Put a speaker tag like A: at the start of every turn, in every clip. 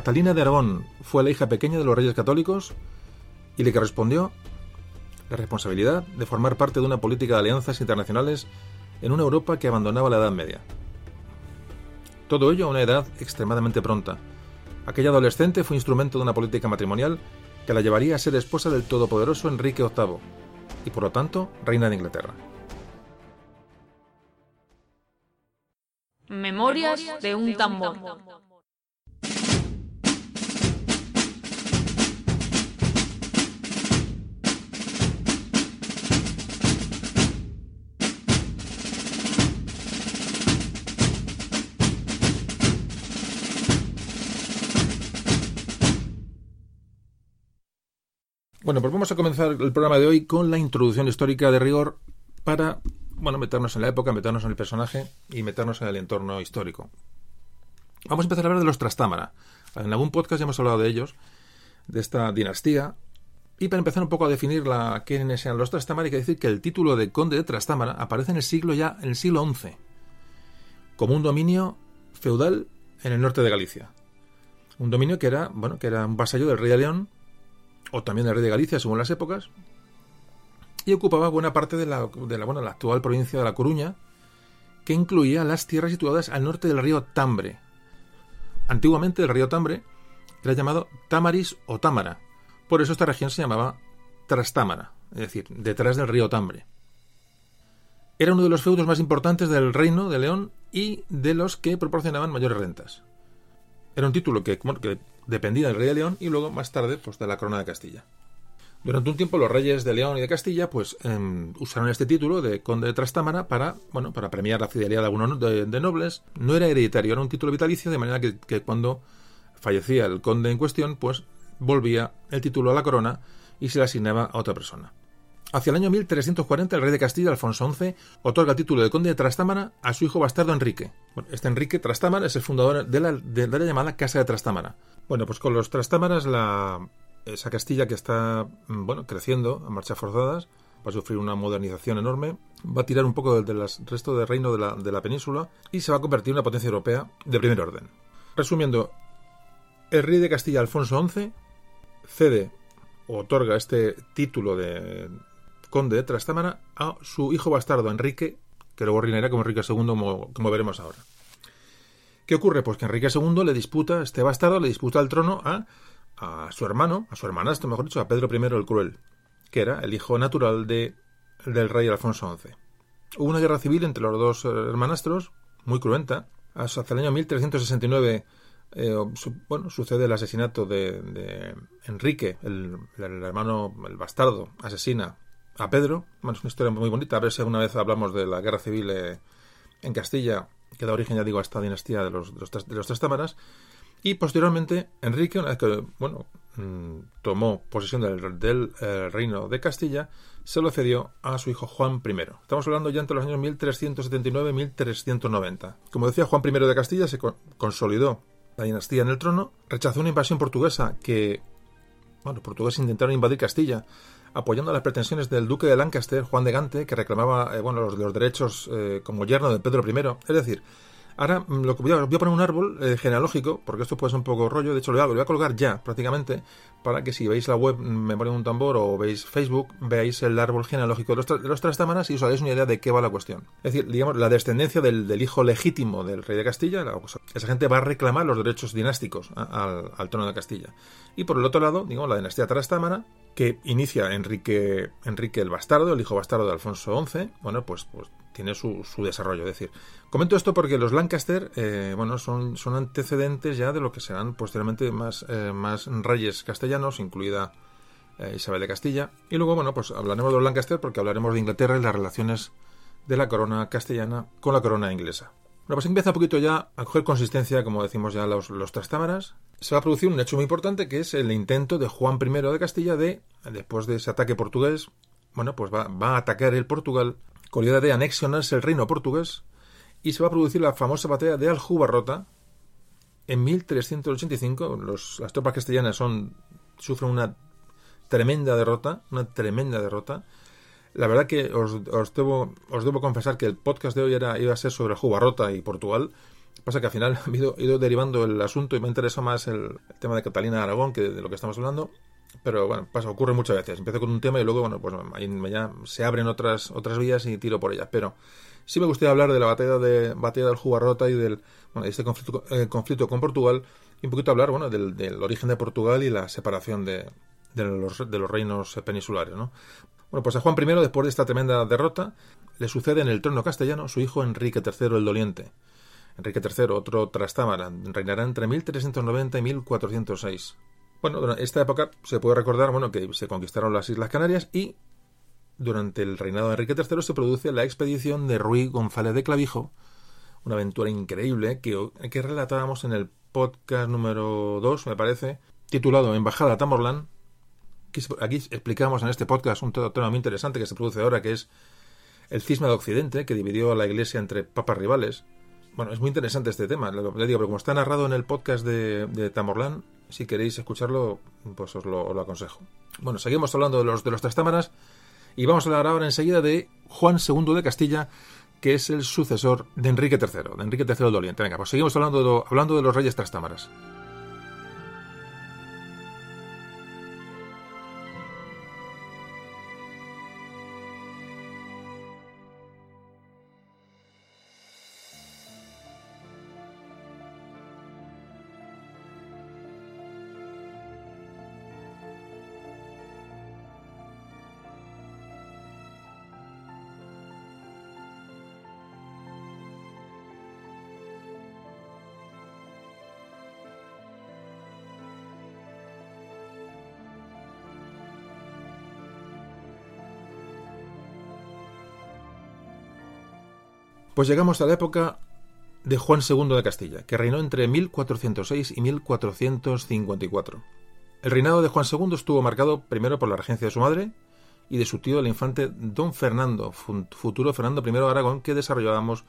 A: Catalina de Aragón fue la hija pequeña de los reyes católicos y le correspondió la responsabilidad de formar parte de una política de alianzas internacionales en una Europa que abandonaba la Edad Media. Todo ello a una edad extremadamente pronta. Aquella adolescente fue instrumento de una política matrimonial que la llevaría a ser esposa del todopoderoso Enrique VIII y por lo tanto reina de Inglaterra.
B: Memorias de un tambor.
A: Bueno, pues vamos a comenzar el programa de hoy con la introducción histórica de rigor para, bueno, meternos en la época, meternos en el personaje y meternos en el entorno histórico. Vamos a empezar a hablar de los Trastámara. En algún podcast ya hemos hablado de ellos, de esta dinastía. Y para empezar un poco a definir la, quiénes eran los Trastámara, hay que decir que el título de conde de Trastámara aparece en el siglo ya, en el siglo XI, como un dominio feudal en el norte de Galicia. Un dominio que era, bueno, que era un vasallo del rey de León, o también el rey de Galicia, según las épocas, y ocupaba buena parte de la, de la, la actual provincia de La Coruña, que incluía las tierras situadas al norte del río Tambre. Antiguamente el río Tambre era llamado Tamaris o Támara, por eso esta región se llamaba Trastámara, es decir, detrás del río Tambre. Era uno de los feudos más importantes del reino de León y de los que proporcionaban mayores rentas. Era un título que dependía del rey de León y luego más tarde pues, de la corona de Castilla. Durante un tiempo los reyes de León y de Castilla pues em, usaron este título de conde de Trastámara para, bueno, para premiar la fidelidad de algunos de, nobles. No era hereditario, era un título vitalicio, de manera que, cuando fallecía el conde en cuestión, pues volvía el título a la corona y se le asignaba a otra persona. Hacia el año 1340, el rey de Castilla, Alfonso XI, otorga el título de conde de Trastámara a su hijo bastardo Enrique. este Enrique Trastámara es el fundador de la, de la llamada Casa de Trastámara. Bueno, pues con los Trastámaras, la, esa Castilla que está mm, bueno, creciendo a marchas forzadas, va a sufrir una modernización enorme, va a tirar un poco del, resto del reino de la, de la península y se va a convertir en una potencia europea de primer orden. Resumiendo, el rey de Castilla, Alfonso XI, cede o otorga este título de conde de Trastámara a su hijo bastardo Enrique, que luego reinará como Enrique II, como, como, veremos ahora. ¿Qué ocurre? Pues que Enrique II le disputa, este bastardo le disputa el trono a, su hermano, a su hermanastro, mejor dicho, a Pedro I el Cruel, que era el hijo natural de, del rey Alfonso XI. Hubo una guerra civil entre los dos hermanastros, muy cruenta. Hasta el año 1369 eh, bueno, sucede el asesinato de, de Enrique, el, el, hermano, el bastardo, asesina a Pedro. Bueno, es una historia muy bonita. A ver si alguna vez hablamos de la guerra civil eh, en Castilla, que da origen, ya digo, a esta dinastía de los, de los, tres támaras. Y posteriormente, Enrique, que bueno, mm, tomó posesión del, eh, reino de Castilla, se lo cedió a su hijo Juan I. Estamos hablando ya entre los años 1379 y 1390. Como decía, Juan I de Castilla se consolidó la dinastía en el trono, rechazó una invasión portuguesa que, bueno, los portugueses intentaron invadir Castilla, apoyando las pretensiones del duque de Lancaster, Juan de Gante, que reclamaba eh, bueno, los, los derechos eh, como yerno de Pedro I. Es decir, ahora mm, lo que voy, a, voy a poner un árbol eh, genealógico, porque esto puede ser un poco rollo, de hecho lo, hago, lo voy a colgar ya prácticamente, para que si veis la web mm, Memoria de un tambor o veis Facebook, veáis el árbol genealógico de los, Trastámaras y os hagáis una idea de qué va la cuestión. Es decir, digamos, la descendencia del, hijo legítimo del rey de Castilla, la, esa gente va a reclamar los derechos dinásticos al, trono de Castilla. Y por el otro lado, digamos, la dinastía Trastámara, que inicia Enrique, Enrique el Bastardo, el hijo bastardo de Alfonso XI, bueno, pues, pues tiene su, su desarrollo. Es decir, comento esto porque los Lancaster, eh, bueno, son, son antecedentes ya de lo que serán posteriormente más, eh, más reyes castellanos, incluida eh, Isabel de Castilla. Y luego, bueno, pues hablaremos de los Lancaster porque hablaremos de Inglaterra y las relaciones de la corona castellana con la corona inglesa. Bueno, pues empieza un poquito ya a coger consistencia, como decimos ya, los, los trastámaras. Se va a producir un hecho muy importante que es el intento de Juan I de Castilla de, después de ese ataque portugués, bueno, pues va, va a atacar el Portugal con la idea de anexionarse el reino portugués y se va a producir la famosa batalla de Aljubarrota en 1385. Los, las tropas castellanas son, sufren una tremenda derrota, una tremenda derrota. La verdad que os, os, debo, os debo confesar que el podcast de hoy era, iba a ser sobre Jubarrota y Portugal, Pasa que al final he ido, ido derivando el asunto y me interesa más el, el tema de Catalina de Aragón que de lo que estamos hablando. Pero bueno, pasa, ocurre muchas veces. Empiezo con un tema y luego, bueno, pues ya se abren otras, otras vías y tiro por ellas. Pero sí me gustaría hablar de la batalla de batalla del Jugarrota y del bueno, este conflicto, eh, conflicto con Portugal y un poquito hablar, bueno, del, del origen de Portugal y la separación de, de los, de los reinos peninsulares, ¿no? Bueno, pues a Juan I, después de esta tremenda derrota, le sucede en el trono castellano su hijo Enrique III el Doliente. Enrique III, otro trastámara, reinará entre 1390 y 1406. Bueno, durante esta época se puede recordar bueno, que se conquistaron las Islas Canarias y durante el reinado de Enrique III se produce la expedición de Ruy González de Clavijo, una aventura increíble que, que relatábamos en el podcast número 2, me parece, titulado Embajada Tamorlán. Aquí explicamos en este podcast un tema muy interesante que se produce ahora, que es el cisma de Occidente, que dividió a la Iglesia entre papas rivales. Bueno, es muy interesante este tema, le digo, pero como está narrado en el podcast de, de Tamorlán, si queréis escucharlo, pues os lo, aconsejo. Bueno, seguimos hablando de los, de los trastámaras y vamos a hablar ahora enseguida de Juan II de Castilla, que es el sucesor de Enrique III, de Enrique III el Doliente. Venga, pues seguimos hablando de, hablando de los reyes trastámaras. Pues llegamos a la época de Juan II de Castilla, que reinó entre 1406 y 1454. El reinado de Juan II estuvo marcado primero por la regencia de su madre y de su tío, el infante don Fernando, futuro Fernando I de Aragón, que desarrollábamos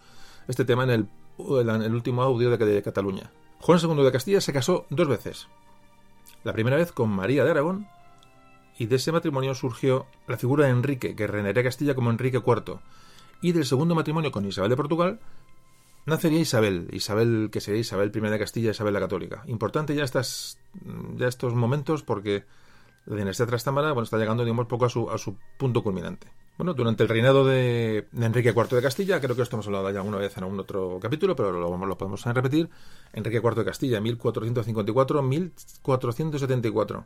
A: este tema en el, último audio de, de Cataluña. Juan II de Castilla se casó dos veces. La primera vez con María de Aragón, y de ese matrimonio surgió la figura de Enrique, que reinaría Castilla como Enrique IV, y del segundo matrimonio con Isabel de Portugal nacería Isabel, Isabel que sería Isabel I de Castilla, Isabel la Católica. Importante ya estas ya estos momentos porque la dinastía Trastámara bueno, está llegando digamos poco a su, a su punto culminante. Bueno, durante el reinado de, Enrique IV de Castilla, creo que esto hemos hablado ya alguna vez en algún otro capítulo, pero lo, lo podemos repetir, Enrique IV de Castilla, 1454-1474.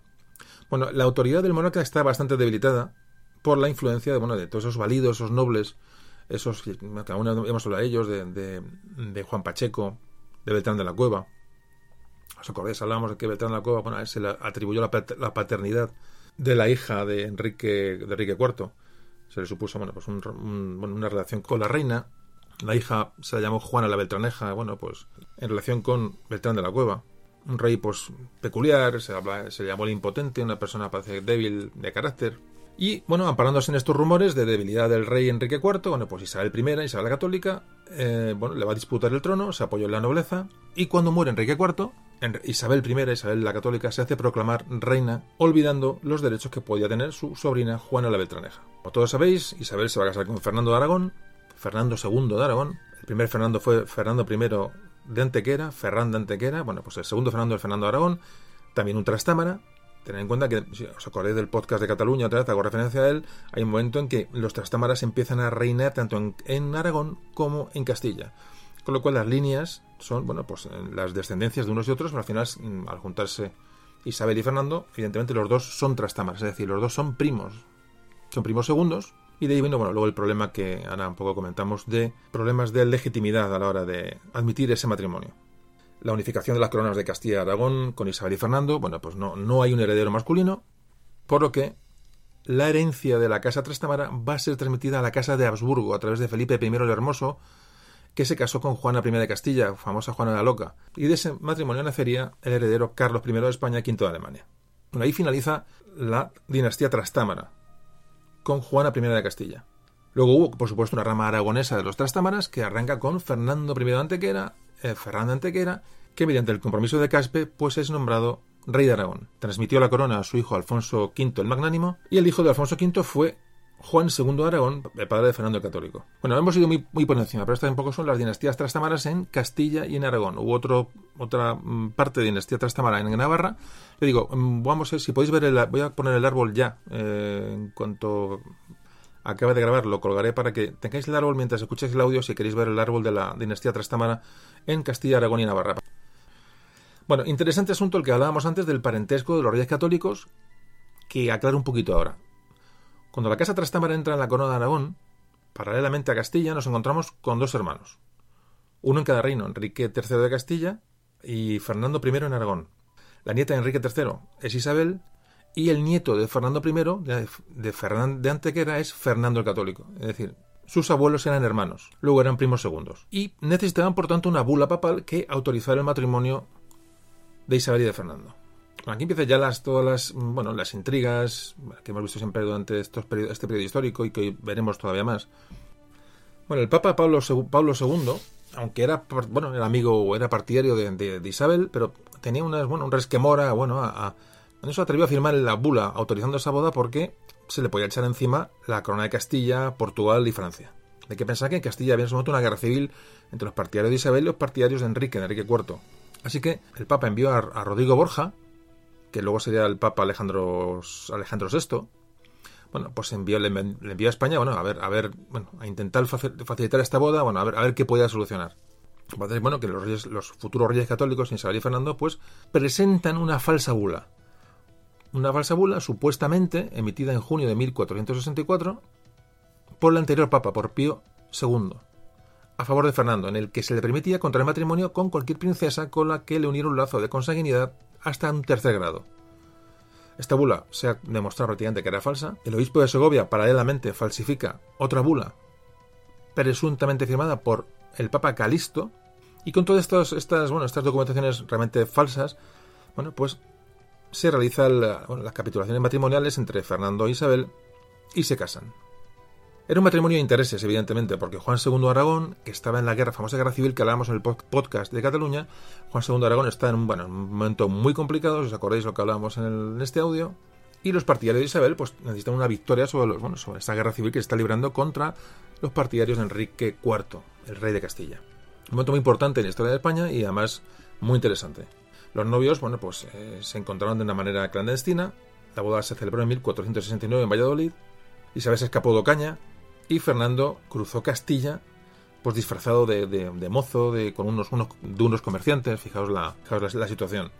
A: Bueno, la autoridad del monarca está bastante debilitada por la influencia de, bueno, de todos esos validos, esos nobles esos, uno hemos hablado de ellos, de, Juan Pacheco, de Beltrán de la Cueva. ¿Os acordáis? Hablamos de que Beltrán de la Cueva, bueno, se le atribuyó la, paternidad de la hija de Enrique, de Enrique IV. Se le supuso, bueno, pues un, una relación con la reina. La hija se la llamó Juana la Beltraneja, bueno, pues en relación con Beltrán de la Cueva. Un rey, pues, peculiar, se, habla, se le llamó el impotente, una persona parece débil de carácter, y bueno, amparándose en estos rumores de debilidad del rey Enrique IV, bueno, pues Isabel I, Isabel la Católica, eh, bueno, le va a disputar el trono, se apoyó en la nobleza, y cuando muere Enrique IV, Isabel I, Isabel la Católica, se hace proclamar reina, olvidando los derechos que podía tener su sobrina Juana la Beltraneja. Como todos sabéis, Isabel se va a casar con Fernando de Aragón, Fernando II de Aragón, el primer Fernando fue Fernando I de Antequera, Ferran de Antequera, bueno, pues el segundo Fernando es Fernando de Aragón, también un trastámara, Tened en cuenta que, si os acordáis del podcast de Cataluña, otra vez hago referencia a él, hay un momento en que los trastámaras empiezan a reinar tanto en, en Aragón como en Castilla. Con lo cual las líneas son, bueno, pues las descendencias de unos y otros, pero al final, mm, al juntarse Isabel y Fernando, evidentemente los dos son trastámaras, es decir, los dos son primos. Son primos segundos, y de ahí vino, bueno, luego el problema que ahora un poco comentamos de problemas de legitimidad a la hora de admitir ese matrimonio la unificación de las coronas de Castilla y Aragón con Isabel y Fernando, bueno, pues no, no hay un heredero masculino, por lo que la herencia de la casa Trastámara va a ser transmitida a la casa de Habsburgo a través de Felipe I el Hermoso, que se casó con Juana I de Castilla, famosa Juana la Loca, y de ese matrimonio nacería el heredero Carlos I de España, V de Alemania. Bueno, ahí finaliza la dinastía Trastámara, con Juana I de Castilla. Luego hubo, por supuesto, una rama aragonesa de los Trastámaras que arranca con Fernando I de Antequera, Fernando Antequera, que mediante el compromiso de Caspe, pues es nombrado rey de Aragón. Transmitió la corona a su hijo Alfonso V el Magnánimo, y el hijo de Alfonso V fue Juan II de Aragón, el padre de Fernando el Católico. Bueno, hemos ido muy, muy por encima, pero estas tampoco son las dinastías trastamaras en Castilla y en Aragón. Hubo otro, otra mm, parte de dinastía trastamara en Navarra. Le digo, mm, vamos a ver si podéis ver el, voy a poner el árbol ya, eh, en cuanto acabe de grabar, lo colgaré para que tengáis el árbol mientras escucháis el audio si queréis ver el árbol de la dinastía trastamara en Castilla, Aragón y Navarra. Bueno, interesante asunto el que hablábamos antes del parentesco de los reyes católicos, que aclaro un poquito ahora. Cuando la casa Trastámara entra en la corona de Aragón, paralelamente a Castilla, nos encontramos con dos hermanos. Uno en cada reino, Enrique III de Castilla y Fernando I en Aragón. La nieta de Enrique III es Isabel y el nieto de Fernando I, de, de, de Antequera, es Fernando el Católico. Es decir, sus abuelos eran hermanos, luego eran primos segundos. Y necesitaban, por tanto, una bula papal que autorizara el matrimonio de Isabel y de Fernando. Aquí empiezan ya las, todas las, bueno, las intrigas que hemos visto siempre durante estos este periodo histórico y que hoy veremos todavía más. Bueno, el Papa Pablo, II, aunque era, bueno, era amigo o era partidario de, Isabel, pero tenía una, bueno, un resquemora, bueno, a, eso atrevió a firmar la bula autorizando esa boda porque se le podía echar encima la corona de Castilla, Portugal y Francia. Hay que pensar que en Castilla había en momento una guerra civil entre los partidarios de Isabel y los partidarios de Enrique, Enrique IV. Así que el Papa envió a, a Rodrigo Borja, que luego sería el Papa Alejandro, Alejandro VI, bueno, pues envió, le, envió a España, bueno, a ver, a ver, bueno, a intentar facilitar esta boda, bueno, a ver, a ver qué podía solucionar. Bueno, que los, reyes, los futuros reyes católicos, Isabel y Fernando, pues presentan una falsa bula. Una falsa bula supuestamente emitida en junio de 1464 por el anterior Papa, por Pío II, a favor de Fernando, en el que se le permitía contraer matrimonio con cualquier princesa con la que le uniera un lazo de consanguinidad hasta un tercer grado. Esta bula se ha demostrado prácticamente que era falsa. El obispo de Segovia paralelamente falsifica otra bula presuntamente firmada por el Papa Calisto y con todas estas, estas, bueno, estas documentaciones realmente falsas, bueno, pues se realizan las capitulaciones matrimoniales entre Fernando e Isabel y se casan. Era un matrimonio de intereses, evidentemente, porque Juan II de Aragón, que estaba en la guerra, famosa guerra civil que hablábamos en el podcast de Cataluña, Juan II Aragón está en un, bueno, un momento muy complicado, si os acordáis lo que hablábamos en, este audio, y los partidarios de Isabel pues necesitan una victoria sobre, los, bueno, sobre esta guerra civil que se está librando contra los partidarios de Enrique IV, el rey de Castilla. Un momento muy importante en la historia de España y además muy interesante. Los novios, bueno, pues eh, se encontraron de una manera clandestina. La boda se celebró en 1469 en Valladolid. Isabel se escapó de Ocaña, y Fernando cruzó Castilla pues disfrazado de, mozo de con unos, unos, de unos comerciantes fijaos la, la, situación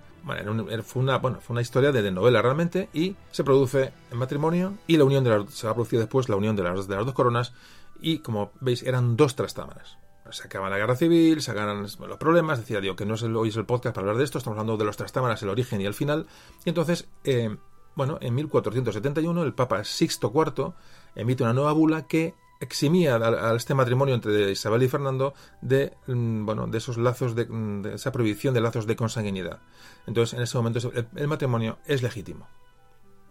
A: fue una bueno fue una historia de, novela realmente y se produce el matrimonio y la unión de las, se va a después la unión de las, de las dos coronas y como veis eran dos trastámaras se acaba la guerra civil, se acaban los problemas, decía digo que no es el, hoy el podcast para hablar de esto, estamos hablando de los trastámaras, el origen y el final, y entonces, eh, bueno, en 1471 el Papa Sixto IV emite una nueva bula que eximía a, este matrimonio entre Isabel y Fernando de mm, bueno de esos lazos de, mm, esa prohibición de lazos de consanguinidad. Entonces en ese momento el, matrimonio es legítimo.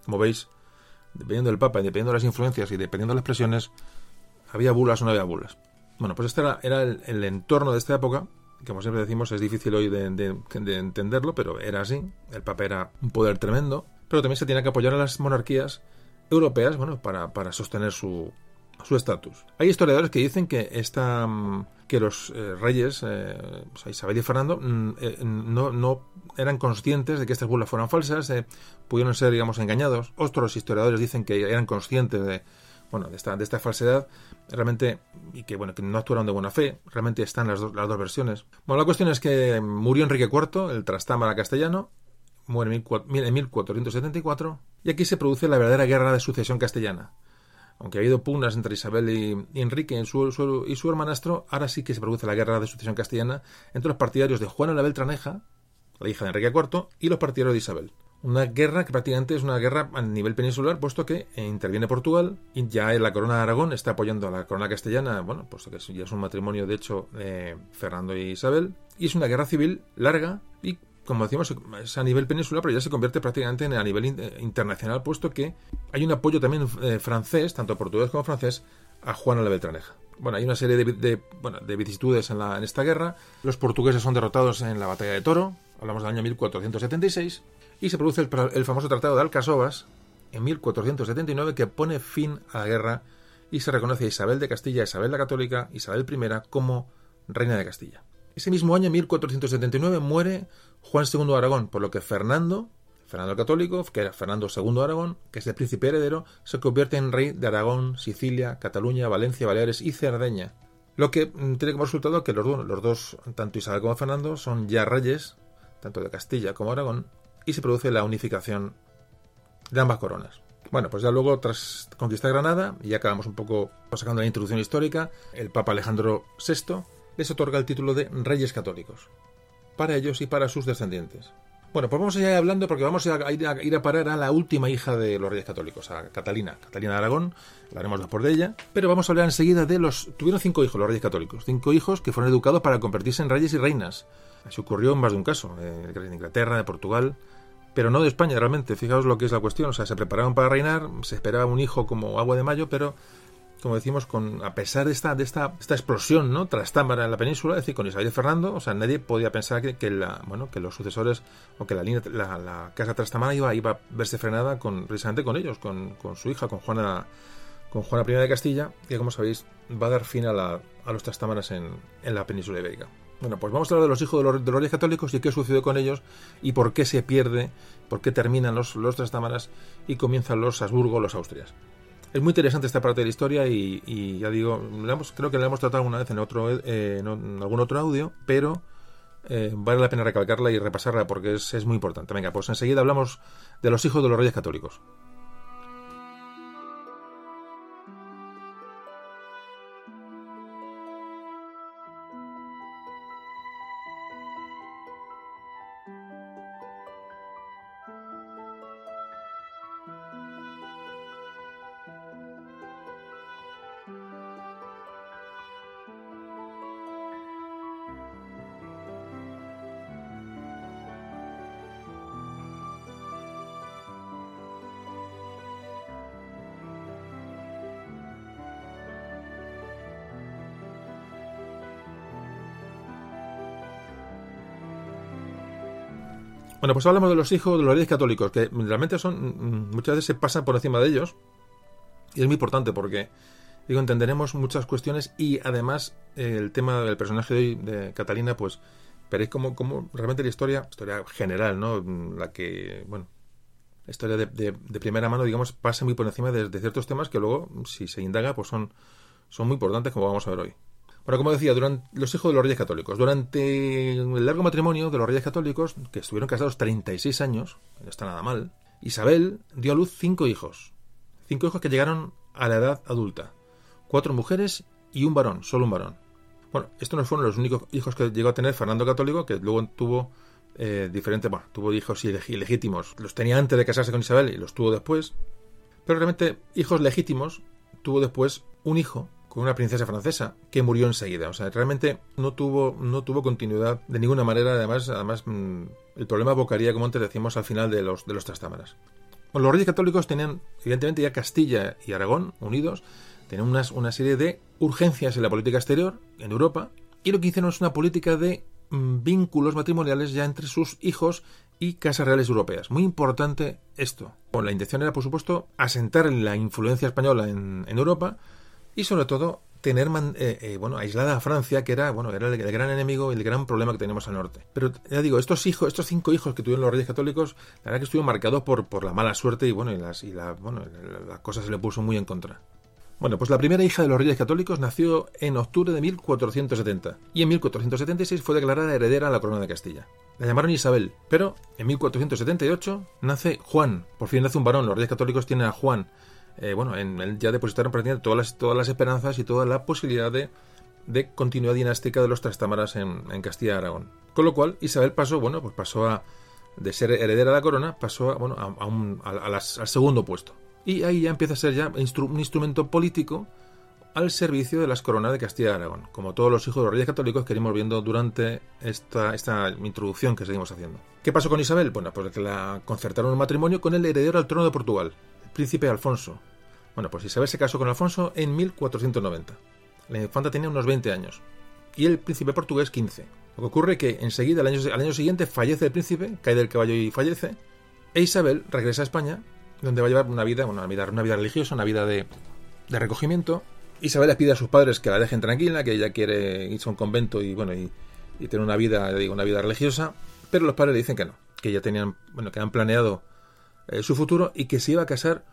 A: Como veis dependiendo del papa dependiendo de las influencias y dependiendo de las presiones había bulas o no había bulas bueno pues este era, el, entorno de esta época que como siempre decimos es difícil hoy de, de entenderlo pero era así el papa era un poder tremendo pero también se tiene que apoyar a las monarquías europeas, bueno, para, para sostener su su estatus. Hay historiadores que dicen que esta mm, que los eh, reyes, eh, Isabel y Fernando, mm, eh, no, no, eran conscientes de que estas burlas fueran falsas, pudieron ser, digamos, engañados. Otros historiadores dicen que eran conscientes de, bueno, de esta, de esta falsedad, realmente, y que, bueno, que no actuaron de buena fe. Realmente están las, las dos versiones. Bueno, la cuestión es que murió Enrique IV, el trastámara castellano, muere en 1474, y aquí se produce la verdadera guerra de sucesión castellana. Aunque ha habido pugnas entre Isabel y, Enrique y su, y su hermanastro, ahora sí que se produce la guerra de sucesión castellana entre los partidarios de Juana la Beltraneja, la hija de Enrique IV, y los partidarios de Isabel. Una guerra que prácticamente es una guerra a nivel peninsular, puesto que interviene Portugal y ya la corona de Aragón está apoyando a la corona castellana, bueno, puesto que ya es un matrimonio, de hecho, de Fernando y Isabel. Y es una guerra civil larga y como decíamos, es a nivel peninsular, pero ya se convierte prácticamente en a nivel internacional, puesto que hay un apoyo también eh, francés, tanto portugués como francés, a Juana la Beltraneja. Bueno, hay una serie de, bueno, de vicisitudes en, la, en esta guerra. Los portugueses son derrotados en la batalla de Toro, hablamos del año 1476, y se produce el, famoso Tratado de Alcasovas, en 1479 que pone fin a la guerra y se reconoce a Isabel de Castilla, Isabel la Católica, Isabel I como reina de Castilla. Ese mismo año, en 1479, muere Juan II de Aragón, por lo que Fernando, Fernando el Católico, que era Fernando II de Aragón, que es el príncipe heredero, se convierte en rey de Aragón, Sicilia, Cataluña, Valencia, Baleares y Cerdeña. Lo que mm, tiene como resultado que los, los dos, tanto Isabel como Fernando, son ya reyes, tanto de Castilla como Aragón, y se produce la unificación de ambas coronas. Bueno, pues ya luego, tras conquistar Granada, y ya acabamos un poco sacando la introducción histórica, el Papa Alejandro VI les otorga el título de Reyes Católicos, para ellos y para sus descendientes. Bueno, pues vamos a ir hablando porque vamos a ir a, ir a parar a la última hija de los Reyes Católicos, a Catalina, Catalina de Aragón, hablaremos después de ella, pero vamos a hablar enseguida de los... Tuvieron cinco hijos los Reyes Católicos, cinco hijos que fueron educados para convertirse en reyes y reinas. Así ocurrió en más de un caso, de Inglaterra, de Portugal, pero no de España realmente. Fijaos lo que es la cuestión, o sea, se preparaban para reinar, se esperaba un hijo como agua de mayo, pero como decimos, con, a pesar de esta, de esta, esta explosión ¿no? trastámara en la península, es decir, con Isabel Fernando, o sea, nadie podía pensar que, la, bueno, que los sucesores o que la, línea, la, la casa trastamara iba, iba a verse frenada con, precisamente con ellos, con, con su hija, con Juana, con Juana I de Castilla, que como sabéis va a dar fin a los trastámaras en, en la península ibérica. Bueno, pues vamos a hablar de los hijos de los, reyes católicos y qué sucedió con ellos y por qué se pierde, por qué terminan los, los trastámaras y comienzan los Habsburgo, los Austrias. Es muy interesante esta parte de la historia y, ya digo, creo que la hemos tratado alguna vez en, otro, eh, algún otro audio, pero eh, vale la pena recalcarla y repasarla porque es, es muy importante. Venga, pues enseguida hablamos de los hijos de los reyes católicos. Bueno, pues hablamos de los hijos de los reyes católicos, que realmente son, mm, muchas veces se pasan por encima de ellos, y es muy importante porque, digo, entenderemos muchas cuestiones y además el tema del personaje de hoy, de Catalina, pues veréis como, como realmente la historia, historia general, ¿no? La que, bueno, la historia de, de, primera mano, digamos, pasa muy por encima de, de, ciertos temas que luego, si se indaga, pues son, son muy importantes, como vamos a ver hoy. Bueno, como decía, durante los hijos de los reyes católicos. Durante el largo matrimonio de los reyes católicos, que estuvieron casados 36 años, no está nada mal, Isabel dio a luz cinco hijos. Cinco hijos que llegaron a la edad adulta. Cuatro mujeres y un varón, solo un varón. Bueno, estos no fueron los únicos hijos que llegó a tener Fernando Católico, que luego tuvo eh, diferentes, tuvo hijos ilegítimos. Los tenía antes de casarse con Isabel y los tuvo después. Pero realmente hijos legítimos tuvo después un hijo con una princesa francesa que murió enseguida. O sea, realmente no tuvo, no tuvo continuidad de ninguna manera. Además, además mm, el problema abocaría, como antes decíamos, al final de los, de los trastámaras. Los reyes católicos tenían, evidentemente, ya Castilla y Aragón unidos, tenían unas, una serie de urgencias en la política exterior en Europa, y lo que hicieron es una política de mm, vínculos matrimoniales ya entre sus hijos y casas reales europeas. Muy importante esto. Bueno, la intención era, por supuesto, asentar la influencia española en, en Europa, y sobre todo tener eh, eh, bueno aislada a Francia que era bueno era el, gran enemigo el gran problema que tenemos al norte pero ya digo estos hijos estos cinco hijos que tuvieron los reyes católicos la verdad que estuvieron marcados por, por la mala suerte y bueno y las y la bueno las cosas se le puso muy en contra bueno, pues la primera hija de los reyes católicos nació en octubre de 1470 y en 1476 fue declarada heredera a la corona de Castilla. La llamaron Isabel, pero en 1478 nace Juan. Por fin nace un varón. Los reyes católicos tienen a Juan, eh, bueno, en él ya depositaron prácticamente todas las, todas las esperanzas y toda la posibilidad de, continuidad dinástica de los Trastámaras en, Castilla y Aragón. Con lo cual, Isabel pasó, bueno, pues pasó a, de ser heredera de la corona, pasó a, bueno, a, un, al segundo puesto. Y ahí ya empieza a ser ya un instrumento político al servicio de las coronas de Castilla y Aragón, como todos los hijos de los reyes católicos que iremos viendo durante esta, esta introducción que seguimos haciendo. ¿Qué pasó con Isabel? Bueno, pues que la concertaron un matrimonio con el heredero al trono de Portugal, príncipe Alfonso. Bueno, pues Isabel se casó con Alfonso en 1490. La infanta tenía unos 20 años y el príncipe portugués 15. Lo que ocurre que enseguida, al año, al año siguiente, fallece el príncipe, cae del caballo y fallece, e Isabel regresa a España donde va a llevar una vida, una vida, una vida religiosa, una vida de, de recogimiento. Isabel le pide a sus padres que la dejen tranquila, que ella quiere irse a un convento y bueno y, y tener una vida, digo, una vida religiosa, pero los padres le dicen que no, que ya tenían, bueno, que han planeado eh, su futuro y que se iba a casar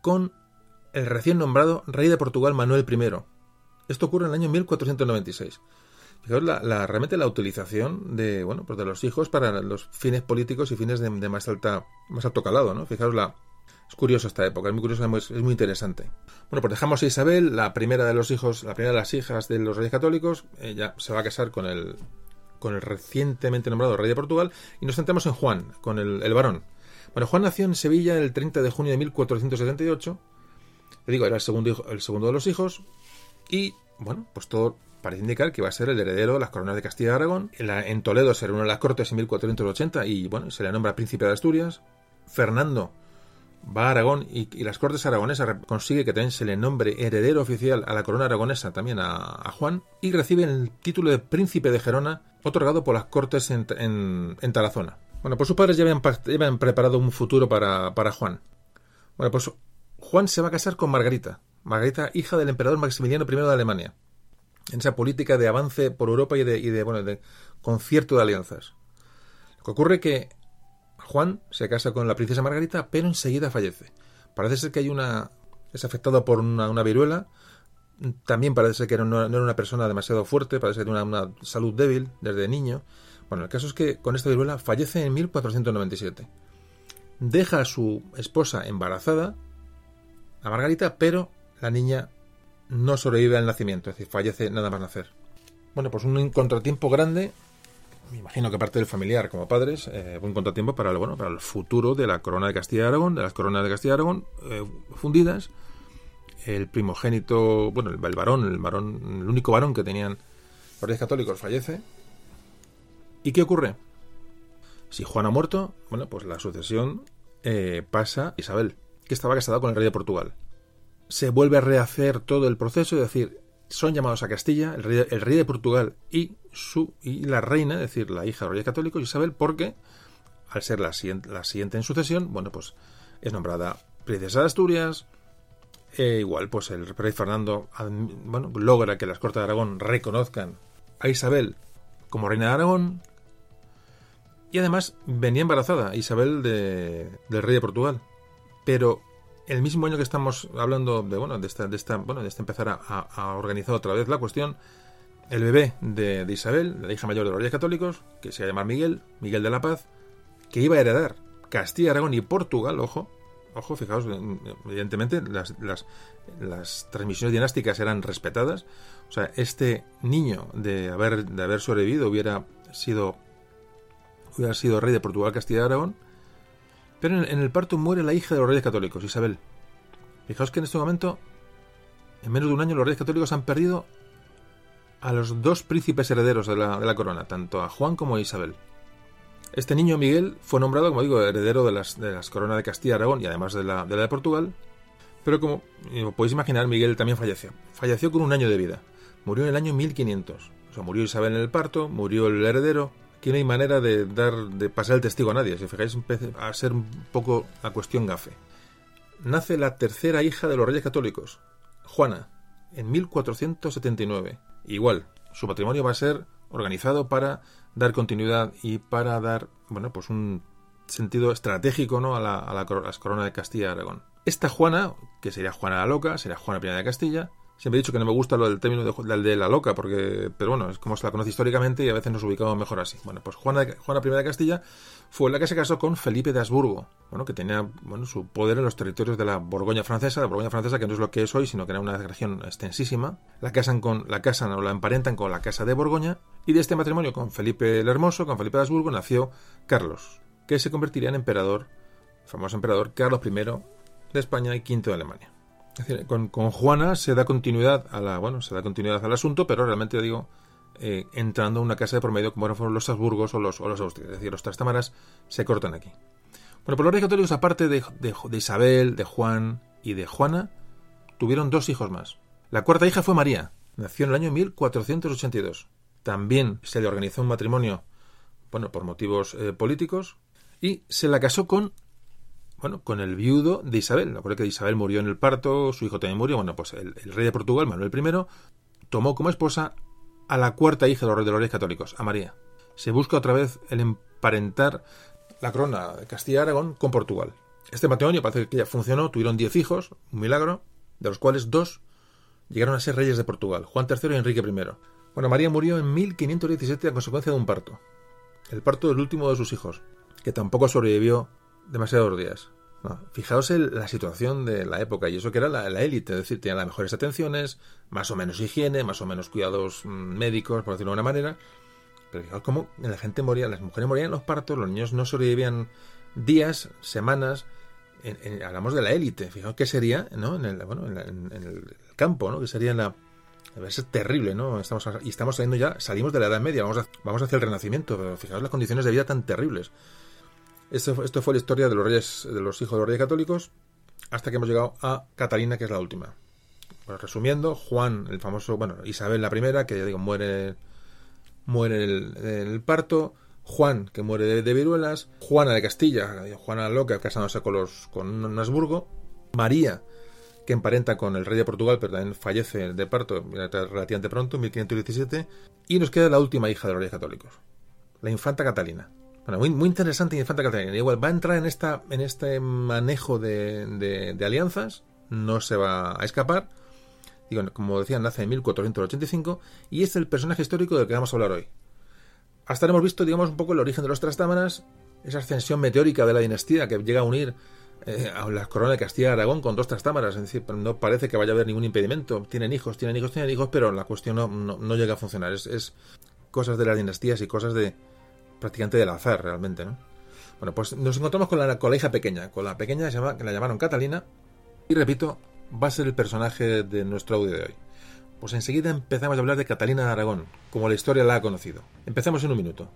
A: con el recién nombrado rey de Portugal Manuel I. Esto ocurre en el año 1496. Fijaos la, la, realmente la utilización de bueno pues de los hijos para los fines políticos y fines de, más alta más alto calado, ¿no? Fijaos la es curioso esta época, es muy curioso, es, es muy interesante. Bueno, pues dejamos a Isabel, la primera de los hijos, la primera de las hijas de los reyes católicos, ella se va a casar con el con el recientemente nombrado rey de Portugal y nos centramos en Juan, con el, el varón. Bueno, Juan nació en Sevilla el 30 de junio de 1478. Le digo, era el segundo, hijo, el segundo de los hijos. Y, bueno, pues todo parece indicar que va a ser el heredero de las coronas de Castilla y Aragón. En, la, en Toledo se las cortes en 1480 y, bueno, se le nombra príncipe de Asturias. Fernando va a Aragón y, las cortes aragonesas consigue que también se le nombre heredero oficial a la corona aragonesa también a, a Juan y recibe el título de príncipe de Gerona otorgado por las cortes en, en, en Tarazona. Bueno, pues sus padres ya habían, preparado un futuro para, para, Juan. Bueno, pues Juan se va a casar con Margarita, Margarita, hija del emperador Maximiliano I de Alemania, en esa política de avance por Europa y de, y de bueno, de concierto de alianzas. Lo que ocurre que Juan se casa con la princesa Margarita, pero enseguida fallece. Parece ser que hay una. es afectado por una, viruela. También parece ser que no, era una persona demasiado fuerte, parece que una, una salud débil desde niño. Bueno, el caso es que con esta viruela fallece en 1497. Deja a su esposa embarazada, a Margarita, pero la niña no sobrevive al nacimiento, es decir, fallece nada más nacer. Bueno, pues un contratiempo grande me imagino que parte del familiar como padres, eh, un contratiempo para bueno, para el futuro de la corona de Castilla y Aragón, de las coronas de Castilla y Aragón eh, fundidas. El primogénito, bueno, el, el, varón, el varón, el único varón que tenían los reyes católicos fallece. ¿Y qué ocurre? Si Juan ha muerto, bueno, pues la sucesión eh, pasa a Isabel, que estaba casada con el rey de Portugal. Se vuelve a rehacer todo el proceso, es decir, son llamados a Castilla, el rey, rey de Portugal y su y la reina, es decir, la hija de los reyes católicos, Isabel, porque al ser la siguiente, la siguiente en sucesión, bueno, pues es nombrada princesa de Asturias. E igual, pues el rey Fernando bueno, logra que las Cortes de Aragón reconozcan a Isabel como reina de Aragón. Y además venía embarazada Isabel de, del rey de Portugal. Pero el mismo año que estamos hablando de bueno de esta, de esta bueno de este empezar a, a, organizar otra vez la cuestión el bebé de, de, Isabel la hija mayor de los reyes católicos que se llama Miguel Miguel de la Paz que iba a heredar Castilla Aragón y Portugal ojo ojo fijaos evidentemente las, las, las transmisiones dinásticas eran respetadas o sea este niño de haber de haber sobrevivido hubiera sido hubiera sido rey de Portugal Castilla Aragón pero en el parto muere la hija de los reyes católicos, Isabel. Fijaos que en este momento, en menos de un año, los reyes católicos han perdido a los dos príncipes herederos de la, de la corona, tanto a Juan como a Isabel. Este niño Miguel fue nombrado, como digo, heredero de las, de las coronas de Castilla y Aragón y además de la, de la de Portugal. Pero como podéis imaginar, Miguel también falleció. Falleció con un año de vida. Murió en el año 1500. O sea, murió Isabel en el parto, murió el heredero, Aquí no hay manera de dar de pasar el testigo a nadie. Si fijáis, a ser un poco la cuestión gafe. Nace la tercera hija de los reyes católicos, Juana, en 1479. Igual, su matrimonio va a ser organizado para dar continuidad y para dar, bueno, pues un sentido estratégico ¿no? a, la, a, la, a las coronas de Castilla y Aragón. Esta Juana, que sería Juana la Loca, sería Juana I de Castilla, Siempre he dicho que no me gusta lo del término de, de, la loca, porque, pero bueno, es como se la conoce históricamente y a veces nos ubicamos mejor así. Bueno, pues Juana, Juana I de Castilla fue la que se casó con Felipe de Habsburgo, bueno, que tenía bueno, su poder en los territorios de la Borgoña francesa, la Borgoña francesa que no es lo que es hoy, sino que era una región extensísima. La casan con, la casan o la emparentan con la casa de Borgoña, y de este matrimonio con Felipe el Hermoso, con Felipe de Habsburgo, nació Carlos, que se convertiría en emperador, famoso emperador Carlos I de España y V de Alemania. Es decir, con, con, Juana se da continuidad a la, bueno, se da continuidad al asunto, pero realmente digo, eh, entrando a una casa de promedio como fueron los Habsburgos o los, o los Austrias. Es decir, los Trastámaras se cortan aquí. Bueno, por los reyes católicos, aparte de, de, de, Isabel, de Juan y de Juana, tuvieron dos hijos más. La cuarta hija fue María, nació en el año 1482. También se le organizó un matrimonio, bueno, por motivos eh, políticos, y se la casó con bueno, con el viudo de Isabel. Acuérdate que Isabel murió en el parto, su hijo también murió. Bueno, pues el, rey de Portugal, Manuel I, tomó como esposa a la cuarta hija de los, de los reyes católicos, a María. Se busca otra vez el emparentar la corona de Castilla y Aragón con Portugal. Este matrimonio parece que ya funcionó, tuvieron diez hijos, un milagro, de los cuales dos llegaron a ser reyes de Portugal, Juan III y Enrique I. Bueno, María murió en 1517 a consecuencia de un parto. El parto del último de sus hijos, que tampoco sobrevivió demasiados días. fijaos en la situación de la época, y eso que era la, élite, es decir, tenía las mejores atenciones, más o menos higiene, más o menos cuidados mm, médicos, por decirlo de una manera. Pero fijaos cómo la gente moría, las mujeres morían en los partos, los niños no sobrevivían días, semanas. hablamos de la élite, fijaos qué sería, ¿no? En el, bueno, en, el campo, ¿no? Que sería en la, es terrible, ¿no? Estamos, y estamos saliendo ya, salimos de la Edad Media, vamos, vamos hacia el Renacimiento, pero fijaos las condiciones de vida tan terribles. Esto, fue la historia de los reyes, de los hijos de los reyes católicos, hasta que hemos llegado a Catalina, que es la última. Resumiendo, Juan, el famoso, bueno, Isabel la primera, que ya digo, muere, muere en el, parto, Juan, que muere de, viruelas, Juana de Castilla, Juana loca, casándose con los con Nasburgo, María, que emparenta con el rey de Portugal, pero también fallece de parto relativamente pronto, en 1517, y nos queda la última hija de los reyes católicos, la infanta Catalina. Bueno, muy, muy interesante Infanta Catalina. Igual va a entrar en esta en este manejo de, alianzas, no se va a escapar. Digo, como decía, nace en 1485 y es el personaje histórico del que vamos a hablar hoy. Hasta ahora hemos visto, digamos, un poco el origen de los Trastámaras, esa ascensión meteórica de la dinastía que llega a unir eh, a la corona de Castilla y Aragón con dos Trastámaras. Es decir, no parece que vaya a haber ningún impedimento. Tienen hijos, tienen hijos, tienen hijos, pero la cuestión no, llega a funcionar. Es cosas de las dinastías y cosas de, prácticamente del azar realmente, ¿no? Bueno, pues nos encontramos con la, con hija pequeña, con la pequeña que la llamaron Catalina, y repito, va a ser el personaje de nuestro audio de hoy. Pues enseguida empezamos a hablar de Catalina de Aragón, como la historia la ha conocido. Empezamos en un minuto.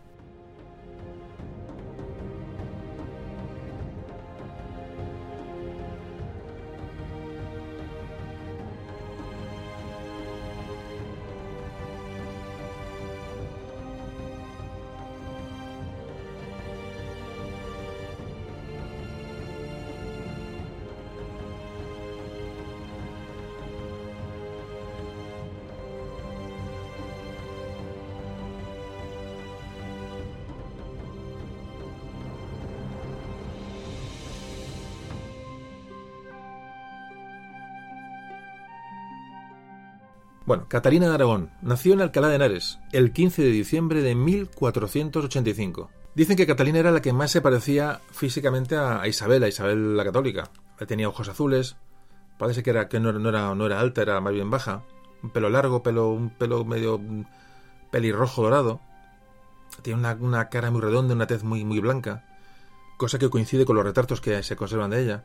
A: Bueno, Catalina de Aragón nació en Alcalá de Henares el 15 de diciembre de 1485. Dicen que Catalina era la que más se parecía físicamente a Isabel, a Isabel la Católica. Tenía ojos azules, parece que, era, que no, era, alta, era más bien baja, un pelo largo, pelo, un pelo medio pelirrojo dorado. Tiene una, una, cara muy redonda, una tez muy, muy blanca, cosa que coincide con los retratos que se conservan de ella.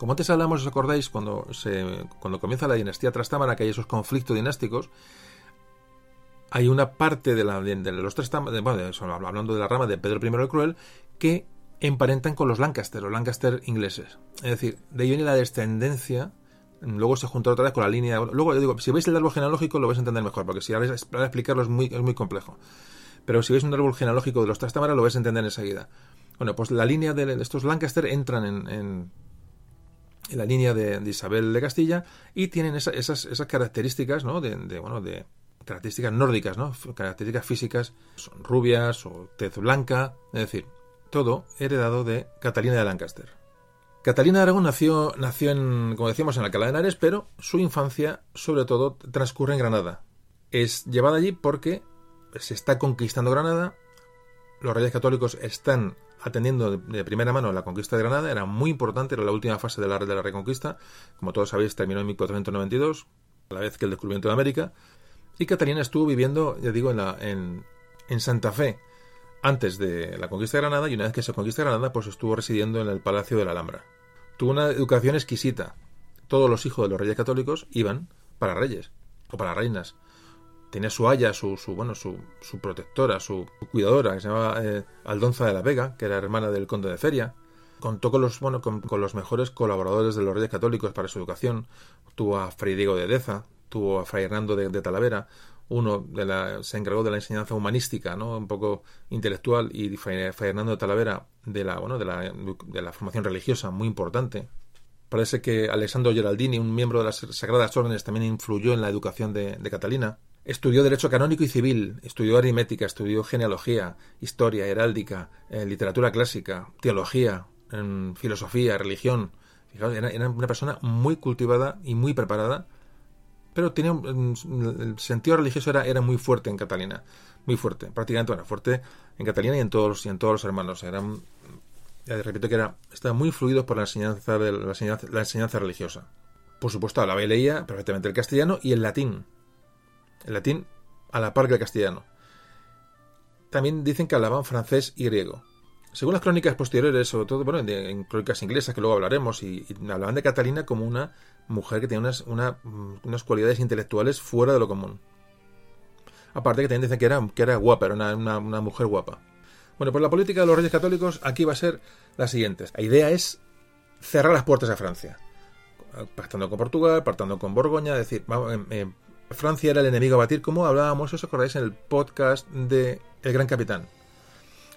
A: Como antes hablamos, os acordáis, cuando, cuando comienza la dinastía Trastámara, que hay esos conflictos dinásticos, hay una parte de, los Trastámaras, bueno, hablando de la rama de Pedro I el Cruel, que emparentan con los Lancaster, los Lancaster ingleses. Es decir, de ahí viene la descendencia luego se junta otra vez con la línea. Luego, digo, si veis el árbol genealógico lo vais a entender mejor, porque si ahora para explicarlo es muy, es muy complejo. Pero si veis un árbol genealógico de los Trastámara lo vais a entender enseguida. Bueno, pues la línea de estos Lancaster entran en, en la línea de, Isabel de Castilla y tienen esas, esas características, ¿no? De, bueno, de características nórdicas, ¿no? Características físicas, son rubias o tez blanca, es decir, todo heredado de Catalina de Lancaster. Catalina de Aragón nació, nació en, como decíamos, en Alcalá de Henares, pero su infancia, sobre todo, transcurre en Granada. Es llevada allí porque se está conquistando Granada, los reyes católicos están atendiendo de primera mano la conquista de Granada, era muy importante, era la última fase de la, de la Reconquista, como todos sabéis terminó en 1492, a la vez que el descubrimiento de América, y Catalina estuvo viviendo, ya digo, en, la, en, en Santa Fe antes de la conquista de Granada y una vez que se conquista Granada, pues estuvo residiendo en el Palacio de la Alhambra. Tuvo una educación exquisita. Todos los hijos de los reyes católicos iban para reyes o para reinas tenía su haya, su, su bueno, su, su, protectora, su, cuidadora, que se llamaba eh, Aldonza de la Vega, que era hermana del conde de Feria. Contó con los, bueno, con, los mejores colaboradores de los reyes católicos para su educación. Tuvo a Fray Diego de Deza, tuvo a Fray Hernando de, Talavera, uno de la, se encargó de la enseñanza humanística, ¿no? un poco intelectual, y Fernando de Talavera de la, bueno, de la, de la formación religiosa, muy importante. Parece que Alessandro Geraldini, un miembro de las Sagradas Órdenes, también influyó en la educación de Catalina. Estudió Derecho Canónico y Civil, estudió aritmética, estudió genealogía, historia, heráldica, eh, literatura clásica, teología, filosofía, religión. Fijaos, era, una persona muy cultivada y muy preparada, pero tenía el sentido religioso era, muy fuerte en Catalina, muy fuerte, prácticamente bueno, fuerte en Catalina y en todos, y en todos los hermanos. Eran, repito que era, estaba muy fluido por la enseñanza, la la enseñanza religiosa. Por supuesto, hablaba y leía perfectamente el castellano y el latín. El latín a la par que el castellano. También dicen que hablaban francés y griego. Según las crónicas posteriores, sobre todo bueno, en, crónicas inglesas que luego hablaremos, y, hablaban de Catalina como una mujer que tenía unas, unas cualidades intelectuales fuera de lo común. Aparte que también dicen que era, que era guapa, era una, una, mujer guapa. Bueno, pues la política de los reyes católicos aquí va a ser la siguiente. La idea es cerrar las puertas a Francia. Pactando con Portugal, pactando con Borgoña, decir, eh, eh, Francia era el enemigo a batir, como hablábamos, os acordáis en el podcast de El Gran Capitán.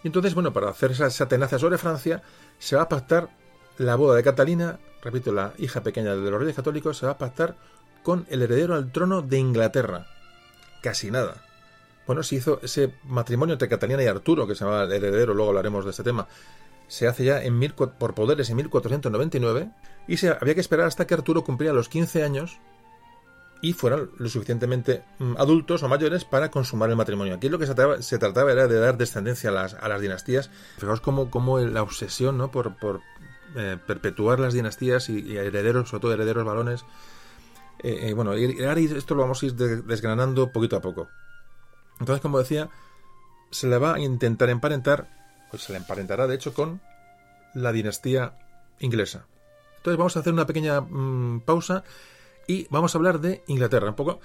A: Y entonces, bueno, para hacer esa, tenaza sobre Francia, se va a pactar la boda de Catalina, repito, la hija pequeña de los reyes católicos, se va a pactar con el heredero al trono de Inglaterra. Casi nada. Bueno, se hizo ese matrimonio entre Catalina y Arturo, que se llama el heredero, luego hablaremos de este tema. Se hace ya en mil, por poderes en 1499 y se, había que esperar hasta que Arturo cumplía los 15 años y fueran lo suficientemente mm, adultos o mayores para consumar el matrimonio. Aquí lo que se trataba, era de dar descendencia a las, a las dinastías. Fijaos cómo, la obsesión ¿no? por, eh, perpetuar las dinastías y, herederos, sobre todo herederos varones. Eh, eh, bueno, esto lo vamos a ir desgranando poquito a poco. Entonces, como decía, se le va a intentar emparentar, pues se le emparentará de hecho con la dinastía inglesa. Entonces vamos a hacer una pequeña mm, pausa y vamos a hablar de Inglaterra, un poco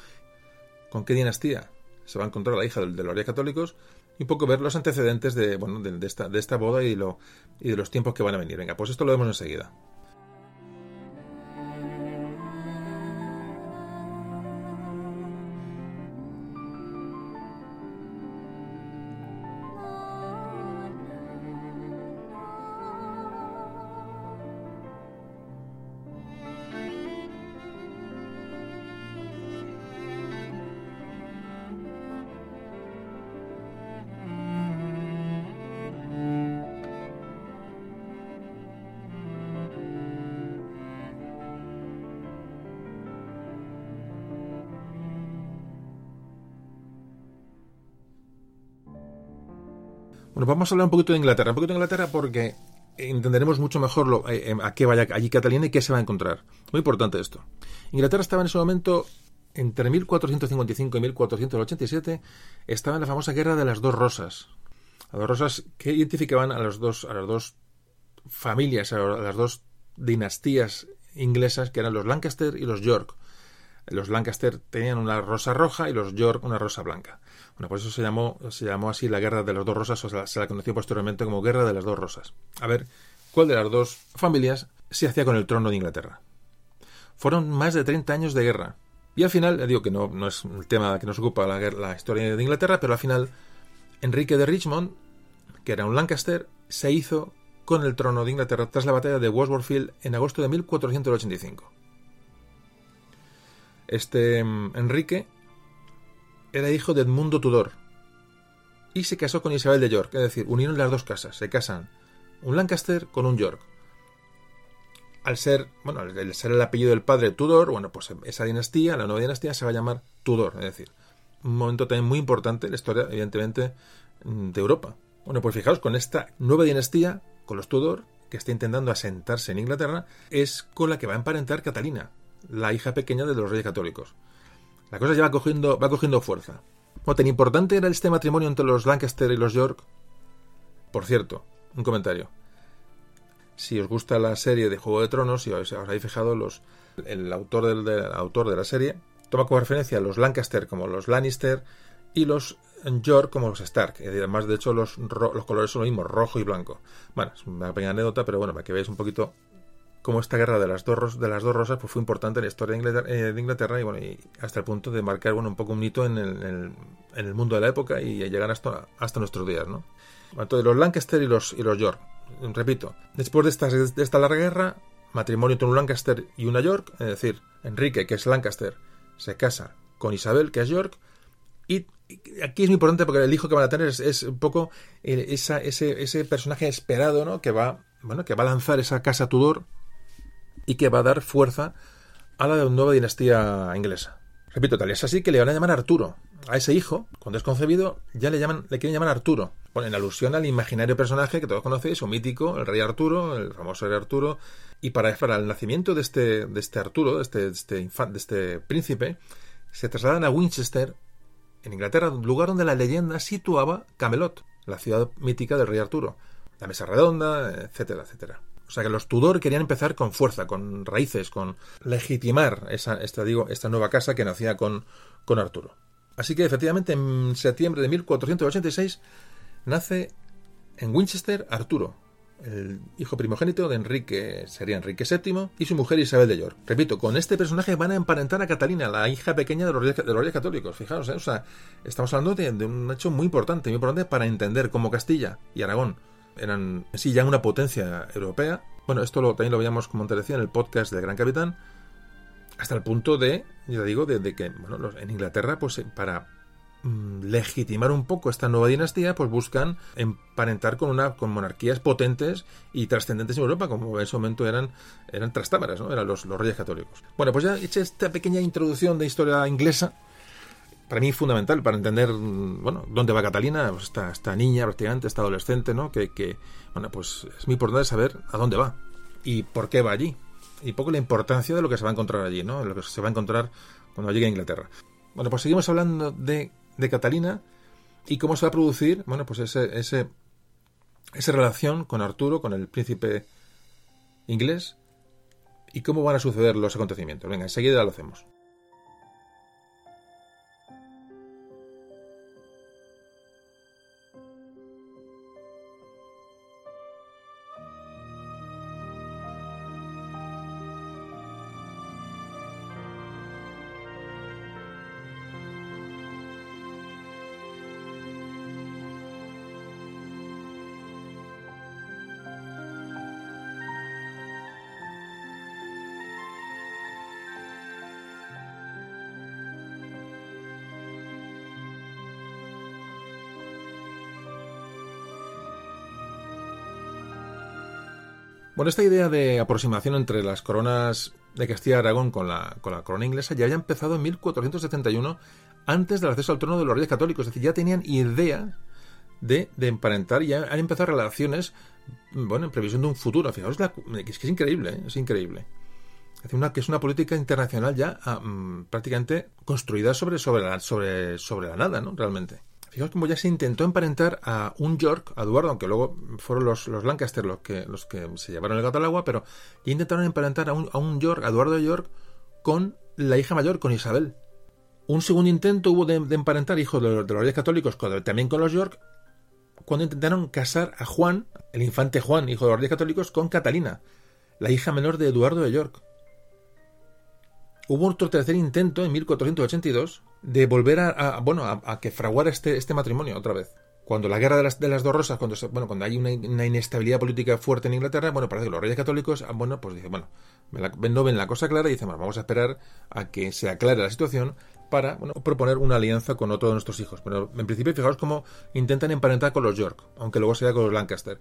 A: con qué dinastía se va a encontrar la hija de, los reyes católicos y un poco ver los antecedentes de, bueno, de, esta, de esta boda y, lo, y de los tiempos que van a venir. Venga, pues esto lo vemos enseguida. Vamos a hablar un poquito de Inglaterra. Un poquito de Inglaterra porque entenderemos mucho mejor lo, eh, eh, a qué vaya allí Catalina y qué se va a encontrar. Muy importante esto. Inglaterra estaba en ese momento, entre 1455 y 1487, estaba en la famosa Guerra de las Dos Rosas. Las dos rosas que identificaban a, los dos, a las dos familias, a las dos dinastías inglesas, que eran los Lancaster y los York. Los Lancaster tenían una rosa roja y los York una rosa blanca. Bueno, por eso se llamó, se llamó así la Guerra de las Dos Rosas, o se la conoció posteriormente como Guerra de las Dos Rosas. A ver, ¿cuál de las dos familias se hacía con el trono de Inglaterra? Fueron más de 30 años de guerra. Y al final, digo que no, no es el tema que nos ocupa la, historia de Inglaterra, pero al final Enrique de Richmond, que era un Lancaster, se hizo con el trono de Inglaterra tras la batalla de Wadsworth en agosto de 1485. Este mm, Enrique era hijo de Edmundo Tudor y se casó con Isabel de York, es decir, unieron las dos casas, se casan un Lancaster con un York. Al ser, bueno, al ser el apellido del padre Tudor, bueno, pues esa dinastía, la nueva dinastía, se va a llamar Tudor, es decir, un momento también muy importante en la historia, evidentemente, de Europa. Bueno, pues fijaos, con esta nueva dinastía, con los Tudor, que está intentando asentarse en Inglaterra, es con la que va a emparentar Catalina, la hija pequeña de los reyes católicos. La cosa ya va cogiendo, va cogiendo fuerza. ¿O tan importante era este matrimonio entre los Lancaster y los York? Por cierto, un comentario. Si os gusta la serie de Juego de Tronos, si os, habéis fijado, los, el autor del, autor de la serie toma como referencia a los Lancaster como los Lannister y los York como los Stark. Además, de hecho, los, los colores son los mismos, rojo y blanco. Bueno, es una pequeña anécdota, pero bueno, para que veáis un poquito cómo esta guerra de las dos, de las dos rosas pues, fue importante en la historia de Inglaterra, eh, de Inglaterra y, bueno, y hasta el punto de marcar bueno, un poco un hito en el, en el, mundo de la época y llegar hasta, nuestros días. ¿no? Entonces, los Lancaster y los, y los York. Repito, después de esta, larga guerra, matrimonio entre un Lancaster y una York, es decir, Enrique, que es Lancaster, se casa con Isabel, que es York, y aquí es muy importante porque el hijo que van a tener es, un poco eh, ese, ese, personaje esperado, ¿no? Que va, bueno, que va a lanzar esa casa Tudor y que va a dar fuerza a la nueva dinastía inglesa. Repito, tal es así que le van a llamar Arturo. A ese hijo, cuando es concebido, ya le llaman, le quieren llamar Arturo. Bueno, en alusión al imaginario personaje que todos conocéis, un mítico, el rey Arturo, el famoso rey Arturo. Y para, el nacimiento de este, de este Arturo, de este, de este, de este príncipe, se trasladan a Winchester, en Inglaterra, lugar donde la leyenda situaba Camelot, la ciudad mítica del rey Arturo. La mesa redonda, etcétera, etcétera. O sea que los Tudor querían empezar con fuerza, con raíces, con legitimar esa, esta, digo, esta nueva casa que nacía con, con Arturo. Así que efectivamente en septiembre de 1486 nace en Winchester Arturo, el hijo primogénito de Enrique, sería Enrique VII, y su mujer Isabel de York. Repito, con este personaje van a emparentar a Catalina, la hija pequeña de los reyes, católicos. Fijaos, ¿eh? o sea, estamos hablando de, un hecho muy importante, muy importante para entender cómo Castilla y Aragón eran sí ya una potencia europea. Bueno, esto también lo veíamos, como te decía, en el podcast del Gran Capitán, hasta el punto de, ya digo, de, que bueno, en Inglaterra, pues para Mm, legitimar un poco esta nueva dinastía, pues buscan emparentar con una con monarquías potentes y trascendentes en Europa, como en ese momento eran, eran trastámaras, ¿no? eran los, los reyes católicos. Bueno, pues ya he hecho esta pequeña introducción de historia inglesa, para mí fundamental para entender mm, bueno dónde va Catalina pues esta, esta niña prácticamente esta adolescente no que, que, bueno pues es muy importante saber a dónde va y por qué va allí y poco la importancia de lo que se va a encontrar allí no lo que se va a encontrar cuando llegue a Inglaterra bueno pues seguimos hablando de de Catalina y cómo se va a producir, bueno, pues ese, ese, esa relación con Arturo, con el príncipe inglés, y cómo van a suceder los acontecimientos. Venga, enseguida lo hacemos. Bueno, esta idea de aproximación entre las coronas de Castilla y Aragón con la, con la corona inglesa ya había empezado en 1471, antes del acceso al trono de los reyes católicos. Es decir, ya tenían idea de, de emparentar y ya han empezado relaciones, bueno, en previsión de un futuro. Fijaos, es que es increíble, ¿eh? es increíble. Es una, que es una política internacional ya ah, mm, prácticamente construida sobre, sobre, la, sobre, sobre la nada, ¿no? Realmente. Fijaos cómo ya se intentó emparentar a un York, a Eduardo, aunque luego fueron los, los Lancaster los que, los que se llevaron el gato al agua, pero ya intentaron emparentar a un, a un York, a Eduardo de York, con la hija mayor, con Isabel. Un segundo intento hubo de, emparentar hijos de, los reyes católicos también con los York, cuando intentaron casar a Juan, el infante Juan, hijo de los reyes católicos, con Catalina, la hija menor de Eduardo de York. Hubo otro tercer intento en 1482 de volver a, bueno a, que fraguara este, este matrimonio otra vez. Cuando la guerra de las, de las dos rosas, cuando bueno, cuando hay una, inestabilidad política fuerte en Inglaterra, bueno, parece que los reyes católicos, ah, bueno, pues dicen, bueno, no ven la cosa clara y dicen, bueno, vamos a esperar a que se aclare la situación para bueno, proponer una alianza con otro de nuestros hijos. Pero en principio, fijaos cómo intentan emparentar con los York, aunque luego sea con los Lancaster.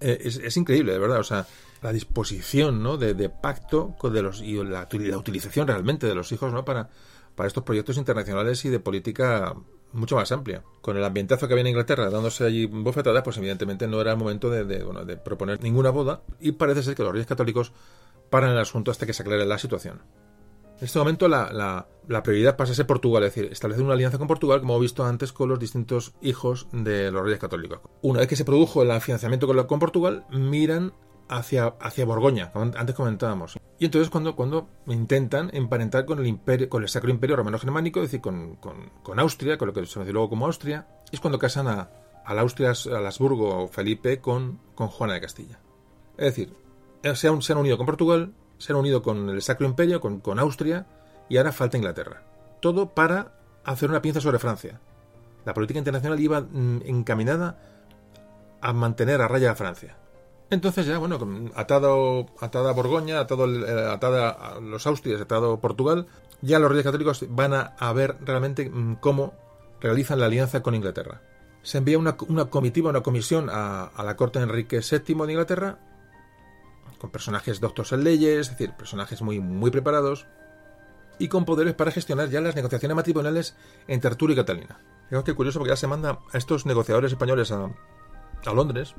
A: Eh, es, increíble, de verdad. O sea, la disposición ¿no? de, pacto con de los, y la, utilización realmente de los hijos ¿no? para, para estos proyectos internacionales y de política mucho más amplia. Con el ambientazo que había en Inglaterra dándose allí bofetadas, pues evidentemente no era el momento de, de, proponer ninguna boda y parece ser que los reyes católicos paran el asunto hasta que se aclare la situación. En este momento la, prioridad pasa a ser Portugal, es decir, establecer una alianza con Portugal, como he visto antes, con los distintos hijos de los reyes católicos. Una vez que se produjo el financiamiento con, con Portugal, miran hacia, hacia Borgoña, como antes comentábamos. Y entonces cuando, cuando intentan emparentar con el imperio, con el Sacro Imperio Romano Germánico, es decir, con, con, Austria, con lo que se conoce luego como Austria, es cuando casan a, al Austria, al Habsburgo Felipe con, con Juana de Castilla. Es decir, eh, se han, se han unido con Portugal, se han unido con el Sacro Imperio, con, con Austria, y ahora falta Inglaterra. Todo para hacer una pinza sobre Francia. La política internacional iba mm, encaminada a mantener a raya a Francia. Entonces ya, bueno, atado, atada Borgoña, atado, eh, atada los Austrias, atado Portugal, ya los reyes católicos van a, a ver realmente mm, cómo realizan la alianza con Inglaterra. Se envía una, una comitiva, una comisión a, a la corte de Enrique VII de Inglaterra, con personajes doctos en leyes, es decir, personajes muy, muy preparados, y con poderes para gestionar ya las negociaciones matrimoniales entre Arturo y Catalina. Digamos que curioso porque ya se manda a estos negociadores españoles a, a Londres.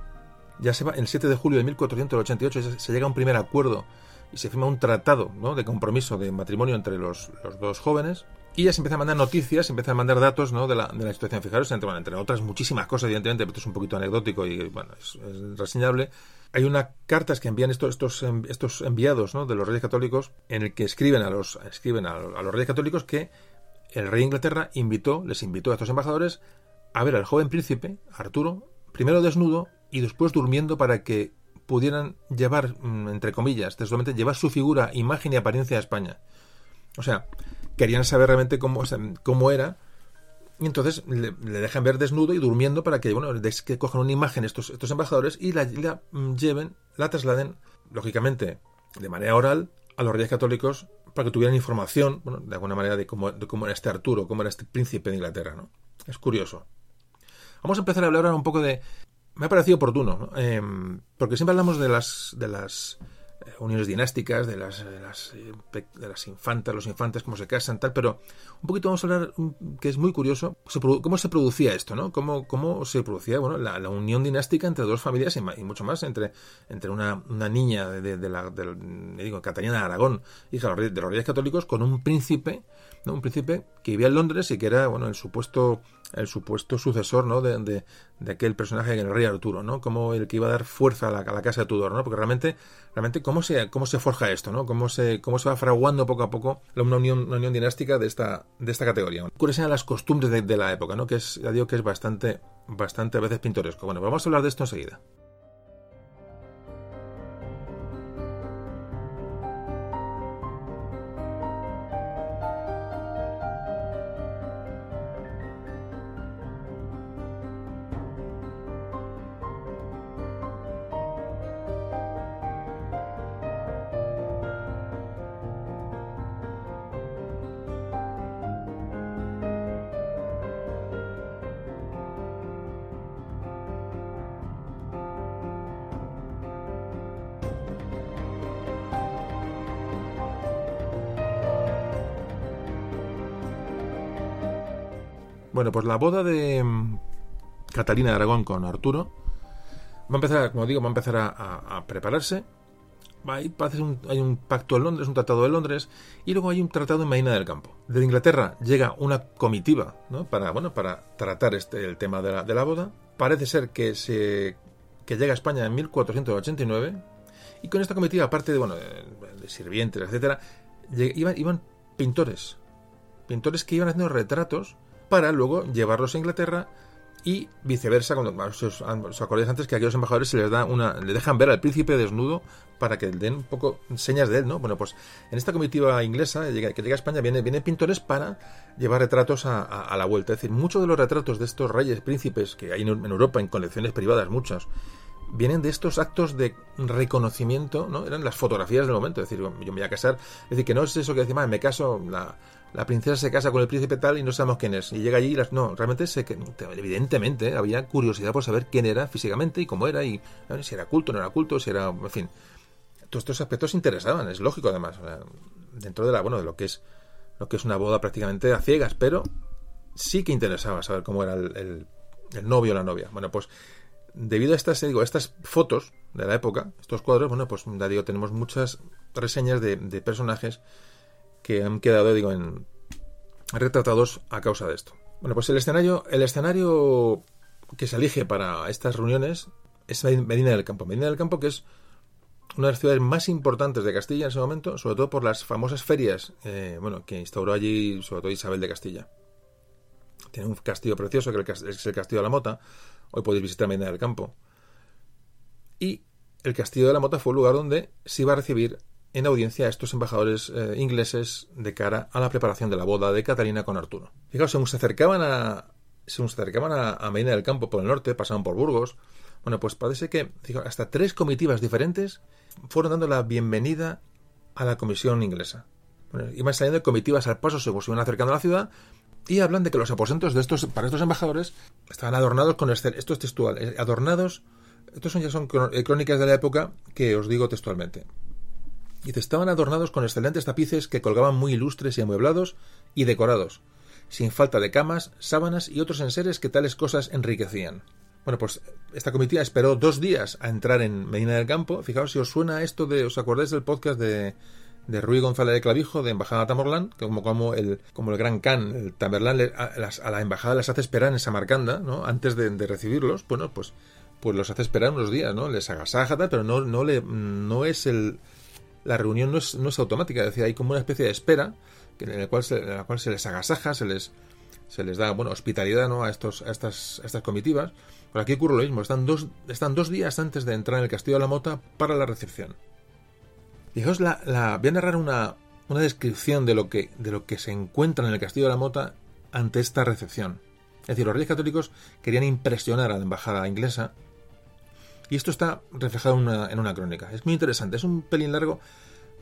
A: Ya se va el 7 de julio de 1488, se, se llega a un primer acuerdo y se firma un tratado ¿no? de compromiso de matrimonio entre los, los dos jóvenes. Y ya se empieza a mandar noticias, se empieza a mandar datos ¿no? de, la, de la situación. Fijaros, entre, bueno, entre otras muchísimas cosas, evidentemente, pero esto es un poquito anecdótico y bueno, es, es reseñable. Hay unas cartas que envían estos, estos, env- estos enviados de los reyes católicos en el que escriben a los, escriben a, los reyes católicos que el rey de Inglaterra invitó, les invitó a estos embajadores a ver al joven príncipe, Arturo, primero desnudo y después durmiendo para que pudieran llevar, mm, entre comillas, textualmente, llevar su figura, imagen y apariencia a España. O sea, querían saber realmente cómo, cómo era. Y entonces le, dejan ver desnudo y durmiendo para que, bueno, des- que cojan una imagen estos, estos embajadores y la, la, mm, lleven, la trasladen, lógicamente, de manera oral, a los reyes católicos para que tuvieran información, bueno, de alguna manera, de cómo, de cómo era este Arturo, cómo era este príncipe de Inglaterra, ¿no? Es curioso. Vamos a empezar a hablar ahora un poco de... Me ha parecido oportuno, ¿no? Eh, porque siempre hablamos de las, de las uniones dinásticas, de las, de las, eh, de las infantas, los infantes, cómo se casan, tal, pero un poquito vamos a hablar, mm, que es muy curioso, cómo se producía esto, ¿no? Cómo, cómo se producía, bueno, la, unión dinástica entre dos familias y, y mucho más, entre, entre una, una niña de, de- de la, me digo, de Aragón, hija de de los reyes católicos, con un príncipe, Un príncipe que vivía en Londres y que era, bueno, el supuesto, el supuesto sucesor, ¿no? De, de, aquel personaje, el rey Arturo, ¿no? Como el que iba a dar fuerza a la, casa de Tudor, ¿no? Porque realmente, realmente, ¿cómo se, cómo se forja esto, ¿no? Cómo se, cómo se va fraguando poco a poco una unión, una unión dinástica de esta, de esta categoría. ¿Cuáles eran las costumbres de, la época, ¿no? Que es, digo que es bastante, bastante a veces pintoresco. Bueno, vamos a hablar de esto enseguida. Pues la boda de mm, Catalina de Aragón con Arturo va a empezar, como digo, va a empezar a, a- prepararse. Hay, un, pacto en Londres, un tratado de Londres, y luego hay un tratado en Medina del Campo. De Inglaterra llega una comitiva, ¿no? Para, bueno, para tratar este, el tema de la, de la boda. Parece ser que se que llega a España en 1489 y con esta comitiva, aparte de bueno, de, sirvientes, etcétera, iban, iban pintores, pintores que iban haciendo retratos para luego llevarlos a Inglaterra y viceversa. Cuando os, acordáis antes que a aquellos embajadores se les da una, le dejan ver al príncipe desnudo para que den un poco señas de él, ¿no? Bueno, pues en esta comitiva inglesa que llega a España viene, vienen pintores para llevar retratos a, a- la vuelta. Es decir, muchos de los retratos de estos reyes, príncipes que hay en, Europa en colecciones privadas, muchos, vienen de estos actos de reconocimiento, ¿no? Eran las fotografías del momento, es decir, yo me voy a casar, es decir, que no es eso que decimos, me caso, la, la princesa se casa con el príncipe tal y no sabemos quién es, y llega allí y las... No, realmente se, que- evidentemente ¿eh? había curiosidad por saber quién era físicamente y cómo era, y si era culto, no era culto, si era, en fin, todos estos aspectos interesaban, es lógico además, dentro de la, bueno, de lo que es, lo que es una boda prácticamente a ciegas, pero sí que interesaba saber cómo era el, el- el novio o la novia. Bueno, pues debido a estas, digo, a estas fotos de la época, estos cuadros, bueno, pues ya digo, tenemos muchas reseñas de, de personajes que han quedado, digo, en retratados a causa de esto. Bueno, pues el escenario, el escenario que se elige para estas reuniones es Medina del Campo. Medina del Campo, que es una de las ciudades más importantes de Castilla en ese momento, sobre todo por las famosas ferias, eh, bueno, que instauró allí, sobre todo Isabel de Castilla. Tiene un castillo precioso, que es el castillo de la Mota. Hoy podéis visitar Medina del Campo. Y el castillo de la Mota fue el lugar donde se iba a recibir en audiencia a estos embajadores eh, ingleses de cara a la preparación de la boda de Catalina con Arturo. Fijaos, según se acercaban a, se acercaban a, a Medina del Campo por el norte, pasaban por Burgos, bueno, pues parece que fijaos, hasta tres comitivas diferentes fueron dando la bienvenida a la comisión inglesa. Bueno, iban saliendo comitivas al paso según se iban acercando a la ciudad y hablan de que los aposentos de estos para estos embajadores estaban adornados con esto es textual, eh, adornados estos son ya son eh, crónicas de la época que os digo textualmente. Y estaban adornados con excelentes tapices que colgaban muy ilustres y amueblados y decorados, sin falta de camas, sábanas y otros enseres que tales cosas enriquecían. Bueno, pues esta comitiva esperó dos días a entrar en Medina del Campo. Fijaos si os suena esto de, ¿os acordáis del podcast de, de Rui González de Clavijo, de Embajada Tamorlán, como, como, el, como el gran Can, el Tamerlán, a, la embajada les hace esperar en Samarcanda, ¿no? Antes de, de recibirlos, bueno, pues pues los hace esperar unos días, ¿no? Les agasaja, pero no, no, le, no es el... La reunión no es, no es automática, es decir, hay como una especie de espera en la cual se, en la cual se les agasaja, se les, se les da bueno, hospitalidad ¿no? a, estos, a, estas, estas comitivas. Pero aquí ocurre lo mismo, están dos, están dos días antes de entrar en el Castillo de la Mota para la recepción. Fijaos, la, la, voy a narrar una, una descripción de lo, que, de lo que se encuentra en el Castillo de la Mota ante esta recepción. Es decir, los reyes católicos querían impresionar a la embajada inglesa y esto está reflejado en una, en una crónica. Es muy interesante, es un pelín largo,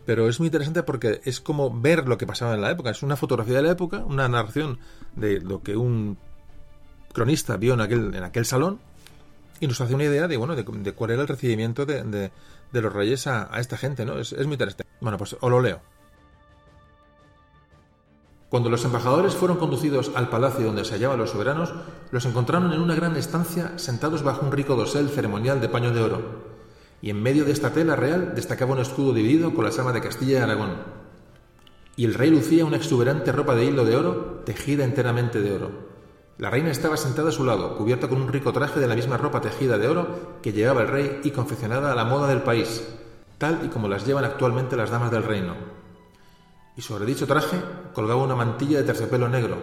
A: pero es muy interesante porque es como ver lo que pasaba en la época. Es una fotografía de la época, una narración de lo que un cronista vio en aquel, en aquel salón y nos hace una idea de, bueno, de, cuál era el recibimiento de, de, los reyes a, a, esta gente, ¿no? Es, es muy interesante. Bueno, pues os lo leo. Cuando los embajadores fueron conducidos al palacio donde se hallaban los soberanos, los encontraron en una gran estancia sentados bajo un rico dosel ceremonial de paño de oro, y en medio de esta tela real destacaba un escudo dividido con la sama de Castilla y Aragón. Y el rey lucía una exuberante ropa de hilo de oro, tejida enteramente de oro. La reina estaba sentada a su lado, cubierta con un rico traje de la misma ropa tejida de oro que llevaba el rey y confeccionada a la moda del país, tal y como las llevan actualmente las damas del reino y sobre dicho traje colgaba una mantilla de terciopelo negro,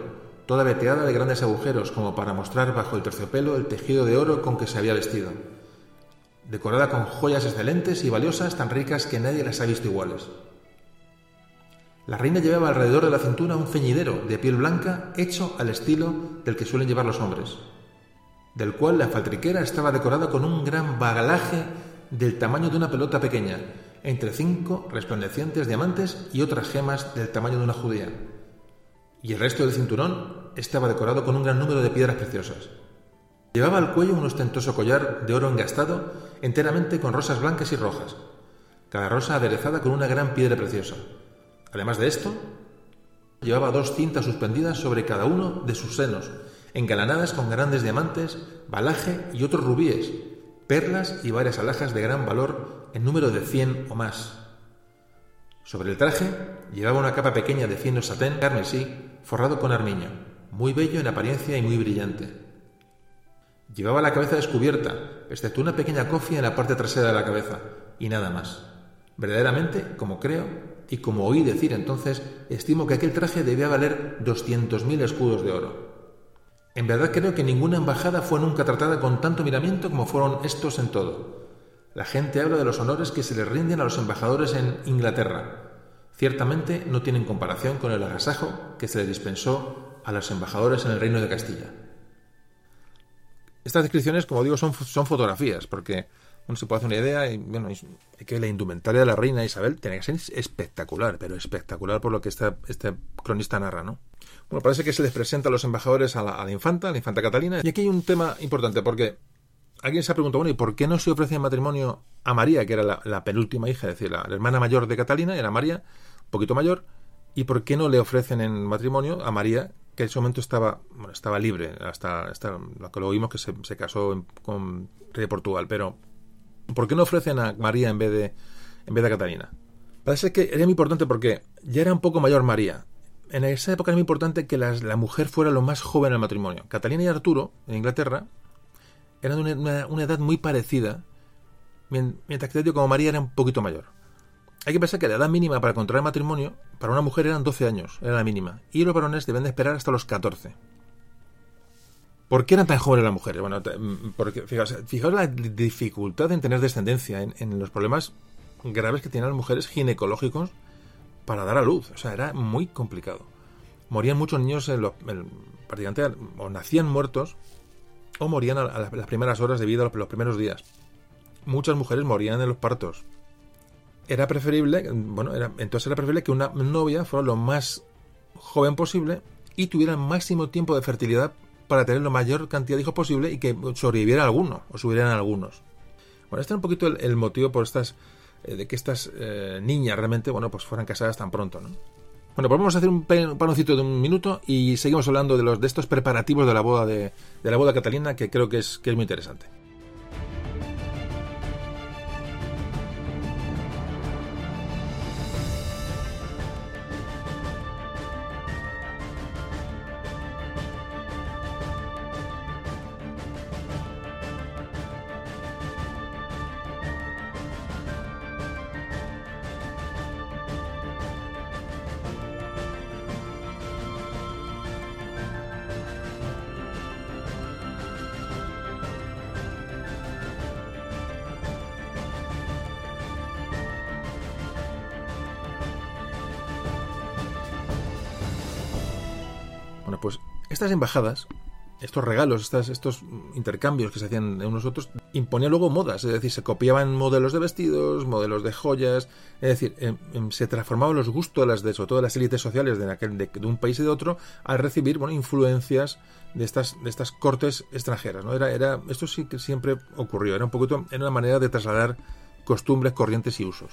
A: toda veteada de grandes agujeros como para mostrar bajo el terciopelo el tejido de oro con que se había vestido, decorada con joyas excelentes y valiosas tan ricas que nadie las ha visto iguales. La reina llevaba alrededor de la cintura un ceñidero de piel blanca hecho al estilo del que suelen llevar los hombres, del cual la faltriquera estaba decorada con un gran bagalaje del tamaño de una pelota pequeña, entre cinco resplandecientes diamantes y otras gemas del tamaño de una judía. Y el resto del cinturón estaba decorado con un gran número de piedras preciosas. Llevaba al cuello un ostentoso collar de oro engastado enteramente con rosas blancas y rojas, cada rosa aderezada con una gran piedra preciosa. Además de esto, llevaba dos cintas suspendidas sobre cada uno de sus senos, engalanadas con grandes diamantes, balaje y otros rubíes, perlas y varias alhajas de gran valor en número de cien o más. Sobre el traje llevaba una capa pequeña de fino satén carmesí forrado con armiño, muy bello en apariencia y muy brillante. Llevaba la cabeza descubierta, excepto una pequeña cofia en la parte trasera de la cabeza, y nada más. Verdaderamente, como creo, y como oí decir entonces, estimo que aquel traje debía valer doscientos mil escudos de oro. En verdad creo que ninguna embajada fue nunca tratada con tanto miramiento como fueron estos en todo. La gente habla de los honores que se les rinden a los embajadores en Inglaterra. Ciertamente no tienen comparación con el agasajo que se le dispensó a los embajadores en el Reino de Castilla. Estas descripciones, como digo, son, fotografías, porque uno se puede hacer una idea y bueno, que la indumentaria de la reina Isabel tiene que ser espectacular, pero espectacular por lo que este, este cronista narra, ¿no? Bueno, parece que se les presenta a los embajadores a la, infanta, a la infanta Catalina. Y aquí hay un tema importante, porque alguien se ha preguntado, bueno, ¿y por qué no se ofrece en matrimonio a María, que era la, penúltima hija, es decir, la, hermana mayor de Catalina, era María, un poquito mayor, y por qué no le ofrecen en matrimonio a María, que en ese momento estaba, bueno, estaba libre, hasta, hasta lo que lo vimos que se, casó con rey de Portugal, pero ¿por qué no ofrecen a María en vez de, en vez de a Catalina? Parece que era muy importante porque ya era un poco mayor María, en esa época era muy importante que la mujer fuera lo más joven en el matrimonio. Catalina y Arturo, en Inglaterra, eran de una, edad muy parecida, mientras que como María era un poquito mayor. Hay que pensar que la edad mínima para contraer matrimonio para una mujer eran 12 años, era la mínima, y los varones deben de esperar hasta los 14. ¿Por qué eran tan jóvenes las mujeres? Bueno, mm, porque fijaos, fijaos la dificultad en tener descendencia, en, los problemas graves que tienen las mujeres ginecológicos para dar a luz. O sea, era muy complicado. Morían muchos niños en los, prácticamente o nacían muertos o morían a, las, primeras horas de vida, los, los primeros días. Muchas mujeres morían en los partos. Era preferible, bueno, era, entonces era preferible que una novia fuera lo más joven posible y tuviera el máximo tiempo de fertilidad para tener la mayor cantidad de hijos posible y que sobreviviera alguno o subieran algunos. Bueno, este es un poquito el, motivo por estas eh, de que estas eh, niñas realmente, bueno, pues fueran casadas tan pronto, ¿no? Bueno, pues vamos a hacer un panoncito de un minuto y seguimos hablando de los de estos preparativos de la boda de, de la boda catalina que creo que es que es muy interesante. Estas embajadas, estos regalos, estas, estos intercambios que se hacían de unos otros, imponían luego modas, es decir, se copiaban modelos de vestidos, modelos de joyas, es decir, em, em, se transformaban los gustos, las de, sobre todo las élites sociales de, aquel, de, un país y de otro, al recibir bueno, influencias de estas, de estas cortes extranjeras. ¿no? Era, era, esto sí que siempre ocurrió, era un poquito, era una manera de trasladar costumbres, corrientes y usos.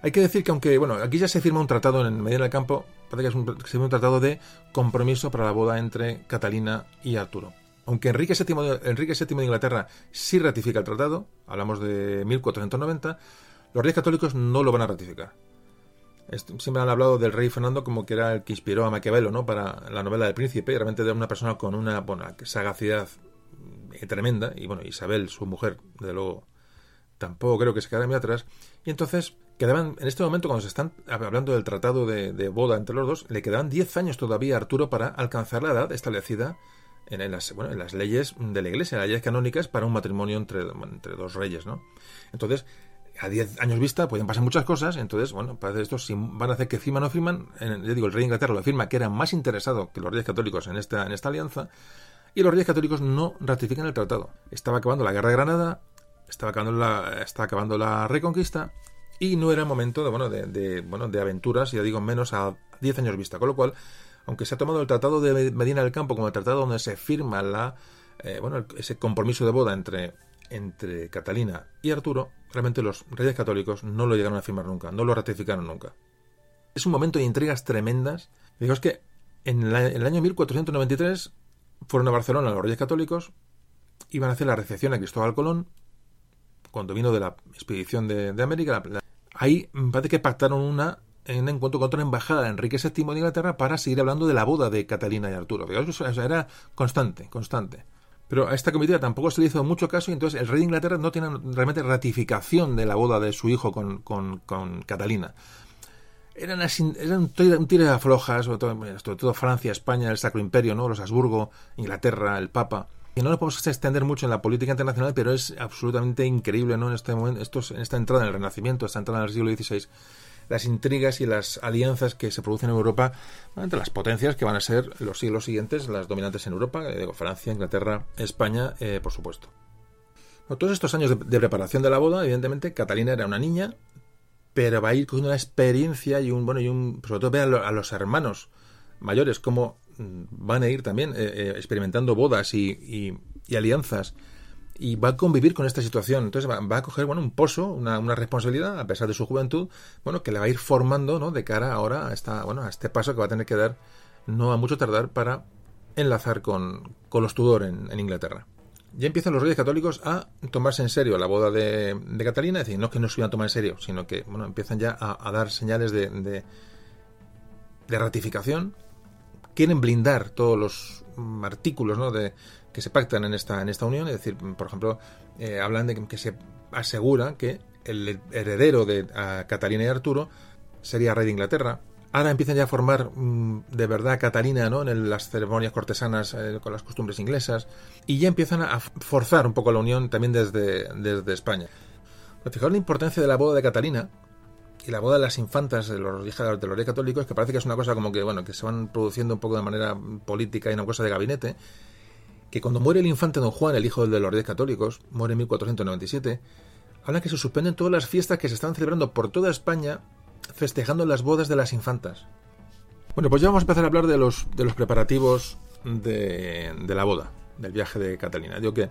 A: Hay que decir que aunque, bueno, aquí ya se firma un tratado en Medina del Campo, parece que es un, un tratado de compromiso para la boda entre Catalina y Arturo. Aunque Enrique VII, de Inglaterra sí ratifica el tratado, hablamos de 1490, los reyes católicos no lo van a ratificar. Siempre han hablado del rey Fernando como que era el que inspiró a Maquiavelo ¿no? para la novela del príncipe, y realmente era una persona con una bueno, sagacidad tremenda, y bueno, Isabel, su mujer, de luego, tampoco creo que se quedara muy atrás, y entonces Quedaban, en este momento, cuando se están hablando del tratado de, boda entre los dos, le quedaban 10 años todavía a Arturo para alcanzar la edad establecida en, las, bueno, en las leyes de la iglesia, las leyes canónicas para un matrimonio entre, dos reyes, ¿no? Entonces, a 10 años vista pueden pasar muchas cosas, entonces, bueno, parece esto, si van a hacer que firman o no firman, yo digo, el rey de Inglaterra lo afirma que era más interesado que los reyes católicos en esta, en esta alianza, y los reyes católicos no ratifican el tratado. Estaba acabando la guerra de Granada, estaba acabando la, estaba acabando la reconquista, y no era momento de, bueno, de, bueno, de aventuras, ya digo, menos a 10 años vista. Con lo cual, aunque se ha tomado el Tratado de Medina del Campo como el tratado donde se firma la, eh, bueno, ese compromiso de boda entre, entre Catalina y Arturo, realmente los reyes católicos no lo llegaron a firmar nunca, no lo ratificaron nunca. Es un momento de intrigas tremendas. Digamos que en, el año 1493 fueron a Barcelona los reyes católicos, iban a hacer la recepción a Cristóbal Colón, cuando vino de la expedición de, América, ahí parece que pactaron una en un encuentro con otra embajada de Enrique VII de Inglaterra para seguir hablando de la boda de Catalina y Arturo. era constante, constante. Pero a esta comitiva tampoco se le hizo mucho caso y entonces el rey de Inglaterra no tiene realmente ratificación de la boda de su hijo con, Catalina. Eran, eran un tiro de aflojas, sobre todo, sobre todo Francia, España, el Sacro Imperio, ¿no? los Habsburgo, Inglaterra, el Papa no lo podemos extender mucho en la política internacional, pero es absolutamente increíble, ¿no? En este momento, en esta entrada en el Renacimiento, esta entrada en el siglo XVI, las intrigas y las alianzas que se producen en Europa entre las potencias que van a ser los siglos siguientes las dominantes en Europa, eh, Francia, Inglaterra, España, eh, por supuesto. todos estos años de, preparación de la boda, evidentemente, Catalina era una niña, pero va a ir con una experiencia y un, bueno, y un, sobre todo ve a, los hermanos mayores como van a ir también eh, eh, experimentando bodas y, alianzas y va a convivir con esta situación. Entonces va, a coger bueno, un pozo, una, responsabilidad, a pesar de su juventud, bueno, que le va a ir formando ¿no? de cara ahora a, esta, bueno, a este paso que va a tener que dar no a mucho tardar para enlazar con, los Tudor en, Inglaterra. Ya empiezan los reyes católicos a tomarse en serio la boda de, Catalina, es decir, no que no se iban a tomar en serio, sino que bueno, empiezan ya a, dar señales de, de, de ratificación quieren blindar todos los mm, artículos ¿no? de, que se pactan en esta, en esta unión. Es decir, por ejemplo, eh, hablan de que, se asegura que el heredero de Catalina y Arturo sería rey de Inglaterra. Ahora empiezan ya a formar mm, de verdad Catalina ¿no? en las ceremonias cortesanas eh, con las costumbres inglesas y ya empiezan a forzar un poco la unión también desde, desde España. Fijaos la importancia de la boda de Catalina y la boda de las infantas de los hijas de los reyes católicos, que parece que es una cosa como que, bueno, que se van produciendo un poco de manera política y una cosa de gabinete, que cuando muere el infante don Juan, el hijo de los reyes católicos, muere en 1497, habla que se suspenden todas las fiestas que se están celebrando por toda España festejando las bodas de las infantas. Bueno, pues ya vamos a empezar a hablar de los, de los preparativos de, de la boda, del viaje de Catalina. Digo que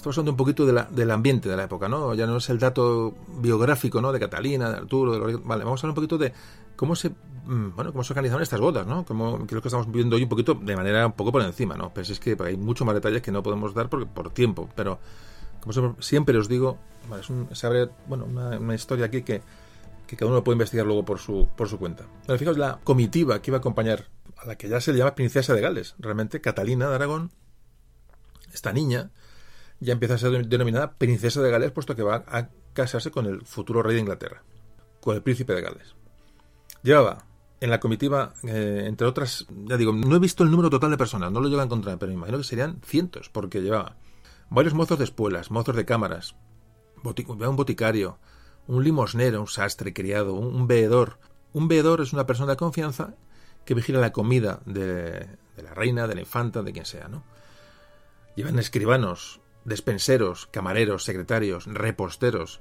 A: estamos hablando un poquito de la, del ambiente de la época, ¿no? Ya no es el dato biográfico, ¿no? De Catalina, de Arturo, de los... Vale, vamos a hablar un poquito de cómo se, mm, bueno, cómo se organizaron estas bodas, ¿no? Como, creo que estamos viendo hoy un poquito de manera un poco por encima, ¿no? Pero es que hay muchos más detalles que no podemos dar por, tiempo, pero como siempre os digo, es un, se abre, bueno, una, historia aquí que que cada uno puede investigar luego por su, por su cuenta. Pero fijaos la comitiva que iba a acompañar a la que ya se llama princesa de Gales, realmente Catalina de Aragón, esta niña, ya empieza a ser denominada princesa de Gales, puesto que va a casarse con el futuro rey de Inglaterra, con el príncipe de Gales. Llevaba en la comitiva, eh, entre otras, ya digo, no he visto el número total de personas, no lo llego a encontrar, pero me imagino que serían cientos, porque llevaba varios mozos de espuelas, mozos de cámaras, un boticario, un limosnero, un sastre criado, un, veedor. Un veedor es una persona de confianza que vigila la comida de, la reina, de la infanta, de quien sea, ¿no? Llevan escribanos, despenseros, camareros, secretarios, reposteros,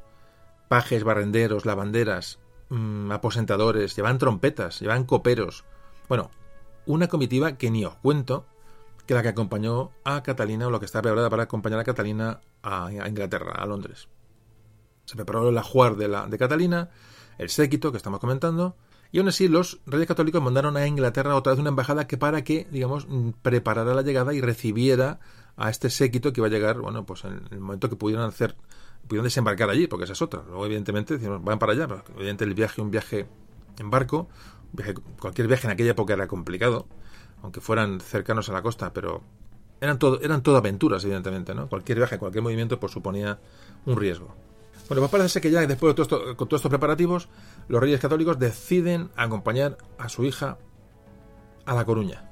A: pajes, barrenderos, lavanderas, mm, aposentadores, llevan trompetas, llevan coperos. Bueno, una comitiva que ni os cuento que la que acompañó a Catalina o lo que está preparada para acompañar a Catalina a Inglaterra, a Londres. Se preparó el ajuar de, la, de Catalina, el séquito que estamos comentando, y aún así los reyes católicos mandaron a Inglaterra otra vez una embajada que para que, digamos, mm, preparara la llegada y recibiera a este séquito que iba a llegar, bueno, pues en el momento que pudieran hacer, pudieran desembarcar allí, porque esa es otra. Luego, evidentemente, decimos, van para allá, pero evidentemente el viaje, un viaje en barco, cualquier viaje en aquella época era complicado, aunque fueran cercanos a la costa, pero eran todo, eran todo aventuras, evidentemente, ¿no? Cualquier viaje, cualquier movimiento, pues suponía un riesgo. Bueno, pues parece que ya después de todo con todos estos preparativos, los reyes católicos deciden acompañar a su hija a La Coruña.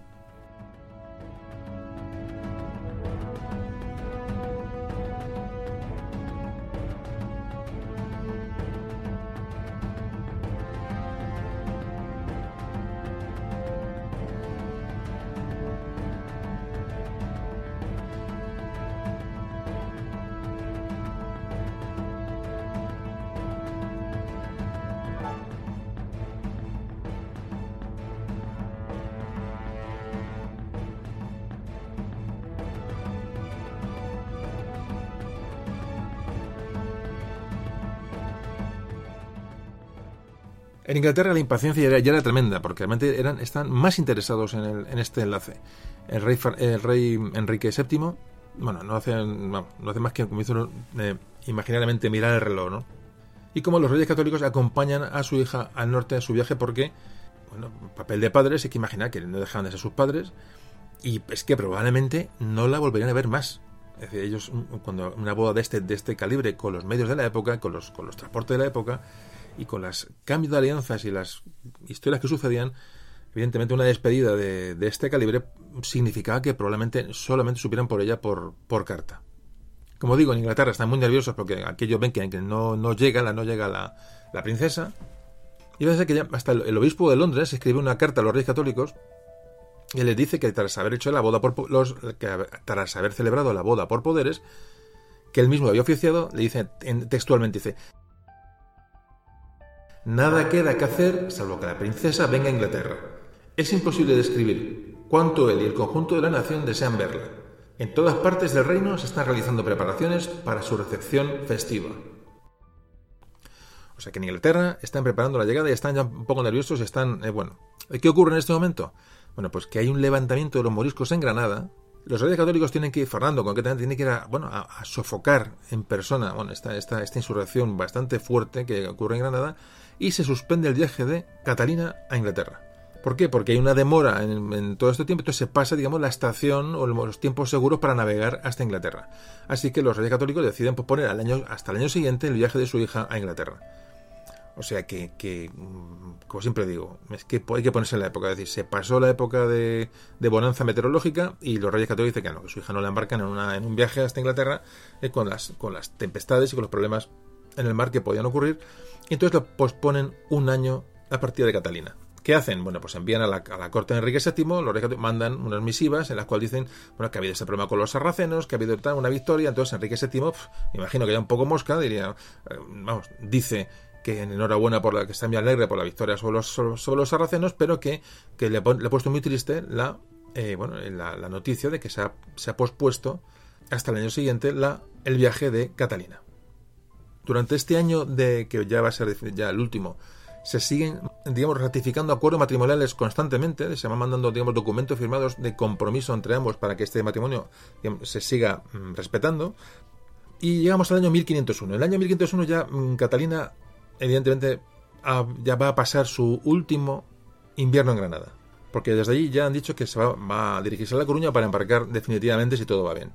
A: Inglaterra la impaciencia ya era, tremenda, porque realmente eran, están más interesados en, el, en este enlace. El rey, el rey Enrique VII, bueno, no hace, no, hace más que, como eh, mirar el reloj, ¿no? Y como los reyes católicos acompañan a su hija al norte a su viaje porque, bueno, papel de padres, hay que imaginar que no dejaban de ser sus padres, y es que probablemente no la volverían a ver más. Es decir, ellos, cuando una boda de este, de este calibre, con los medios de la época, con los, con los transportes de la época, y con los cambios de alianzas y las historias que sucedían, evidentemente una despedida de, este calibre significaba que probablemente solamente supieran por ella por, carta. Como digo, en Inglaterra están muy nerviosos porque aquellos ven que, no, llega, la, no llega la, la princesa. Y parece que ya hasta el, obispo de Londres escribe una carta a los reyes católicos y les dice que tras haber hecho la boda por que tras haber celebrado la boda por poderes, que él mismo había oficiado, le dice textualmente dice Nada queda que hacer salvo que la princesa venga a Inglaterra. Es imposible describir cuánto él y el conjunto de la nación desean verla. En todas partes del reino se están realizando preparaciones para su recepción festiva. O sea que en Inglaterra están preparando la llegada y están ya un poco nerviosos están... Eh, bueno, ¿qué ocurre en este momento? Bueno, pues que hay un levantamiento de los moriscos en Granada. Los reyes católicos tienen que ir, Fernando concretamente, tiene que ir a, bueno, a, sofocar en persona bueno, esta insurrección bastante fuerte que ocurre en Granada y se suspende el viaje de Catalina a Inglaterra. ¿Por qué? Porque hay una demora en, todo este tiempo, entonces se pasa, digamos, la estación o los tiempos seguros para navegar hasta Inglaterra. Así que los reyes católicos deciden posponer al año, hasta el año siguiente el viaje de su hija a Inglaterra. O sea que, mm, como siempre digo, es que hay que ponerse en la época. Es decir, se pasó la época de, bonanza meteorológica y los reyes católicos dicen que no, que su hija no la embarcan en, una, en un viaje hasta Inglaterra eh, con las tempestades y con los problemas en el mar que podían ocurrir. Y entonces lo posponen un año la partida de Catalina. ¿Qué hacen? Bueno, pues envían a la, corte de Enrique VII, los mandan unas misivas en las cuales dicen bueno, que ha habido este problema con los sarracenos, que ha habido una victoria. Entonces Enrique VII, imagino que ya un poco mosca, diría, eh, vamos, dice que enhorabuena por la que está muy alegre por la victoria sobre los, sobre, los sarracenos, pero que, que le, le, ha puesto muy triste la, eh, bueno, la, la, noticia de que se ha, se ha, pospuesto hasta el año siguiente la, el viaje de Catalina. Durante este año de que ya va a ser ya el último, se siguen, digamos, ratificando acuerdos matrimoniales constantemente, se van mandando, digamos, documentos firmados de compromiso entre ambos para que este matrimonio se siga mmm, respetando. Y llegamos al año 1501. En el año 1501 ya mmm, Catalina evidentemente ya va a pasar su último invierno en Granada. Porque desde allí ya han dicho que se va, va, a dirigirse a La Coruña para embarcar definitivamente si todo va bien.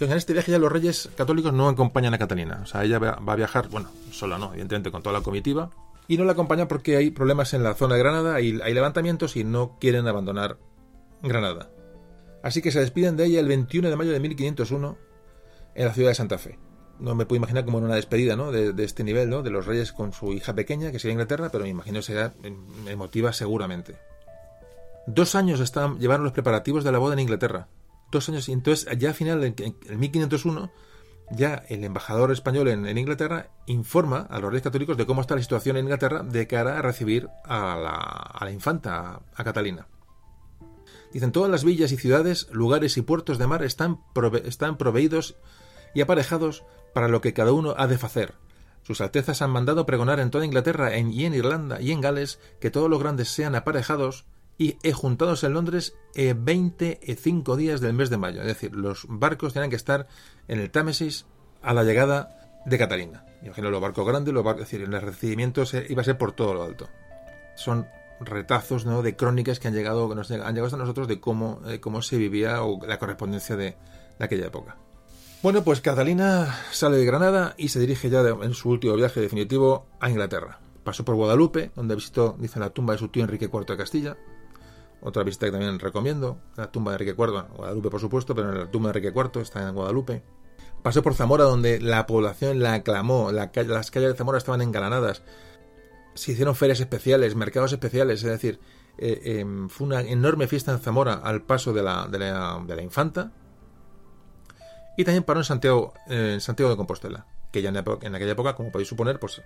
A: En este viaje ya los reyes católicos no acompañan a Catalina. O sea, ella va, a viajar, bueno, sola no, evidentemente con toda la comitiva. Y no la acompañan porque hay problemas en la zona de Granada, hay levantamientos y no quieren abandonar Granada. Así que se despiden de ella el 21 de mayo de 1501 en la ciudad de Santa Fe no me puedo imaginar como en una despedida ¿no? de, este nivel, ¿no? de los reyes con su hija pequeña, que sería Inglaterra, pero me imagino que será emotiva seguramente. Dos años estaban, llevaron los preparativos de la boda en Inglaterra. Dos años, y entonces ya a final, en, en 1501, ya el embajador español en, Inglaterra informa a los reyes católicos de cómo está la situación en Inglaterra de cara a recibir a la, a la infanta, a, Catalina. Dicen, todas las villas y ciudades, lugares y puertos de mar están, prove están proveídos y aparejados para lo que cada uno ha de hacer. Sus Altezas han mandado pregonar en toda Inglaterra y en Irlanda y en Gales que todos los grandes sean aparejados y eh, juntados en Londres eh, 25 días del mes de mayo. Es decir, los barcos tienen que estar en el Támesis a la llegada de Catalina. Imagino los barcos grandes, los barcos, es decir, el recibimiento iba a ser por todo lo alto. Son retazos ¿no? de crónicas que han llegado, que nos han llegado hasta nosotros de cómo, eh, cómo se vivía o la correspondencia de, aquella época. Bueno, pues Catalina sale de Granada y se dirige ya en su último viaje definitivo a Inglaterra. Pasó por Guadalupe, donde visitó, dice, la tumba de su tío Enrique IV de Castilla. Otra visita que también recomiendo, la tumba de Enrique IV, Guadalupe por supuesto, pero la tumba de Enrique IV está en Guadalupe. Pasó por Zamora, donde la población la aclamó, la, las calles de Zamora estaban engalanadas. Se hicieron ferias especiales, mercados especiales, es decir, eh, eh, fue una enorme fiesta en Zamora al paso de la, de la, infanta, y también paró en Santiago, de Compostela, que ya en, aquella época, como podéis suponer, pues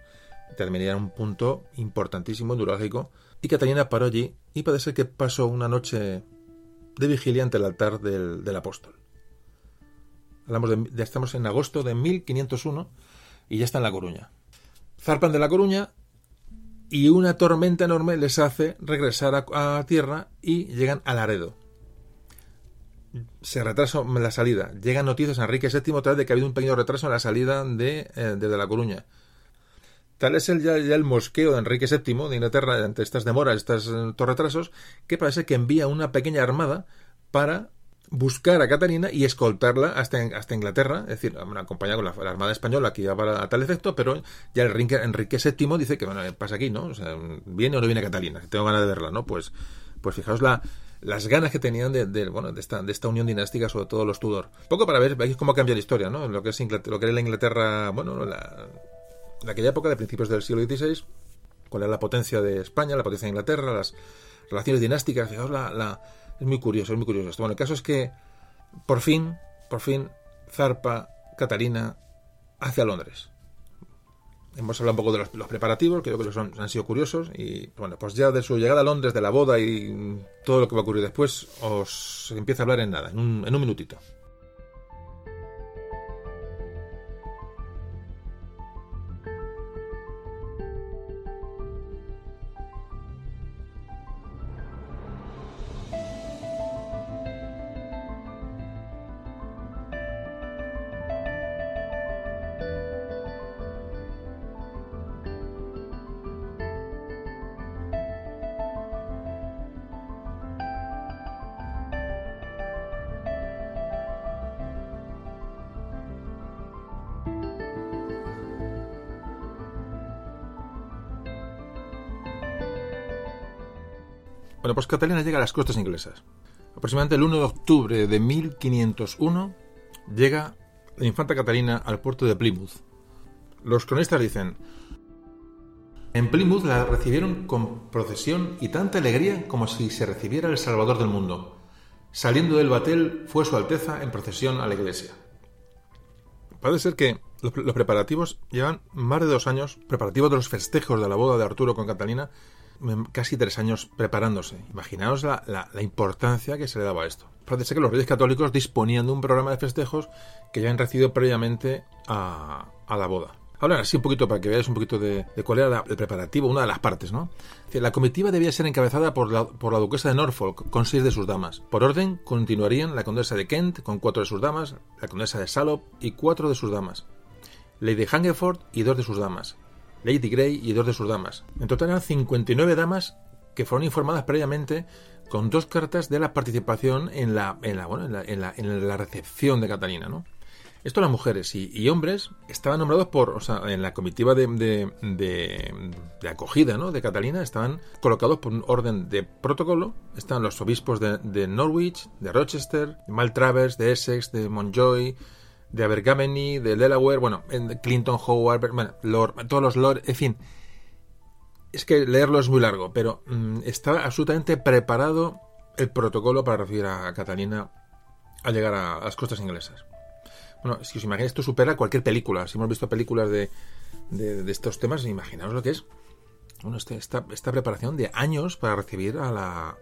A: terminaría en un punto importantísimo, neurálgico, y Catalina paró allí y ser que pasó una noche de vigilia ante el altar del, apóstol. Hablamos de, ya estamos en agosto de 1501 y ya está en La Coruña. Zarpan de La Coruña y una tormenta enorme les hace regresar a, tierra y llegan a Laredo se retrasa la salida. Llegan noticias a Enrique VII otra vez de que ha habido un pequeño retraso en la salida de, eh, La Coruña. Tal es el, ya, el mosqueo de Enrique VII de Inglaterra ante estas demoras, estos, estos retrasos, que parece que envía una pequeña armada para buscar a Catalina y escoltarla hasta, hasta Inglaterra, es decir, acompañada con la, Armada Española que iba para, a tal efecto, pero ya el Enrique, Enrique VII dice que, bueno, pasa aquí, ¿no? O sea, ¿viene o no viene Catalina? Tengo ganas de verla, ¿no? Pues, pues fijaos la, las ganas que tenían de, bueno, de, esta, de esta unión dinástica, sobre todo los Tudor. Poco para ver, veis cómo cambia la historia, ¿no? Lo que es lo que era la Inglaterra, bueno, la, en aquella época, de principios del siglo XVI, cuál era la potencia de España, la potencia de Inglaterra, las relaciones dinásticas, la, es muy curioso, es muy curioso esto. Bueno, el caso es que, por fin, por fin, zarpa Catarina hacia Londres hemos hablado un poco de los, preparativos, creo que los son, han sido curiosos. Y bueno, pues ya de su llegada a Londres, de la boda y todo lo que va a ocurrir después, os empiezo a hablar en nada, en un, en un minutito. Bueno, pues Catalina llega a las costas inglesas. Aproximadamente el 1 de octubre de 1501 llega la infanta Catalina al puerto de Plymouth. Los cronistas dicen, en Plymouth la recibieron con procesión y tanta alegría como si se recibiera el Salvador del mundo. Saliendo del batel fue Su Alteza en procesión a la iglesia. Parece ser que los, preparativos llevan más de dos años, preparativos de los festejos de la boda de Arturo con Catalina, casi tres años preparándose. Imaginaos la, la, importancia que se le daba a esto. Parece que los reyes católicos disponían de un programa de festejos que ya han recibido previamente a, a la boda. Hablan así un poquito para que veáis un poquito de, cuál era el preparativo, una de las partes, ¿no? La comitiva debía ser encabezada por la, por la duquesa de Norfolk, con seis de sus damas. Por orden, continuarían la condesa de Kent, con cuatro de sus damas, la condesa de Salop y cuatro de sus damas. Lady Hungerford y dos de sus damas. Lady Grey y dos de sus damas. En total eran 59 damas que fueron informadas previamente con dos cartas de la participación en la, en la, bueno, en la, en la, recepción de Catalina, ¿no? Esto las mujeres y, hombres estaban nombrados por, o sea, en la comitiva de, de, acogida, ¿no? De Catalina estaban colocados por un orden de protocolo. Estaban los obispos de, Norwich, de Rochester, de Maltravers, de Essex, de Montjoy, de Abergavenny, de Delaware, bueno, Clinton, Howard, bueno, Lord, todos los Lord, en fin. Es que leerlo es muy largo, pero mm, estaba absolutamente preparado el protocolo para recibir a Catalina al llegar a, las costas inglesas. Bueno, si os imagináis, esto supera cualquier película. Si hemos visto películas de, de, estos temas, imaginaos lo que es. Bueno, este, esta, esta preparación de años para recibir a la.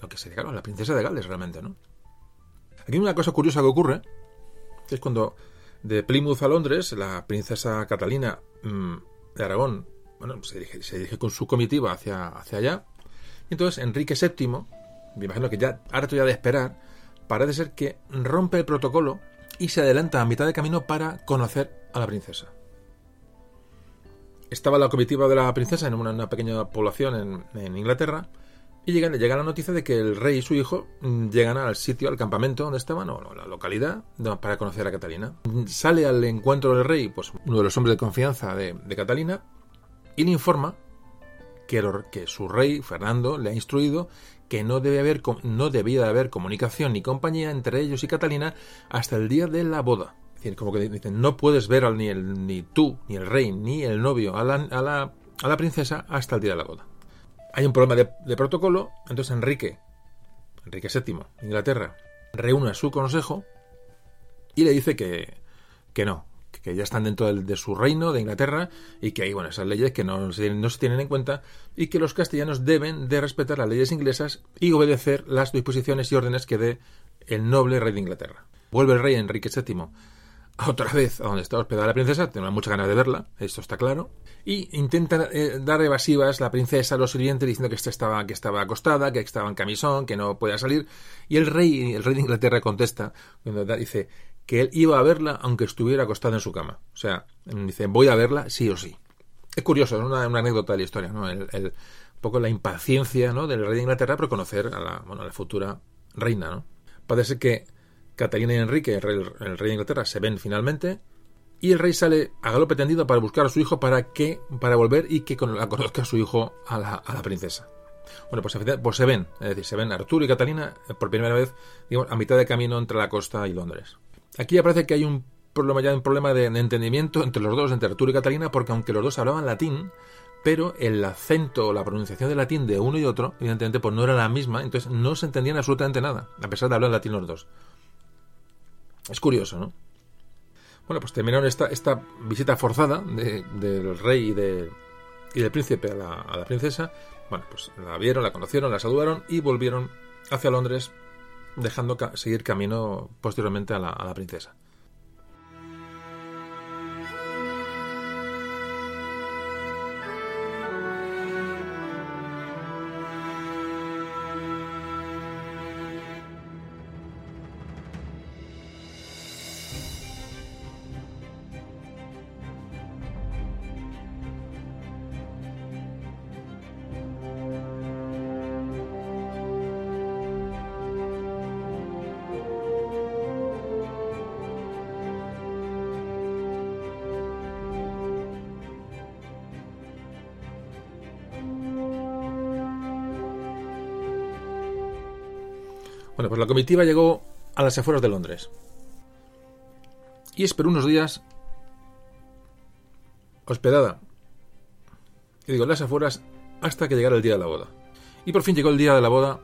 A: Lo que sería, claro, a la princesa de Gales, realmente, ¿no? Aquí hay una cosa curiosa que ocurre, es cuando de Plymouth a Londres, la princesa Catalina mm, de Aragón, bueno, se dirige, con su comitiva hacia, hacia allá. Y entonces Enrique VII, me imagino que ya harto ya de esperar, parece ser que rompe el protocolo y se adelanta a mitad de camino para conocer a la princesa. Estaba la comitiva de la princesa en una, pequeña población en Inglaterra y llega, llega, la noticia de que el rey y su hijo mm, llegan al sitio, al campamento donde estaban, o la localidad, para conocer a Catalina. Sale al encuentro del rey, pues uno de los hombres de confianza de, Catalina, y le informa que, su rey, Fernando, le ha instruido que no, debe haber, no debía haber comunicación ni compañía entre ellos y Catalina hasta el día de la boda. Es decir, como que dicen, no puedes ver al, ni, el, ni tú, ni el rey, ni el novio a la princesa hasta el día de la boda hay un problema de, protocolo, entonces Enrique, Enrique VII, Inglaterra, reúne a su consejo y le dice que, que no, que ya están dentro de, su reino de Inglaterra y que hay bueno, esas leyes que no se, no se tienen en cuenta y que los castellanos deben de respetar las leyes inglesas y obedecer las disposiciones y órdenes que dé el noble rey de Inglaterra. Vuelve el rey Enrique VII otra vez a donde está hospedada la princesa, tengo muchas ganas de verla, esto está claro, y intenta eh, dar evasivas la princesa a los sirvientes diciendo que esta estaba, que estaba acostada, que estaba en camisón, que no podía salir, y el rey, el rey de Inglaterra contesta, dice que él iba a verla aunque estuviera acostada en su cama. O sea, dice, voy a verla sí o sí. Es curioso, es una, anécdota de la historia, ¿no? El, un poco la impaciencia ¿no? del rey de Inglaterra por conocer a la, bueno, a la futura reina, ¿no? Parece que Catalina y Enrique, el rey, de Inglaterra, se ven finalmente y el rey sale a galope tendido para buscar a su hijo para que para volver y que la conozca a su hijo a la, princesa. Bueno, pues, pues, se ven, es decir, se ven Arturo y Catalina eh, por primera vez digamos, a mitad de camino entre la costa y Londres. Aquí ya parece que hay un problema ya un problema de, entendimiento entre los dos, entre Arturo y Catalina, porque aunque los dos hablaban latín, pero el acento o la pronunciación del latín de uno y otro, evidentemente, pues no era la misma, entonces no se entendían absolutamente nada, a pesar de hablar latín los dos. Es curioso, ¿no? Bueno, pues terminaron esta, esta visita forzada del rey y, de, y del príncipe a la, princesa. Bueno, pues la vieron, la conocieron, la saludaron y volvieron hacia Londres, dejando seguir camino posteriormente a la princesa. Bueno, pues la comitiva llegó a las afueras de Londres. Y esperó unos días hospedada. Y digo, las afueras hasta que llegara el día de la boda. Y por fin llegó el día de la boda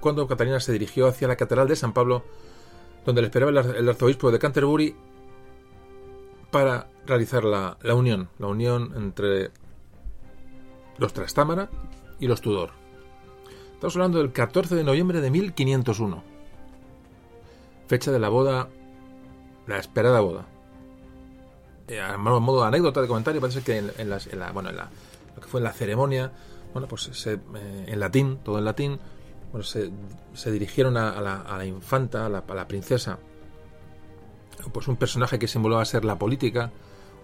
A: cuando Catalina se dirigió hacia la Catedral de San Pablo, donde le esperaba el arzobispo de Canterbury para realizar la, la unión, la unión entre los Trastámara y los Tudor. Estamos hablando del 14 de noviembre de 1501. Fecha de la boda, la esperada boda. Eh, a modo de anécdota, de comentario, parece que en, en, la, bueno, en la, lo que fue en la ceremonia, bueno, pues se, eh, en latín, todo en latín, bueno, se, se dirigieron a, a, la, a, la, infanta, a la, a la, princesa, pues un personaje que simulaba ser la política,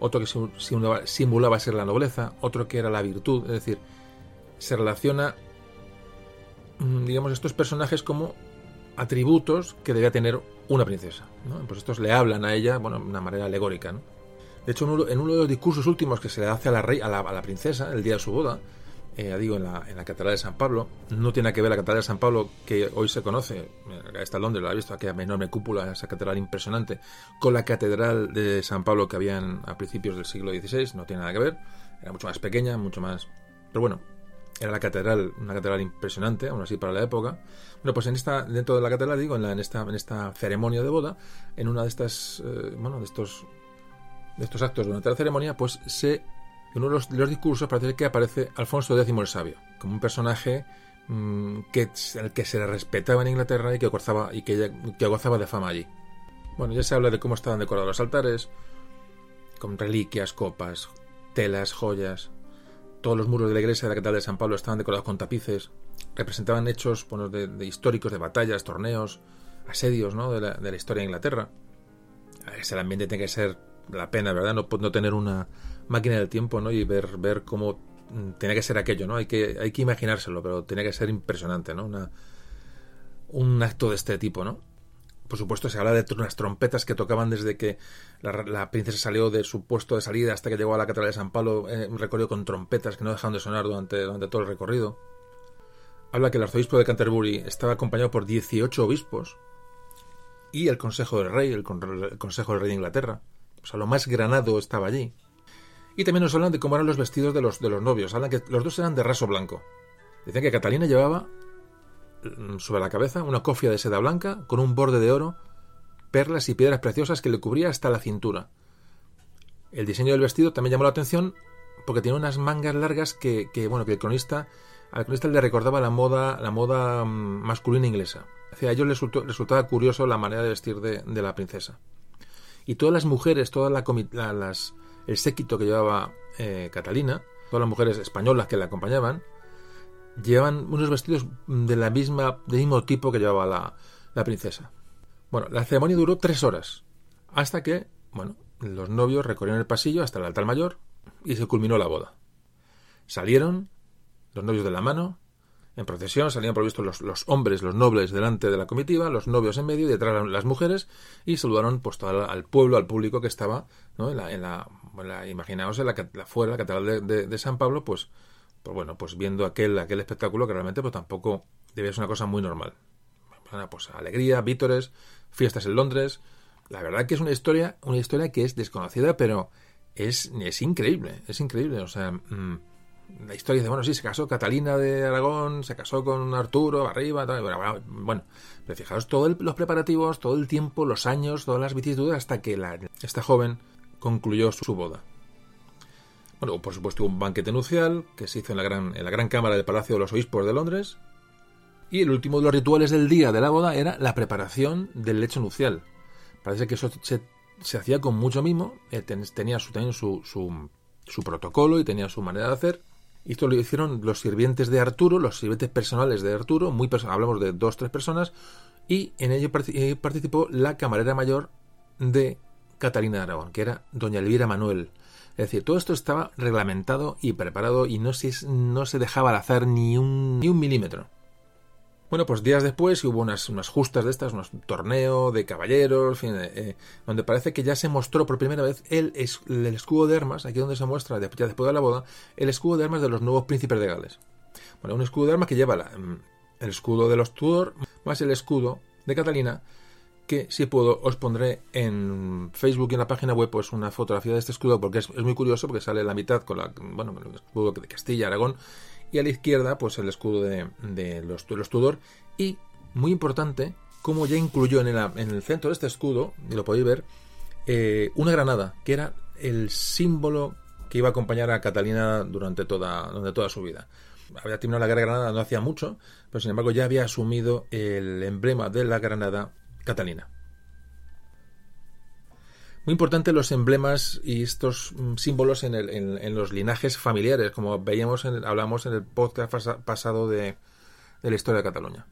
A: otro que simulaba, simulaba ser la nobleza, otro que era la virtud, es decir, se relaciona, mm, digamos, estos personajes como atributos que debía tener una princesa. Pues estos le hablan a ella, bueno, de una manera alegórica. De hecho, en uno, de los discursos últimos que se le hace a la, rey, a la, princesa el día de su boda, eh, digo, en la, Catedral de San Pablo. No tiene que ver la Catedral de San Pablo que hoy se conoce, está en Londres, lo ha visto, aquella enorme cúpula, esa catedral impresionante, con la Catedral de San Pablo que habían a principios del siglo XVI, no tiene nada que ver, era mucho más pequeña, mucho más... Pero bueno, era la catedral, una catedral impresionante, aún así para la época. Bueno, pues en esta, dentro de la catedral, digo, en, la, en, esta, en esta ceremonia de boda, en una de estas, eh, bueno, de estos, de estos actos durante la ceremonia, pues se en uno de los, discursos parece que aparece Alfonso X el Sabio, como un personaje mmm, que, el que se le respetaba en Inglaterra y que gozaba, que gozaba de fama allí. Bueno, ya se habla de cómo estaban decorados los altares, con reliquias, copas, telas, joyas. Todos los muros de la iglesia de la Catedral de San Pablo estaban decorados con tapices. Representaban hechos bueno, de, históricos, de batallas, torneos, asedios ¿no? de, la, de la historia de Inglaterra. Ese ambiente tiene que ser la pena, ¿verdad? No, no tener una máquina del tiempo, ¿no? Y ver, ver cómo tenía que ser aquello, ¿no? Hay que, hay que imaginárselo, pero tenía que ser impresionante, ¿no? Una, un acto de este tipo, ¿no? Por supuesto, se habla de unas trompetas que tocaban desde que la, princesa salió de su puesto de salida hasta que llegó a la Catedral de San Pablo, eh, un recorrido con trompetas que no dejaban de sonar durante, durante todo el recorrido. Habla que el arzobispo de Canterbury estaba acompañado por 18 obispos y el consejo del rey, el, consejo del rey de Inglaterra. O sea, lo más granado estaba allí. Y también nos hablan de cómo eran los vestidos de los, de los novios. Hablan que los dos eran de raso blanco. Dicen que Catalina llevaba sobre la cabeza una cofia de seda blanca con un borde de oro, perlas y piedras preciosas que le cubría hasta la cintura. El diseño del vestido también llamó la atención porque tenía unas mangas largas que, que bueno, que el cronista, al cronista le recordaba la moda, la moda masculina inglesa. a ellos les resultó, resultaba curioso la manera de vestir de, de la princesa. Y todas las mujeres, todas la, la, las, el séquito que llevaba eh, Catalina, todas las mujeres españolas que la acompañaban, llevaban unos vestidos de la misma, del mismo tipo que llevaba la, la princesa. Bueno, la ceremonia duró tres horas, hasta que, bueno, los novios recorrieron el pasillo hasta el altar mayor y se culminó la boda. Salieron los novios de la mano, en procesión salían por visto los, los, hombres, los nobles delante de la comitiva, los novios en medio y detrás las mujeres y saludaron pues al pueblo, al público que estaba ¿no? en la, en la, en la imaginaos en la, la, fuera, la catedral de, de, de, San Pablo, pues, pues bueno, pues viendo aquel, aquel espectáculo que realmente pues tampoco debía ser una cosa muy normal. Bueno, pues alegría, vítores, fiestas en Londres. La verdad que es una historia, una historia que es desconocida, pero es, es increíble, es increíble. O sea, mmm, la historia dice, bueno, sí, se casó Catalina de Aragón, se casó con Arturo, arriba, bueno, pero fijaos, todos los preparativos, todo el tiempo, los años, todas las vicisitudes, hasta que la, esta joven concluyó su, boda. Bueno, por supuesto, un banquete nupcial que se hizo en la, gran, en la gran cámara del Palacio de los Obispos de Londres. Y el último de los rituales del día de la boda era la preparación del lecho nupcial. Parece que eso se, hacía con mucho mimo, eh, tenía su, su, su, protocolo y tenía su manera de hacer. Y esto lo hicieron los sirvientes de Arturo, los sirvientes personales de Arturo, muy perso hablamos de dos, tres personas, y en ello participó la camarera mayor de Catalina de Aragón, que era doña Elvira Manuel. Es decir, todo esto estaba reglamentado y preparado y no se, no se dejaba al azar ni un, ni un milímetro. Bueno, pues días después hubo unas, unas justas de estas, unos torneo de caballeros, fin, eh, donde parece que ya se mostró por primera vez el, el, escudo de armas, aquí donde se muestra, ya después de la boda, el escudo de armas de los nuevos príncipes de Gales. Bueno, un escudo de armas que lleva la, el escudo de los Tudor, más el escudo de Catalina, que si puedo os pondré en Facebook y en la página web pues una fotografía de este escudo porque es, muy curioso porque sale la mitad con la bueno el escudo de Castilla Aragón y a la izquierda pues el escudo de, los, Tudor. Y muy importante como ya incluyó en el, en el, centro de este escudo y lo podéis ver eh, una granada que era el símbolo que iba a acompañar a Catalina durante toda, durante toda su vida. Había terminado la guerra Granada no hacía mucho pero sin embargo ya había asumido el emblema de la Granada Catalina. Muy importante los emblemas y estos mm, símbolos en, los linajes familiares, como veíamos, en, hablamos en el podcast pasado de, la historia de Cataluña.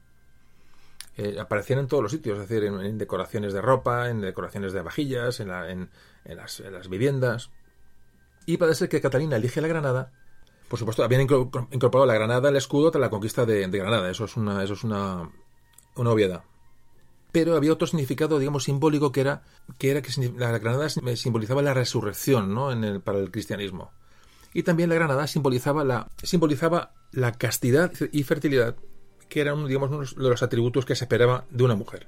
A: Eh, aparecían en todos los sitios, es decir, en, decoraciones de ropa, en decoraciones de vajillas, en, las, las, viviendas. Y parece que Catalina elige la Granada. Por supuesto, habían incorporado la Granada al escudo tras la conquista de, Granada. Eso es una, eso es una obviedad pero había otro significado, digamos, simbólico que era que, la granada simbolizaba la resurrección ¿no? en el, para el cristianismo. Y también la granada simbolizaba la, simbolizaba la castidad y fertilidad, que eran digamos, uno de los atributos que se esperaba de una mujer.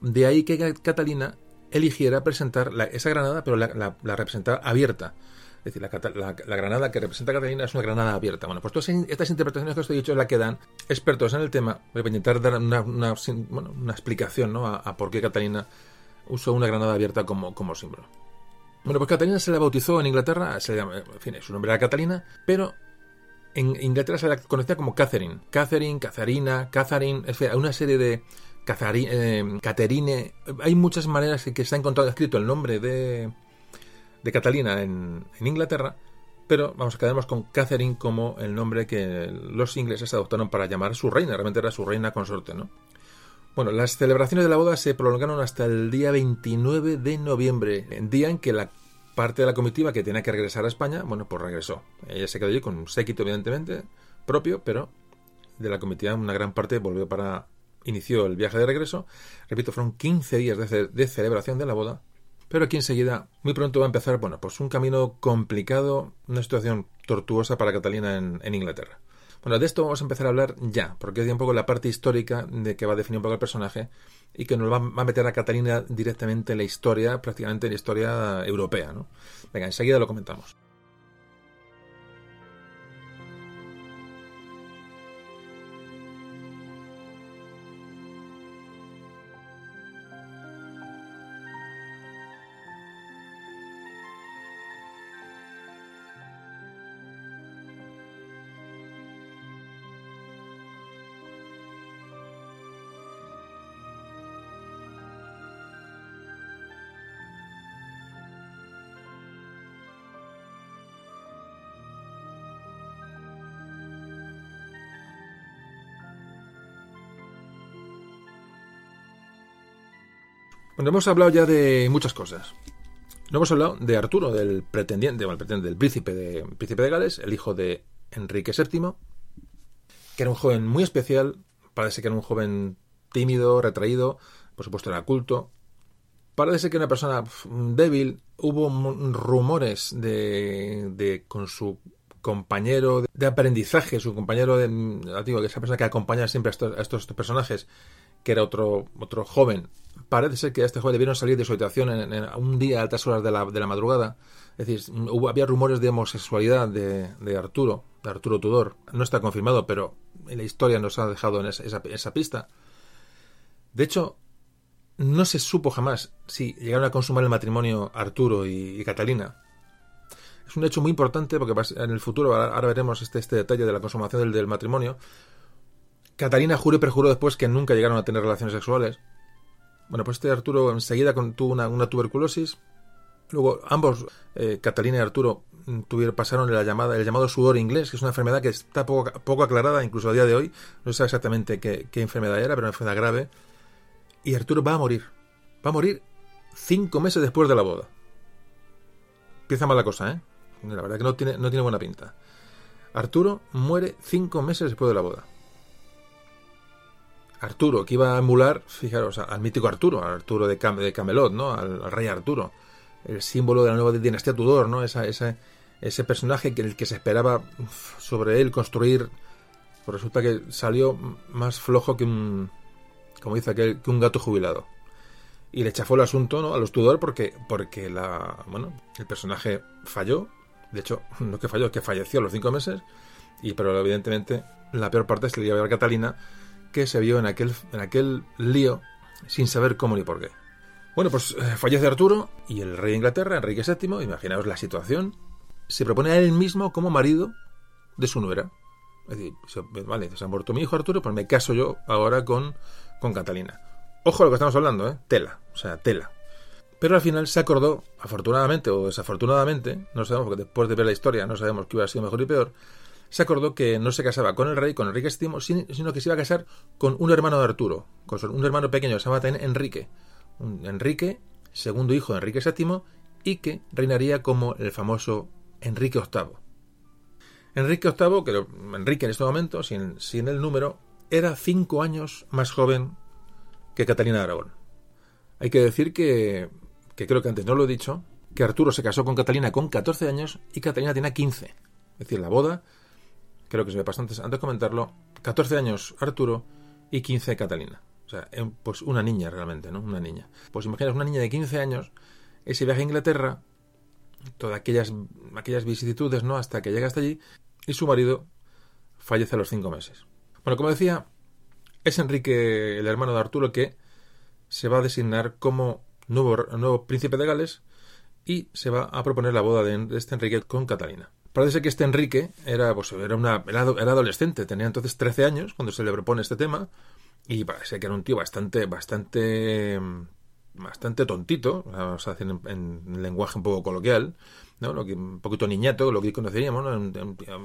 A: De ahí que Catalina eligiera presentar esa granada, pero la, la, la abierta, es decir, la, granada que representa Catalina es una granada abierta. Bueno, pues todas estas interpretaciones que os he dicho es la que dan expertos en el tema para intentar dar una, una, explicación ¿no? a, por qué Catalina usó una granada abierta como, como símbolo. Bueno, pues Catalina se la bautizó en Inglaterra, se llama, en fin, su nombre era Catalina, pero en Inglaterra se la conocía como Catherine. Catherine, Catharina, Catherine, en fin, hay una serie de eh, Catherine. Hay muchas maneras que se ha encontrado escrito el nombre de, de Catalina en, Inglaterra, pero vamos a quedarnos con Catherine como el nombre que los ingleses adoptaron para llamar a su reina, realmente era su reina consorte, ¿no? Bueno, las celebraciones de la boda se prolongaron hasta el día 29 de noviembre, día en que la parte de la comitiva que tenía que regresar a España, bueno, pues regresó. Ella se quedó allí con un séquito, evidentemente, propio, pero de la comitiva una gran parte volvió para... inició el viaje de regreso. Repito, fueron 15 días de celebración de la boda pero aquí enseguida, muy pronto va a empezar, bueno, pues un camino complicado, una situación tortuosa para Catalina en, Inglaterra. Bueno, de esto vamos a empezar a hablar ya, porque es un poco la parte histórica de que va a definir un poco el personaje y que nos va, a meter a Catalina directamente en la historia, prácticamente en la historia europea, ¿no? Venga, enseguida lo comentamos. Bueno, hemos hablado ya de muchas cosas. No hemos hablado de Arturo, del pretendiente, el pretendiente del príncipe de, príncipe de Gales, el hijo de Enrique VII, que era un joven muy especial, parece que era un joven tímido, retraído, por supuesto era culto. Parece que era una persona débil. Hubo rumores de, de con su compañero de aprendizaje, su compañero de, digo, esa persona que acompaña siempre a estos personajes, que era otro, otro joven. Parece ser que a este joven debieron salir de su habitación en, un día a altas horas de la, de la madrugada. Es decir, hubo, había rumores de homosexualidad de, de, Arturo, de Arturo Tudor. No está confirmado, pero la historia nos ha dejado en esa, esa, pista. De hecho, no se supo jamás si llegaron a consumar el matrimonio Arturo y, Catalina. Es un hecho muy importante porque en el futuro, ahora, veremos este, este detalle de la consumación del matrimonio, Catalina juró y perjuró después que nunca llegaron a tener relaciones sexuales. Bueno, pues este Arturo enseguida tuvo una, tuberculosis. Luego ambos, eh, Catalina y Arturo, mm, tuvieron, pasaron la llamada, el llamado sudor inglés, que es una enfermedad que está poco, aclarada, incluso a día de hoy. No sabe exactamente qué, enfermedad era, pero una enfermedad grave. Y Arturo va a morir. Va a morir cinco meses después de la boda. Empieza mal la cosa, ¿eh? La verdad que no tiene, no tiene buena pinta. Arturo muere cinco meses después de la boda. Arturo, que iba a emular, fijaros, al mítico Arturo, al Arturo de, de Camelot, ¿no? Al, rey Arturo, el símbolo de la nueva dinastía Tudor, ¿no? Esa, ese personaje que el que se esperaba sobre él construir, pues resulta que salió más flojo que un, como dice aquel, que un gato jubilado. Y le chafó el asunto ¿no? a los Tudor porque, porque la, bueno, el personaje falló. De hecho, no que falló, que falleció a los cinco meses. Y, pero evidentemente la peor parte es que le iba a Catalina, que se vio en aquel, en aquel lío sin saber cómo ni por qué. Bueno, pues eh, fallece Arturo y el rey de Inglaterra, Enrique VII, imaginaos la situación, se propone a él mismo como marido de su nuera. Es decir, vale, se ha muerto mi hijo Arturo, pues me caso yo ahora con, con Catalina. Ojo a lo que estamos hablando, ¿eh? Tela, o sea, tela. Pero al final se acordó, afortunadamente o desafortunadamente, no sabemos, porque después de ver la historia no sabemos qué iba a ser mejor y peor, se acordó que no se casaba con el rey, con Enrique VII, sino que se iba a casar con un hermano de Arturo, con un hermano pequeño, se llama también Enrique. Enrique, segundo hijo de Enrique VII, y que reinaría como el famoso Enrique VIII. Enrique VIII, que Enrique en este momento, sin, sin el número, era cinco años más joven que Catalina de Aragón. Hay que decir que, que creo que antes no lo he dicho, que Arturo se casó con Catalina con 14 años y Catalina tenía 15. Es decir, la boda, creo que se ve bastante antes de comentarlo, 14 años Arturo y 15 Catalina. O sea, pues una niña realmente, ¿no? Una niña. Pues imaginas una niña de 15 años, ese viaje a Inglaterra, todas aquellas, aquellas vicisitudes, ¿no? Hasta que llega hasta allí y su marido fallece a los cinco meses. Bueno, como decía, es Enrique, el hermano de Arturo, que se va a designar como nuevo, nuevo príncipe de Gales y se va a proponer la boda de, este Enrique con Catalina. Parece que este Enrique era, pues, era, una, era, adolescente, tenía entonces 13 años cuando se le propone este tema y parece que era un tío bastante, bastante, bastante tontito, vamos a decir en, lenguaje un poco coloquial, ¿no? Lo que, un poquito niñato, lo que conoceríamos,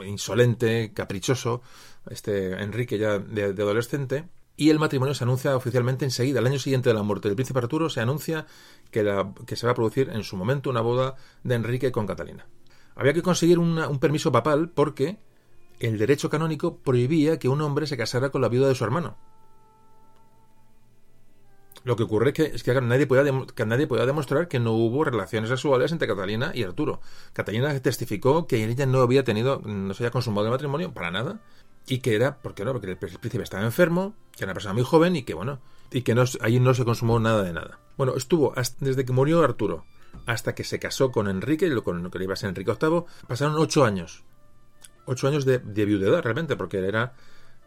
A: insolente, caprichoso, este Enrique ya de, adolescente. Y el matrimonio se anuncia oficialmente enseguida. El año siguiente de la muerte del príncipe Arturo se anuncia que, la, que se va a producir en su momento una boda de Enrique con Catalina. Había que conseguir un permiso papal porque el derecho canónico prohibía que un hombre se casara con la viuda de su hermano. Lo que ocurre es que, nadie, podía demostrar que no hubo relaciones sexuales entre Catalina y Arturo. Catalina testificó que ella no había tenido, no se había consumado el matrimonio para nada, y que era, ¿por qué no? Porque el príncipe estaba enfermo, que era una persona muy joven y que, bueno, y que no, ahí no se consumó nada de nada. Bueno, estuvo desde que murió Arturo hasta que se casó con Enrique, con lo que iba a ser Enrique VIII, pasaron ocho años. Ocho años de, de viudedad, realmente, porque era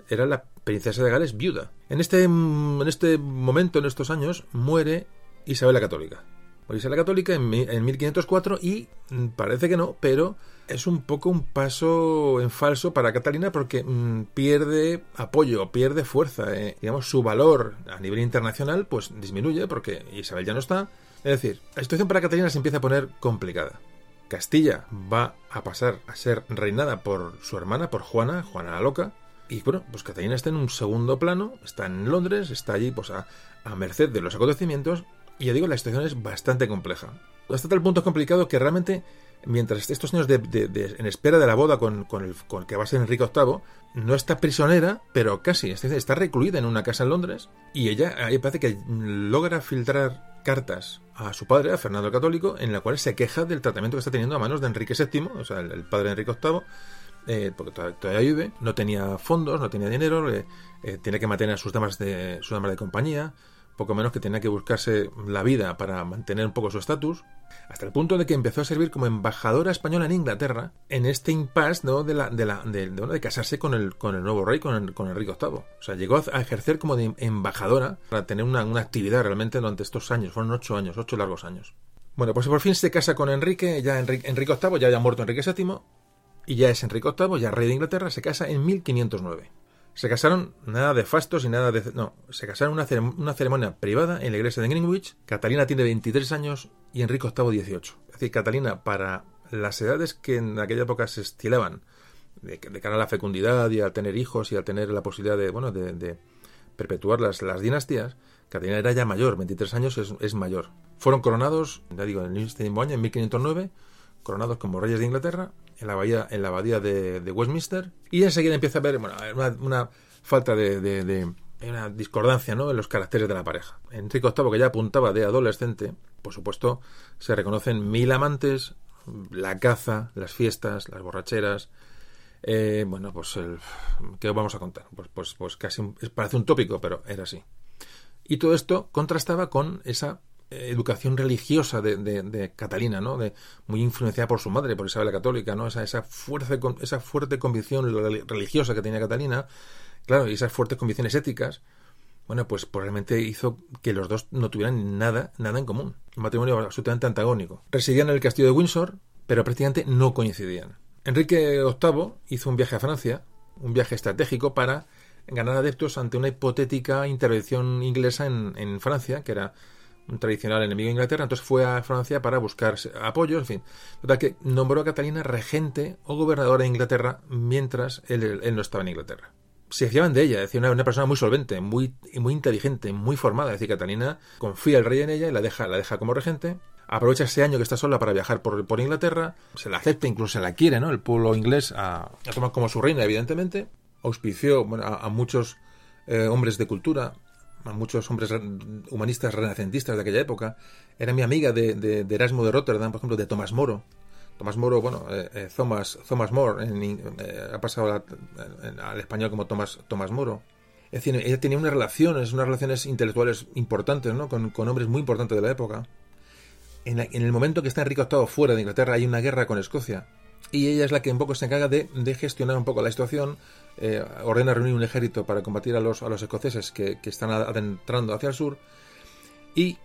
A: era la princesa de Gales viuda. En este, en este momento, en estos años, muere Isabel la Católica. Muere Isabel la Católica en, en 1504 y mm, parece que no, pero es un poco un paso en falso para Catalina porque mm, pierde apoyo, pierde fuerza. Eh. Digamos, su valor a nivel internacional pues disminuye porque Isabel ya no está. Es decir, la situación para Catalina se empieza a poner complicada. Castilla va a pasar a ser reinada por su hermana, por Juana, Juana la Loca, y bueno, pues Catalina está en un segundo plano, está en Londres, está allí pues a, merced de los acontecimientos, y ya digo, la situación es bastante compleja. Hasta tal punto es complicado que realmente, mientras estos años de, en espera de la boda con, el, con, el, que va a ser Enrique VIII, no está prisionera, pero casi, está recluida en una casa en Londres, y ella, ahí parece que logra filtrar cartas a su padre, a Fernando el Católico, en la cual se queja del tratamiento que está teniendo a manos de Enrique VII, o sea, el, el padre de Enrique VIII, eh, porque todavía vive, no tenía fondos, no tenía dinero, eh, tiene que mantener a sus damas de, sus damas de compañía, poco menos que tenía que buscarse la vida para mantener un poco su estatus, hasta el punto de que empezó a servir como embajadora española en Inglaterra en este impasse ¿no? de, la, de, la, de, de, casarse con el, con el nuevo rey, con, el, con Enrique VIII. O sea, llegó a ejercer como de embajadora para tener una, una actividad realmente durante estos años, fueron ocho años, ocho largos años. Bueno, pues por fin se casa con Enrique, ya Enrique, Enrique VIII, ya había muerto Enrique VII, y ya es Enrique VIII, ya rey de Inglaterra, se casa en 1509. Se casaron nada de fastos y nada de... No, se casaron una, una ceremonia privada en la iglesia de Greenwich. Catalina tiene 23 años y Enrique VIII 18. Es decir, Catalina, para las edades que en aquella época se estilaban, de, cara a la fecundidad y al tener hijos y al tener la posibilidad de, bueno, de, perpetuar las, las, dinastías, Catalina era ya mayor, 23 años es, es mayor. Fueron coronados, ya digo, en este mismo año, en 1509, coronados como reyes de Inglaterra en la abadía, en la abadía de, Westminster y enseguida empieza a haber bueno, una, falta de, una discordancia ¿no? en los caracteres de la pareja. Enrique VIII, que ya apuntaba de adolescente, por supuesto, se reconocen mil amantes, la caza, las fiestas, las borracheras. Eh, bueno, pues el, ¿qué vamos a contar? Pues, pues, pues casi parece un tópico, pero era así. Y todo esto contrastaba con esa educación religiosa de, de, Catalina, ¿no? De, muy influenciada por su madre, por Isabel la Católica, ¿no? Esa, esa, fuerte, esa fuerte convicción religiosa que tenía Catalina, claro, y esas fuertes convicciones éticas, bueno, pues probablemente hizo que los dos no tuvieran nada, nada en común. Un matrimonio absolutamente antagónico. Residían en el castillo de Windsor, pero prácticamente no coincidían. Enrique VIII hizo un viaje a Francia, un viaje estratégico para ganar adeptos ante una hipotética intervención inglesa en Francia, que era un tradicional enemigo de Inglaterra, entonces fue a Francia para buscar apoyo, en fin. Total que nombró a Catalina regente o gobernadora de Inglaterra mientras él, no estaba en Inglaterra. Se fiaban de ella, decía una, una, persona muy solvente, muy, muy inteligente, muy formada. Es decir, Catalina confía el rey en ella y la deja, la deja como regente. Aprovecha ese año que está sola para viajar por, Inglaterra. Se la acepta, incluso se la quiere, ¿no? El pueblo inglés a, a tomar como su reina, evidentemente. Auspició a, muchos eh, hombres de cultura, a muchos hombres humanistas renacentistas de aquella época. Era mi amiga de, de, Erasmo de Rotterdam, por ejemplo, de Tomás Moro. Tomás Moro, bueno, eh, eh, Thomas, Thomas More, eh, ha pasado al español como Tomás, Tomás Moro. Es decir, ella tenía unas relaciones, unas relaciones intelectuales importantes, ¿no? Con, con hombres muy importantes de la época. En, en, el momento que está Enrique VIII fuera de Inglaterra hay una guerra con Escocia y ella es la que un poco se encarga de, gestionar un poco la situación, eh, ordena reunir un ejército para combatir a los, a los escoceses que, están adentrando hacia el sur y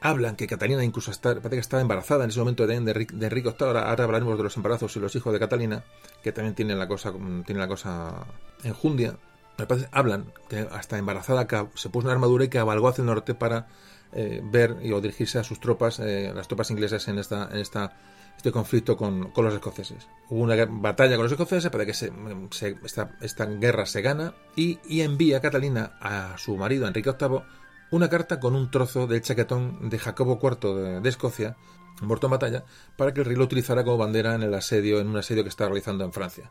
A: hablan que Catalina incluso está, parece que estaba embarazada en ese momento de, de, Enrique VIII, ahora, hablaremos de los embarazos y los hijos de Catalina, que también tienen la cosa, tienen la cosa enjundia, hablan que hasta embarazada se puso una armadura y que cabalgó hacia el norte para eh, ver y o dirigirse a sus tropas, eh, las tropas inglesas en esta, en esta este conflicto con, los escoceses. Hubo una batalla con los escoceses para que se, esta, guerra se gana y, envía a Catalina a su marido Enrique VIII una carta con un trozo del chaquetón de Jacobo IV de, Escocia, muerto en batalla, para que el rey lo utilizara como bandera en el asedio, en un asedio que está realizando en Francia.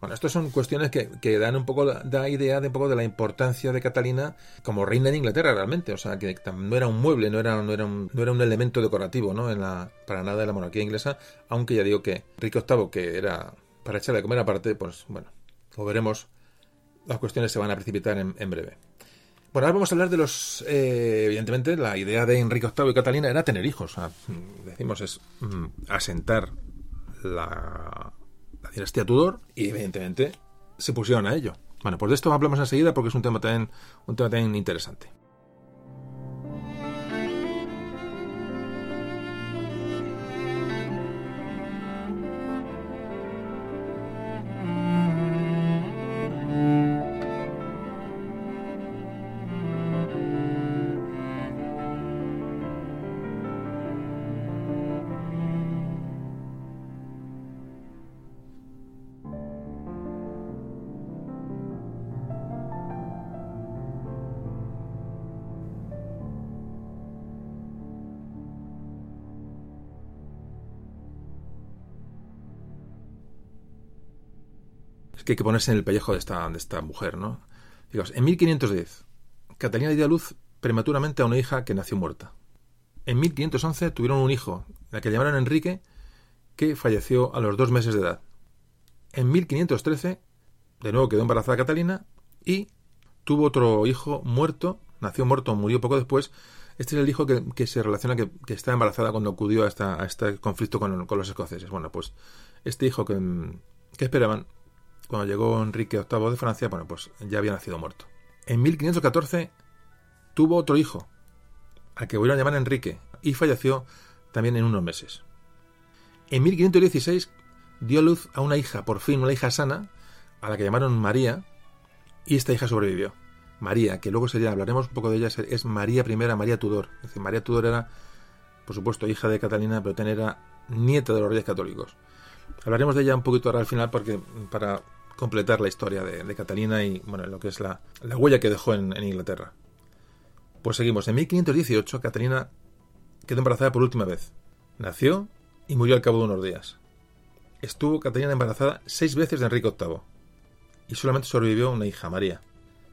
A: Bueno, estas son cuestiones que, dan un poco da idea de un poco de la importancia de Catalina como reina de Inglaterra realmente, o sea, que no era un mueble, no era, no era, un, no era un elemento decorativo, ¿no? En la, para nada de la monarquía inglesa, aunque ya digo que Enrique VIII, que era para echarle a comer aparte, pues bueno, como veremos, las cuestiones se van a precipitar en, breve. Bueno, ahora vamos a hablar de los. Eh, evidentemente, la idea de Enrique VIII y Catalina era tener hijos. decimos, es mm, asentar la dinastía Tudor y evidentemente se pusieron a ello. Bueno, pues de esto hablamos enseguida porque es un tema tan, un tema tan interesante. Que hay que ponerse en el pellejo de esta, de esta mujer, ¿no? en 1510, Catalina dio a luz prematuramente a una hija que nació muerta. En 1511 tuvieron un hijo, la que llamaron Enrique, que falleció a los dos meses de edad. En 1513, de nuevo quedó embarazada Catalina y tuvo otro hijo muerto, nació muerto, murió poco después. Este es el hijo que, se relaciona que, que, está embarazada cuando acudió a, a este conflicto con, con, los escoceses. Bueno, pues este hijo que, que esperaban cuando llegó Enrique VIII de Francia, bueno, pues ya había nacido muerto. En 1514 tuvo otro hijo, al que voy a llamar Enrique, y falleció también en unos meses. En 1516 dio luz a una hija, por fin una hija sana, a la que llamaron María, y esta hija sobrevivió. María, que luego sería, hablaremos un poco de ella, es María I, María Tudor. María Tudor era, por supuesto, hija de Catalina, pero también era nieta de los reyes católicos. Hablaremos de ella un poquito ahora al final porque para completar la historia de, Catalina y bueno, lo que es la, huella que dejó en, Inglaterra. Pues seguimos. En 1518 Catalina quedó embarazada por última vez. Nació y murió al cabo de unos días. Estuvo Catalina embarazada seis veces de Enrique VIII y solamente sobrevivió una hija, María.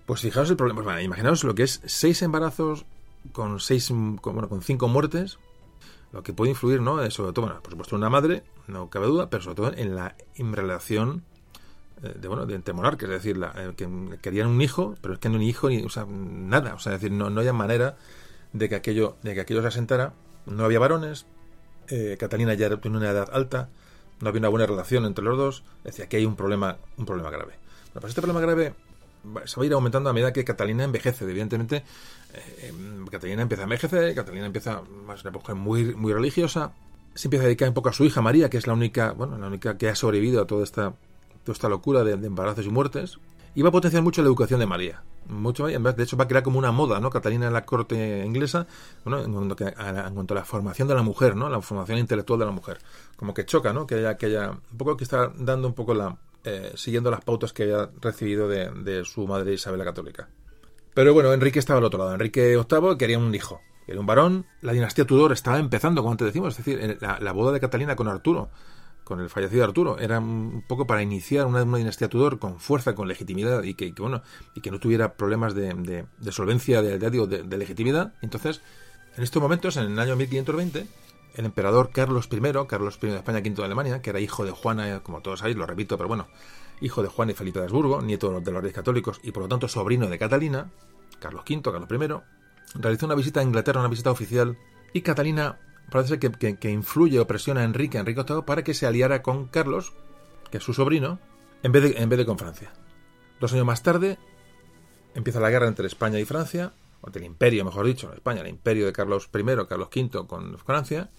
A: Pues fijaos el problema. Bueno, imaginaos lo que es seis embarazos con seis, bueno, con cinco muertes, lo que puede influir, ¿no? Sobre todo, bueno, por supuesto, una madre, no cabe duda, pero sobre todo en la en relación eh, de bueno de entre monarcas, es decir, la, eh, que querían un hijo, pero es que no ni hijo ni nada, o sea, es decir, no, no había manera de que aquello de que aquello se asentara, no había varones, eh, Catalina ya tenía una edad alta, no había una buena relación entre los dos, decía que hay un problema, un problema grave. Pues este problema grave se va a ir aumentando a medida que Catalina envejece. Evidentemente, eh, Catalina empieza a envejecer, Catalina empieza a ser una mujer muy, muy religiosa, se empieza a dedicar un poco a su hija María, que es la única, bueno, la única que ha sobrevivido a toda esta, toda esta locura de, embarazos y muertes, y va a potenciar mucho la educación de María. Mucho, de hecho, va a crear como una moda, ¿no? Catalina en la corte inglesa, bueno, en cuanto, a, en cuanto a la formación de la mujer, ¿no? La formación intelectual de la mujer. Como que choca, ¿no? Que haya, que haya, un poco que está dando un poco la, eh, siguiendo las pautas que había recibido de, de, su madre Isabel la Católica. Pero bueno, Enrique estaba al otro lado. Enrique VIII quería un hijo, quería un varón. La dinastía Tudor estaba empezando, como antes decimos, es decir, la, boda de Catalina con Arturo con el fallecido Arturo. Era un poco para iniciar una, dinastía Tudor con fuerza, con legitimidad y que, bueno y que no tuviera problemas de, de, solvencia, de, de, legitimidad. Entonces, en estos momentos, en el año 1520, el emperador Carlos I, Carlos I de España, V de Alemania, que era hijo de Juana, como todos sabéis, lo repito, pero bueno, hijo de Juan y Felipe de Habsburgo, nieto de los reyes católicos y por lo tanto sobrino de Catalina, Carlos V, Carlos I, realizó una visita a Inglaterra, una visita oficial, y Catalina parece que, que, influye o presiona a Enrique, Enrique VIII, para que se aliara con Carlos, que es su sobrino, en vez de, en vez de con Francia. Dos años más tarde empieza la guerra entre España y Francia, o del imperio, mejor dicho, España, el imperio de Carlos I, Carlos V con Francia,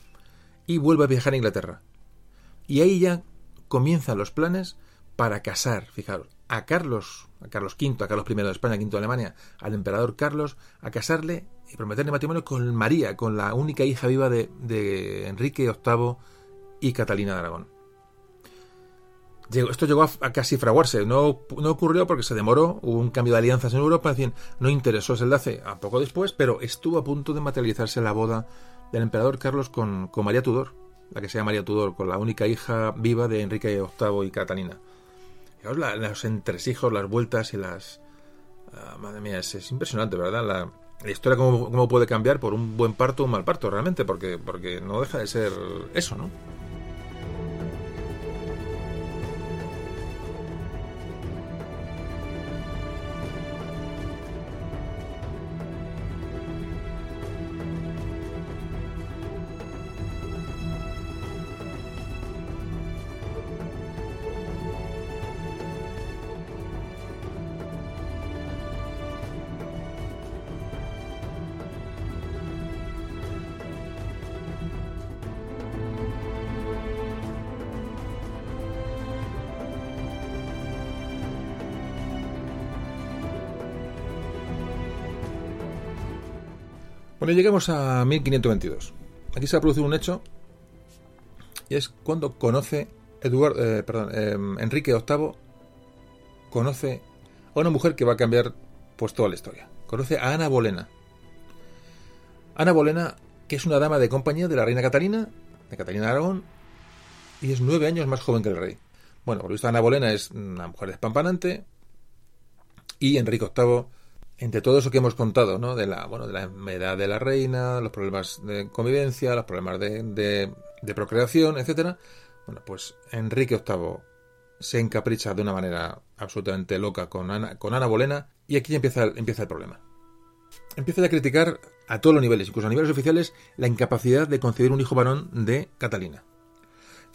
A: y vuelve a viajar a Inglaterra. Y ahí ya comienzan los planes para casar, fijaros, a Carlos, a Carlos V, a Carlos I de España, V de Alemania, al emperador Carlos, a casarle y prometerle matrimonio con María, con la única hija viva de, de Enrique VIII y Catalina de Aragón. Esto llegó a, casi fraguarse, no, no ocurrió porque se demoró, hubo un cambio de alianzas en Europa, no interesó ese enlace a poco después, pero estuvo a punto de materializarse la boda del emperador Carlos con, María Tudor, la que se llama María Tudor, con la única hija viva de Enrique VIII y Catalina. Fijaos la, los entresijos, las vueltas y las... Uh, madre mía, es, es, impresionante, ¿verdad? La, la historia cómo, cómo, puede cambiar por un buen parto o un mal parto, realmente, porque, porque no deja de ser eso, ¿no? Bueno, llegamos a 1522. Aquí se ha producido un hecho y es cuando conoce Eduardo, eh, perdón, eh, Enrique VIII conoce a una mujer que va a cambiar pues toda la historia. Conoce a Ana Bolena. Ana Bolena, que es una dama de compañía de la reina Catalina, de Catalina de Aragón, y es nueve años más joven que el rey. Bueno, por lo visto Ana Bolena es una mujer despampanante y Enrique VIII entre todo eso que hemos contado, ¿no? De la, bueno, de la edad de la reina, los problemas de convivencia, los problemas de, de, de procreación, etcétera. Bueno, pues Enrique VIII se encapricha de una manera absolutamente loca con Ana, con Ana Bolena y aquí empieza, empieza el problema. Empieza a criticar a todos los niveles, incluso a niveles oficiales, la incapacidad de concebir un hijo varón de Catalina.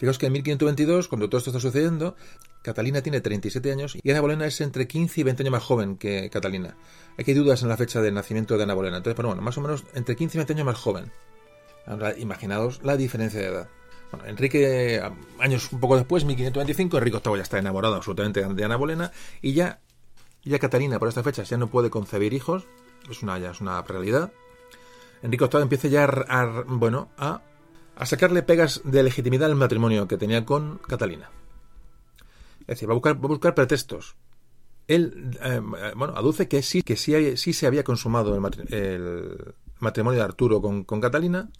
A: Fijaos que en 1522, cuando todo esto está sucediendo, Catalina tiene 37 años y Ana Bolena es entre 15 y 20 años más joven que Catalina. Aquí hay dudas en la fecha de nacimiento de Ana Bolena. Entonces, pero bueno, más o menos entre 15 y 20 años más joven. Ahora, imaginaos la diferencia de edad. Bueno, Enrique, años un poco después, 1525, Enrique VIII ya está enamorado absolutamente de Ana Bolena y ya, ya Catalina por esta fecha ya no puede concebir hijos. Es una, ya es una realidad. Enrique VIII empieza ya a bueno, a a sacarle pegas de legitimidad al matrimonio que tenía con Catalina. Es decir, va a buscar, a buscar pretextos. Él, eh, bueno, aduce que sí, que sí, se había consumado el, matri el matrimonio de Arturo con, con, Catalina.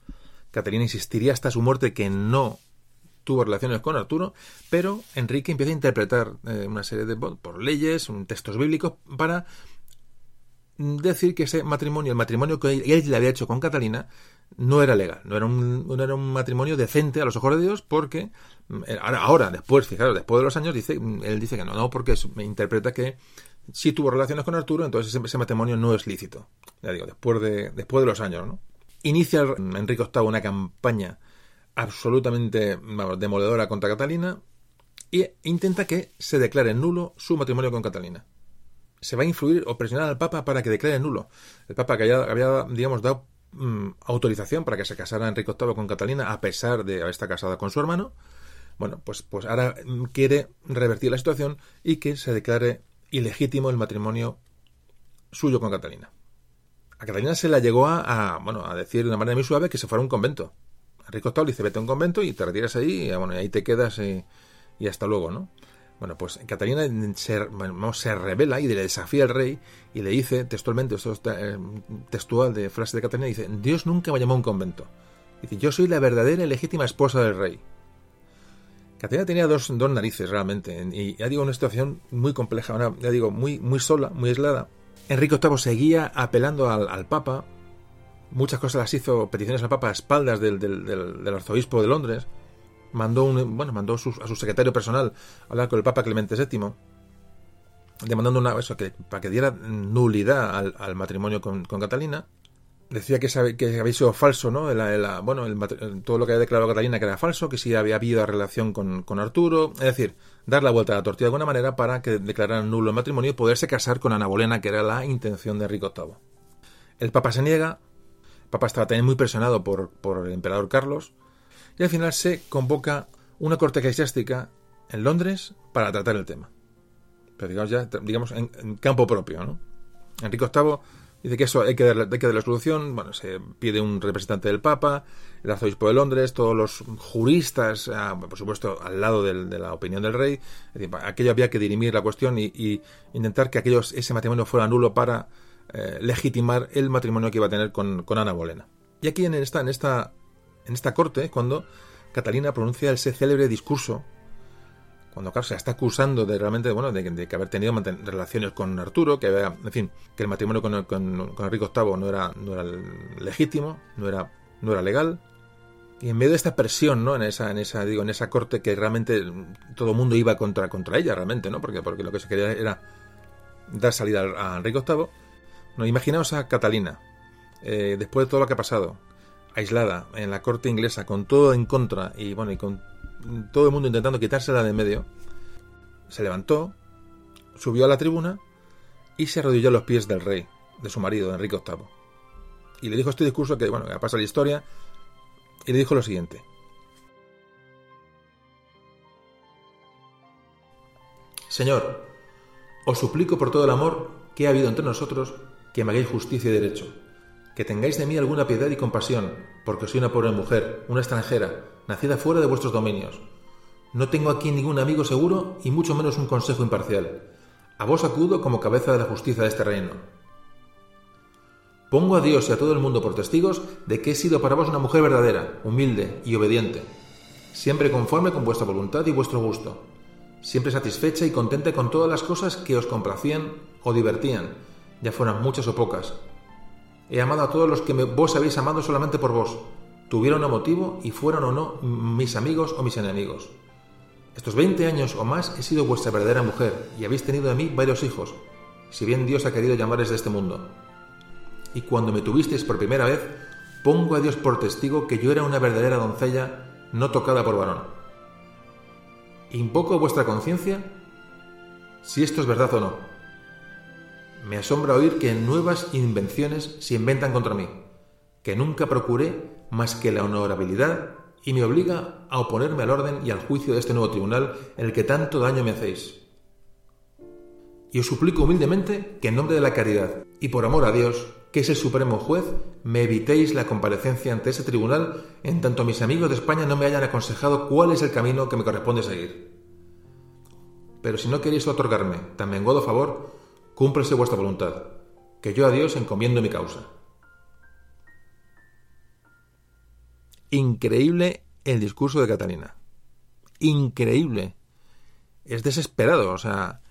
A: Catalina insistiría hasta su muerte que no tuvo relaciones con Arturo, pero Enrique empieza a interpretar eh, una serie de por leyes, textos bíblicos para decir que ese matrimonio, el matrimonio que él le había hecho con Catalina, no era legal, no era un, no era un matrimonio decente a los ojos de Dios porque eh, ahora, después, fijaros, después de los años dice él dice que no, no porque me interpreta que si tuvo relaciones con Arturo, entonces ese, matrimonio no es lícito. Ya digo, después de después de los años, ¿no? Inicia Enrique VIII una campaña absolutamente vamos, demoledora contra Catalina e intenta que se declare nulo su matrimonio con Catalina. Se va a influir o presionar al Papa para que declare nulo. El Papa que había digamos, dado mmm, autorización para que se casara Enrique VIII con Catalina, a pesar de haber estado casada con su hermano, bueno, pues, pues ahora quiere revertir la situación y que se declare ilegítimo el matrimonio suyo con Catalina. A Catalina se la llegó a, bueno, a decir de una manera muy suave que se fuera a un convento. Enrique VIII le dice, vete a un convento y te retiras ahí y, bueno, y ahí te quedas y, hasta luego, ¿no? Bueno, pues Catalina se, se revela y le desafía al rey y le dice textualmente, esto es textual de frase de Catalina, dice, Dios nunca me llamó a un convento. Dice, yo soy la verdadera y legítima esposa del rey. Catalina tenía dos, dos narices realmente, y ya digo, una situación muy compleja, una, ya digo, muy, muy sola, muy aislada. Enrique VIII seguía apelando al, al Papa, muchas cosas las hizo, peticiones al Papa a espaldas del, del arzobispo de Londres, mandó un, bueno, mandó su, a su secretario personal a hablar con el Papa Clemente VII, demandando una, eso, que, para que diera nulidad al, matrimonio con, Catalina. Decía que, que había sido falso, ¿no? Bueno, el, todo lo que había declarado Catalina que era falso, que sí había habido relación con, con, Arturo. Es decir, dar la vuelta a la tortilla de alguna manera para que declararan nulo el matrimonio y poderse casar con Ana Bolena, que era la intención de Enrique VIII. El Papa se niega. El Papa estaba también muy presionado por, por el emperador Carlos y al final se convoca una corte eclesiástica en Londres para tratar el tema. Pero digamos ya, digamos, en, campo propio, ¿no? Enrique VIII dice que eso hay que, darle, hay que dar la solución, bueno, se pide un representante del Papa, el arzobispo de Londres, todos los juristas, ah, por supuesto, al lado de la opinión del rey, es decir, aquello había que dirimir la cuestión y, intentar que aquellos, ese matrimonio fuera nulo para eh, legitimar el matrimonio que iba a tener con, Ana Bolena. Y aquí en en esta en esta corte cuando Catalina pronuncia ese célebre discurso cuando claro, se está acusando de realmente bueno de, de que haber tenido relaciones con Arturo que había, en fin que el matrimonio con, con, con Enrique VIII no era no era legítimo no era no era legal. Y en medio de esta presión no en esa en esa digo en esa corte que realmente todo el mundo iba contra contra ella realmente no porque porque lo que se quería era dar salida a Enrique VIII no imaginaos a Catalina eh, después de todo lo que ha pasado aislada en la corte inglesa con todo en contra y bueno y con todo el mundo intentando quitársela de en medio se levantó subió a la tribuna y se arrodilló a los pies del rey de su marido Enrique VIII y le dijo este discurso que bueno pasa la historia y le dijo lo siguiente. Señor os suplico por todo el amor que ha habido entre nosotros que me hagáis justicia y derecho que tengáis de mí alguna piedad y compasión, porque soy una pobre mujer, una extranjera, nacida fuera de vuestros dominios. No tengo aquí ningún amigo seguro y mucho menos un consejo imparcial. A vos acudo como cabeza de la justicia de este reino. Pongo a Dios y a todo el mundo por testigos de que he sido para vos una mujer verdadera, humilde y obediente, siempre conforme con vuestra voluntad y vuestro gusto, siempre satisfecha y contenta con todas las cosas que os complacían o divertían, ya fueran muchas o pocas, He amado a todos los que vos habéis amado solamente por vos, tuvieron un motivo y fueron o no mis amigos o mis enemigos. Estos veinte años o más he sido vuestra verdadera mujer y habéis tenido de mí varios hijos, si bien Dios ha querido llamarles de este mundo. Y cuando me tuvisteis por primera vez, pongo a Dios por testigo que yo era una verdadera doncella no tocada por varón. ¿Invoco vuestra conciencia? Si esto es verdad o no. Me asombra oír que nuevas invenciones se inventan contra mí, que nunca procuré más que la honorabilidad y me obliga a oponerme al orden y al juicio de este nuevo tribunal en el que tanto daño me hacéis. Y os suplico humildemente que en nombre de la caridad y por amor a Dios, que es el supremo juez, me evitéis la comparecencia ante ese tribunal en tanto mis amigos de España no me hayan aconsejado cuál es el camino que me corresponde seguir. Pero si no queréis otorgarme tan menguado favor, cúmplese vuestra voluntad, que yo a Dios encomiendo mi causa. Increíble el discurso de Catalina. Increíble. Es desesperado, o sea,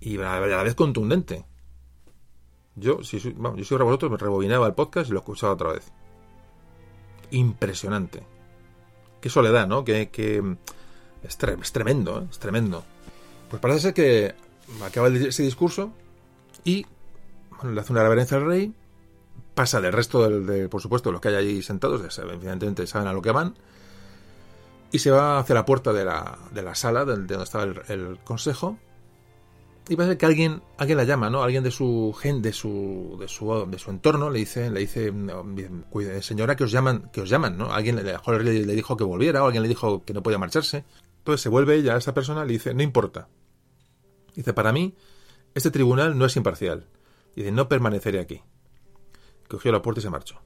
A: y a la vez contundente. Yo, si, bueno, yo fuera vosotros, me rebobinaba el podcast y lo escuchaba otra vez. impresionante. Qué soledad, ¿no? Que, es, tre- es tremendo, ¿eh? es tremendo. Pues parece ser que acaba ese discurso y le hace una reverencia al rey, pasa del resto del, de, por supuesto, los que hay allí sentados, evidentemente saben a lo que van, y se va hacia la puerta de la, de la sala donde estaba el, consejo, y parece que alguien, alguien la llama, ¿no? Alguien de su gente, de su, de su, de su entorno le dice, le dice, cuide, señora, que os llaman, que os llaman, ¿no? Alguien le, le, dijo que volviera, o alguien le dijo que no podía marcharse. Entonces se vuelve ella a esta persona le dice, no importa. Dice, para mí, este tribunal no es imparcial. Dice, no permaneceré aquí. Cogió la puerta y se marchó.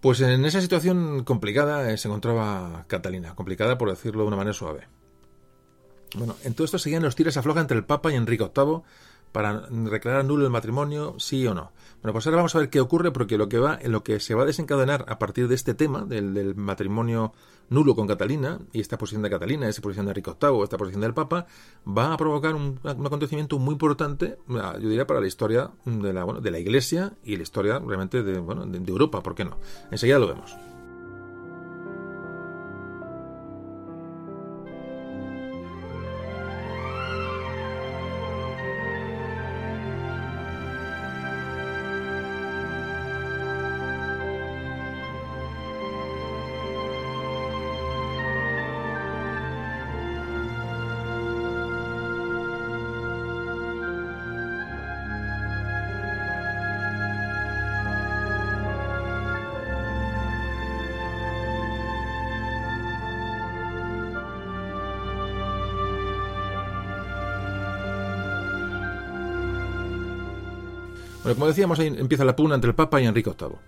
A: Pues en esa situación complicada eh, se encontraba Catalina, complicada por decirlo de una manera suave. Bueno, en todo esto seguían los tiras afloja entre el Papa y Enrique VIII para declarar nulo el matrimonio, sí o no. Bueno, pues ahora vamos a ver qué ocurre, porque lo que va, en lo que se va a desencadenar a partir de este tema, del, del matrimonio nulo con Catalina, y esta posición de Catalina, esta posición de Enrique VIII, esta posición del Papa, va a provocar un, acontecimiento muy importante, yo diría, para la historia de la, de la Iglesia y la historia realmente de, bueno, de Europa, ¿por qué no? Enseguida lo vemos. Bueno, como decíamos, ahí empieza la pugna entre el Papa y Enrique VIII.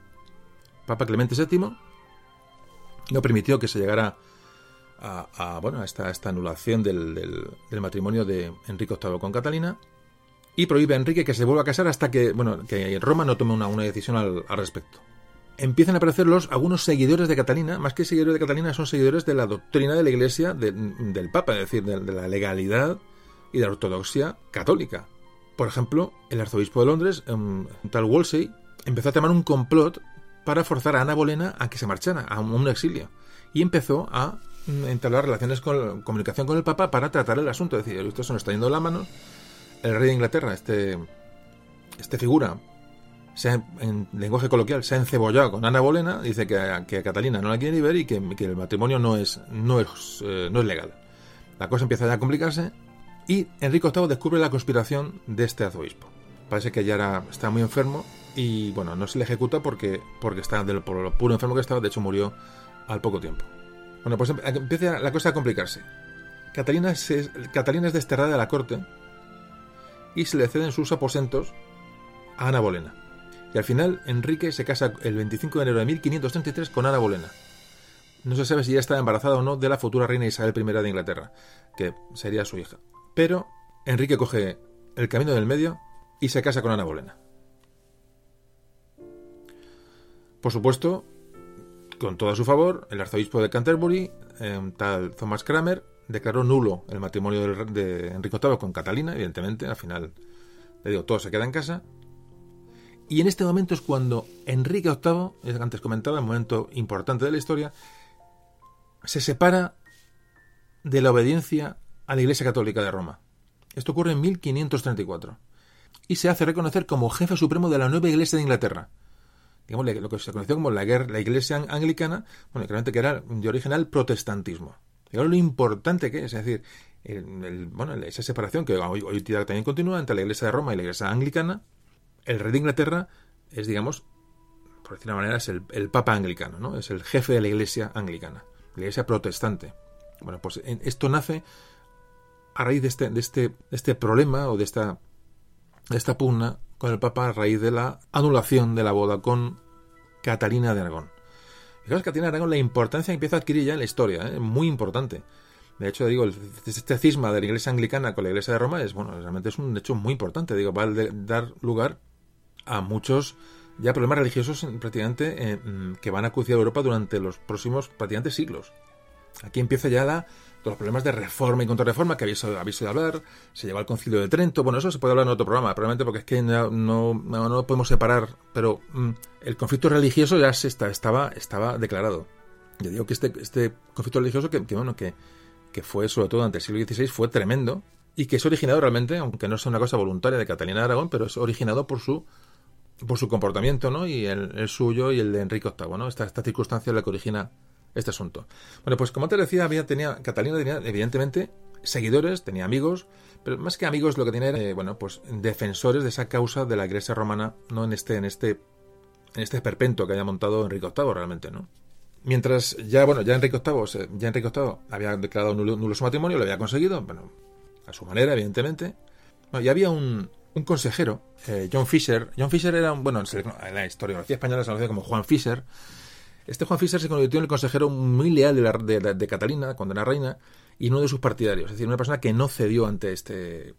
A: Papa Clemente VII no permitió que se llegara a, bueno, a esta, esta anulación del, matrimonio de Enrique VIII con Catalina y prohíbe a Enrique que se vuelva a casar hasta que, bueno, que Roma no tome una, decisión al, al, respecto. Empiezan a aparecer los, algunos seguidores de Catalina, más que seguidores de Catalina, son seguidores de la doctrina de la Iglesia de, del Papa, es decir, de, de la legalidad y de la ortodoxia católica. Por ejemplo, el arzobispo de Londres, un tal Wolsey, empezó a tomar un complot para forzar a Ana Bolena a que se marchara a un exilio. Y empezó a entablar relaciones con comunicación con el Papa para tratar el asunto. Es decir, esto se nos está yendo la mano. El rey de Inglaterra, este, este figura, se ha, en lenguaje coloquial, se ha encebollado con Ana Bolena, dice que, a Catalina no la quiere ni ver y que, que el matrimonio no es, no, es, eh, no es legal. La cosa empieza ya a complicarse y Enrique VIII descubre la conspiración de este arzobispo. Parece que ya era, está muy enfermo y bueno, no se le ejecuta porque, porque está del, por lo puro enfermo que estaba, de hecho murió al poco tiempo. Bueno, pues empieza la cosa a complicarse. Catalina, Catalina es desterrada de la corte y se le ceden sus aposentos a Ana Bolena. Y al final Enrique se casa el 25 de enero de 1533 con Ana Bolena. No se sabe si ya estaba embarazada o no de la futura reina Isabel I de Inglaterra, que sería su hija. Pero Enrique coge el camino del medio y se casa con Ana Bolena. Por supuesto, con todo a su favor, el arzobispo de Canterbury, tal Thomas Kramer, declaró nulo el matrimonio de, Enrique VIII con Catalina, evidentemente, al final, le digo, todo se queda en casa. Y en este momento es cuando Enrique VIII, antes comentaba, un momento importante de la historia, se separa de la obediencia a la Iglesia Católica de Roma. Esto ocurre en 1534. Y se hace reconocer como jefe supremo de la nueva Iglesia de Inglaterra. Digamos, lo que se conoció como la, la Iglesia Anglicana, bueno, claramente que era de origen al protestantismo. Digamos lo importante que es, es decir, bueno, esa separación que hoy, hoy también continúa entre la Iglesia de Roma y la Iglesia Anglicana. El rey de Inglaterra es, digamos, por decir de una manera, es el, el Papa anglicano, ¿no? Es el jefe de la Iglesia anglicana, la Iglesia protestante. Bueno, pues esto nace a raíz de este, de este, de este problema o de esta, de esta pugna con el Papa a raíz de la anulación de la boda con Catalina de Aragón. Fijaos, Catalina de Aragón, la importancia que empieza a adquirir ya en la historia, ¿eh? muy importante. De hecho, digo, este cisma de la iglesia anglicana con la iglesia de Roma es, bueno, realmente es un hecho muy importante. Digo, va a dar lugar a muchos ya problemas religiosos prácticamente eh, que van a acuciar Europa durante los próximos prácticamente siglos. Aquí empieza ya la, los problemas de reforma y contrarreforma que habéis, habéis oído hablar, se lleva al concilio de Trento, bueno, eso se puede hablar en otro programa, probablemente porque es que no, no, no podemos separar, pero mm, el conflicto religioso ya se está, estaba, estaba declarado. Yo digo que este, este conflicto religioso que, bueno, que, que fue sobre todo ante el siglo XVI fue tremendo y que es originado realmente, aunque no sea una cosa voluntaria de Catalina de Aragón, pero es originado por su por su comportamiento, ¿no? Y el, suyo y el de Enrique VIII, ¿no? Esta, esta circunstancia es la que origina este asunto. Bueno, pues como te decía, había, tenía, Catalina tenía evidentemente seguidores, tenía amigos, pero más que amigos lo que tenía era, eh, bueno, pues defensores de esa causa de la Iglesia romana, no en este, en este, en este perpento que había montado Enrique VIII realmente, ¿no? Mientras ya, bueno, ya Enrique VIII, ya Enrique VIII había declarado nulo, su matrimonio, lo había conseguido, bueno, a su manera, evidentemente. y había un, un consejero, eh, John Fisher. John Fisher era un, bueno, en la historiografía española se conoce como Juan Fisher, este Juan Fischer se convirtió en el consejero muy leal de, Catalina cuando era reina y uno de sus partidarios, es decir, una persona que no cedió ante este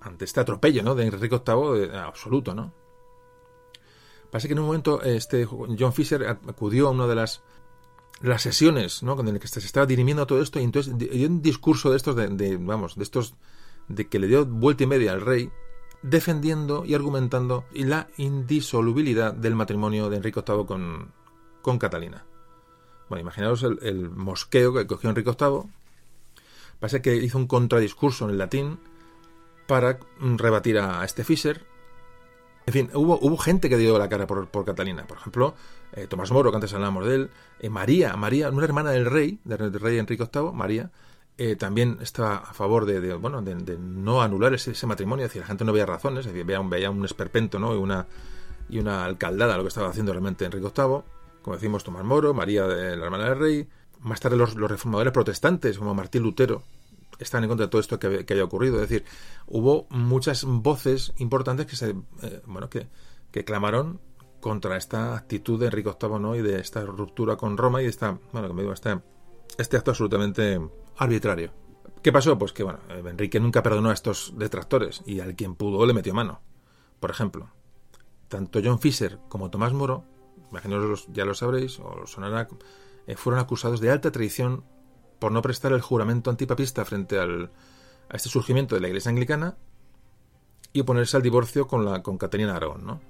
A: ante este atropello ¿no? de Enrique VIII de, absoluto, ¿no? Parece que en un momento este John Fisher acudió a una de las las sesiones ¿no? con el que se estaba dirimiendo todo esto y entonces dio un discurso de estos de, vamos de estos de que le dio vuelta y media al rey defendiendo y argumentando la indisolubilidad del matrimonio de Enrique VIII con, con Catalina. Bueno, imaginaos el, mosqueo que cogió Enrique VIII. Parece que hizo un contradiscurso en el latín para rebatir a este Fischer. En fin, hubo, hubo gente que dio la cara por, Catalina. Por ejemplo, eh, Tomás Moro, que antes hablábamos de él. Eh, María, María, una hermana del rey, del, rey Enrique VIII, María, eh, también estaba a favor de, bueno, de, no anular ese, matrimonio. Es decir, la gente no veía razones, es decir, veía un, veía un esperpento ¿no? y, una, y una alcaldada lo que estaba haciendo realmente Enrique VIII como decimos Tomás Moro, María, de la hermana del rey, más tarde los, reformadores protestantes, como Martín Lutero, están en contra de todo esto que, haya ocurrido. Es decir, hubo muchas voces importantes que se, eh, bueno, que, que, clamaron contra esta actitud de Enrique VIII y de esta ruptura con Roma y esta, bueno, que me digo, este, este acto absolutamente arbitrario. ¿Qué pasó? Pues que bueno, Enrique nunca perdonó a estos detractores y al quien pudo le metió mano. Por ejemplo, tanto John Fisher como Tomás Moro imaginaos ya lo sabréis, o sonará, eh, fueron acusados de alta traición por no prestar el juramento antipapista frente al, a este surgimiento de la Iglesia Anglicana y oponerse al divorcio con, la, con Catalina Aragón. ¿no?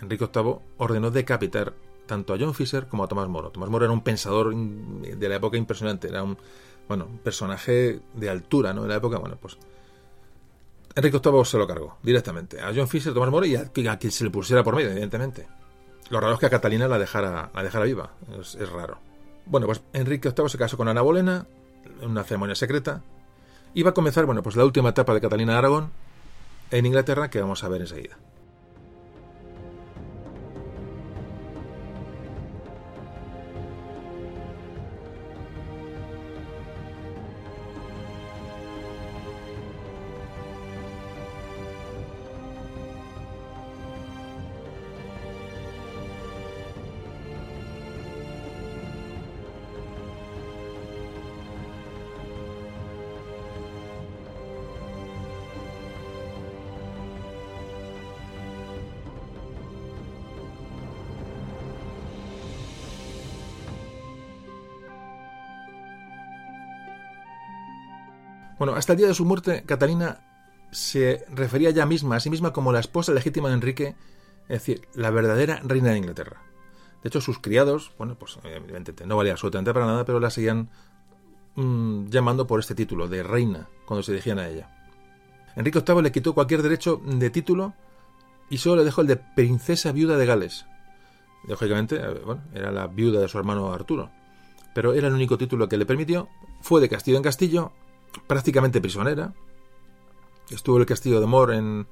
A: Enrique VIII ordenó decapitar tanto a John Fisher como a Tomás Moro. Tomás Moro era un pensador de la época impresionante, era un bueno, personaje de altura ¿no? de la época. Bueno, pues Enrique VIII se lo cargó directamente a John Fisher, Tomás Moro y a quien se le pusiera por medio, evidentemente. Lo raro es que a Catalina la dejara, la viva. Es, raro. Bueno, pues Enrique VIII se casó con Ana Bolena en una ceremonia secreta. Y va a comenzar, bueno, pues la última etapa de Catalina de Aragón en Inglaterra que vamos a ver enseguida. Bueno, hasta el día de su muerte, Catalina se refería ya misma a sí misma como la esposa legítima de Enrique, es decir, la verdadera reina de Inglaterra. De hecho, sus criados, bueno, pues evidentemente no valía absolutamente para nada, pero la seguían mm, llamando por este título, de reina, cuando se dirigían a ella. Enrique VIII le quitó cualquier derecho de título y solo le dejó el de princesa viuda de Gales. Lógicamente, eh, bueno, era la viuda de su hermano Arturo. Pero era el único título que le permitió. Fue de castillo en castillo prácticamente prisionera. Estuvo en el castillo de Mor en,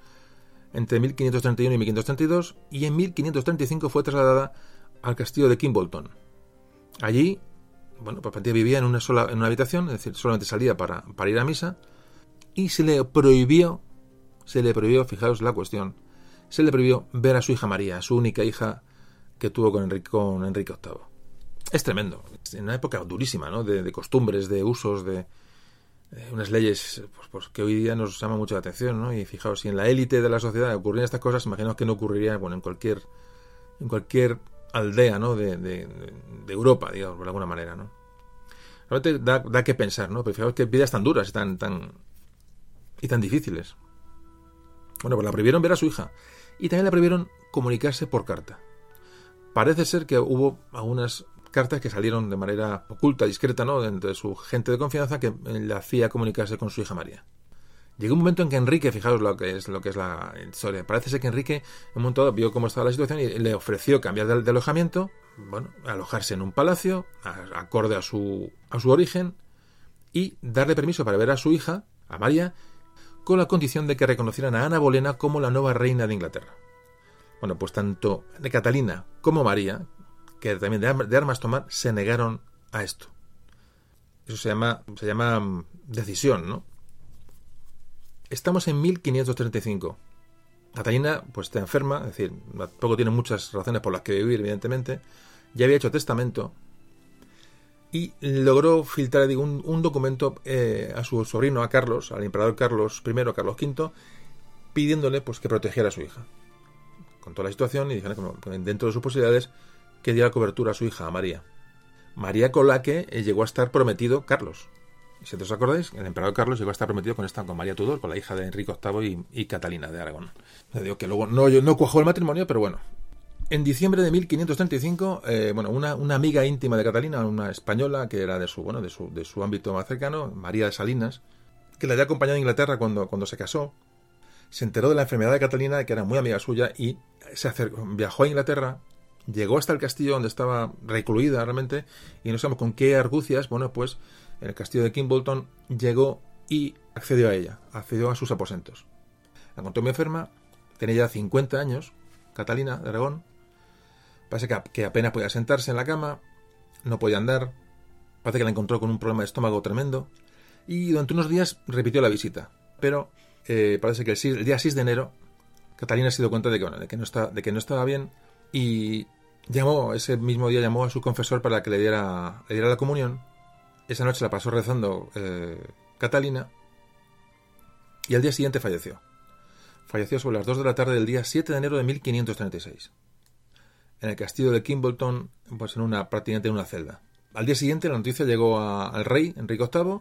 A: entre 1531 y 1532 y en 1535 fue trasladada al castillo de Kimbolton. Allí, bueno, pues vivía en una sola en una habitación, es decir, solamente salía para, para ir a misa y se le prohibió, se le prohibió, fijaos la cuestión, se le prohibió ver a su hija María, su única hija que tuvo con Enrique, con Enrique VIII. Es tremendo, en una época durísima, ¿no? de costumbres, de usos, de, eh, unas leyes pues, pues, que hoy día nos llama mucho la atención, ¿no? Y fijaos, si en la élite de la sociedad ocurrían estas cosas, imaginaos que no ocurriría, bueno, en cualquier, en cualquier aldea, ¿no? De, de, Europa, digamos, de alguna manera, ¿no? realmente da, da que pensar, ¿no? Pero fijaos que vidas tan duras y tan, tan, y tan difíciles. Bueno, pues la prohibieron ver a su hija y también la prohibieron comunicarse por carta. Parece ser que hubo algunas cartas que salieron de manera oculta, discreta, ¿no? Entre su gente de confianza que le hacía comunicarse con su hija María. Llegó un momento en que Enrique, fijaos lo que es lo que es la historia, parece ser que Enrique en un momento vio cómo estaba la situación y le ofreció cambiar de, alojamiento, bueno, alojarse en un palacio, acorde a su, a su origen, y darle permiso para ver a su hija, a María, con la condición de que reconocieran a Ana Bolena como la nueva reina de Inglaterra. Bueno, pues tanto Catalina como María, que también de, armas tomar, se negaron a esto. Eso se llama, se llama mm, decisión, ¿no? Estamos en 1535. Catalina, pues está enferma, es decir, tampoco tiene muchas razones por las que vivir, evidentemente. Ya había hecho testamento y logró filtrar digo, un, documento eh, a su sobrino, a Carlos, al emperador Carlos I, Carlos V, pidiéndole pues que protegiera a su hija. Contó la situación y dijeron que dentro de sus posibilidades que diera cobertura a su hija, a María. María con que eh, llegó a estar prometido Carlos. Si os acordáis, el emperador Carlos llegó a estar prometido con esta, con María Tudor, con la hija de Enrique VIII y, Catalina de Aragón. Le digo que luego no, no cuajó el matrimonio, pero bueno. En diciembre de 1535, eh, bueno, una, una, amiga íntima de Catalina, una española que era de su, bueno, de su, de su ámbito más cercano, María de Salinas, que la había acompañado a Inglaterra cuando, cuando se casó, se enteró de la enfermedad de Catalina, que era muy amiga suya, y se acercó, viajó a Inglaterra, llegó hasta el castillo donde estaba recluida realmente, y no sabemos con qué argucias, bueno, pues el castillo de Kimbolton, llegó y accedió a ella, accedió a sus aposentos. La encontró muy enferma, tenía ya 50 años, Catalina de Aragón, parece que, apenas podía sentarse en la cama, no podía andar, parece que la encontró con un problema de estómago tremendo, y durante unos días repitió la visita, pero eh, parece que el, día 6 de enero Catalina se dio cuenta de que, de, que no está, de que no estaba bien y llamó, ese mismo día llamó a su confesor para que le diera, le diera la comunión esa noche la pasó rezando eh, Catalina y al día siguiente falleció. Falleció sobre las 2 de la tarde del día 7 de enero de 1536. En el castillo de Kimbolton, pues en una, prácticamente en una celda. Al día siguiente la noticia llegó al rey, Enrique VIII.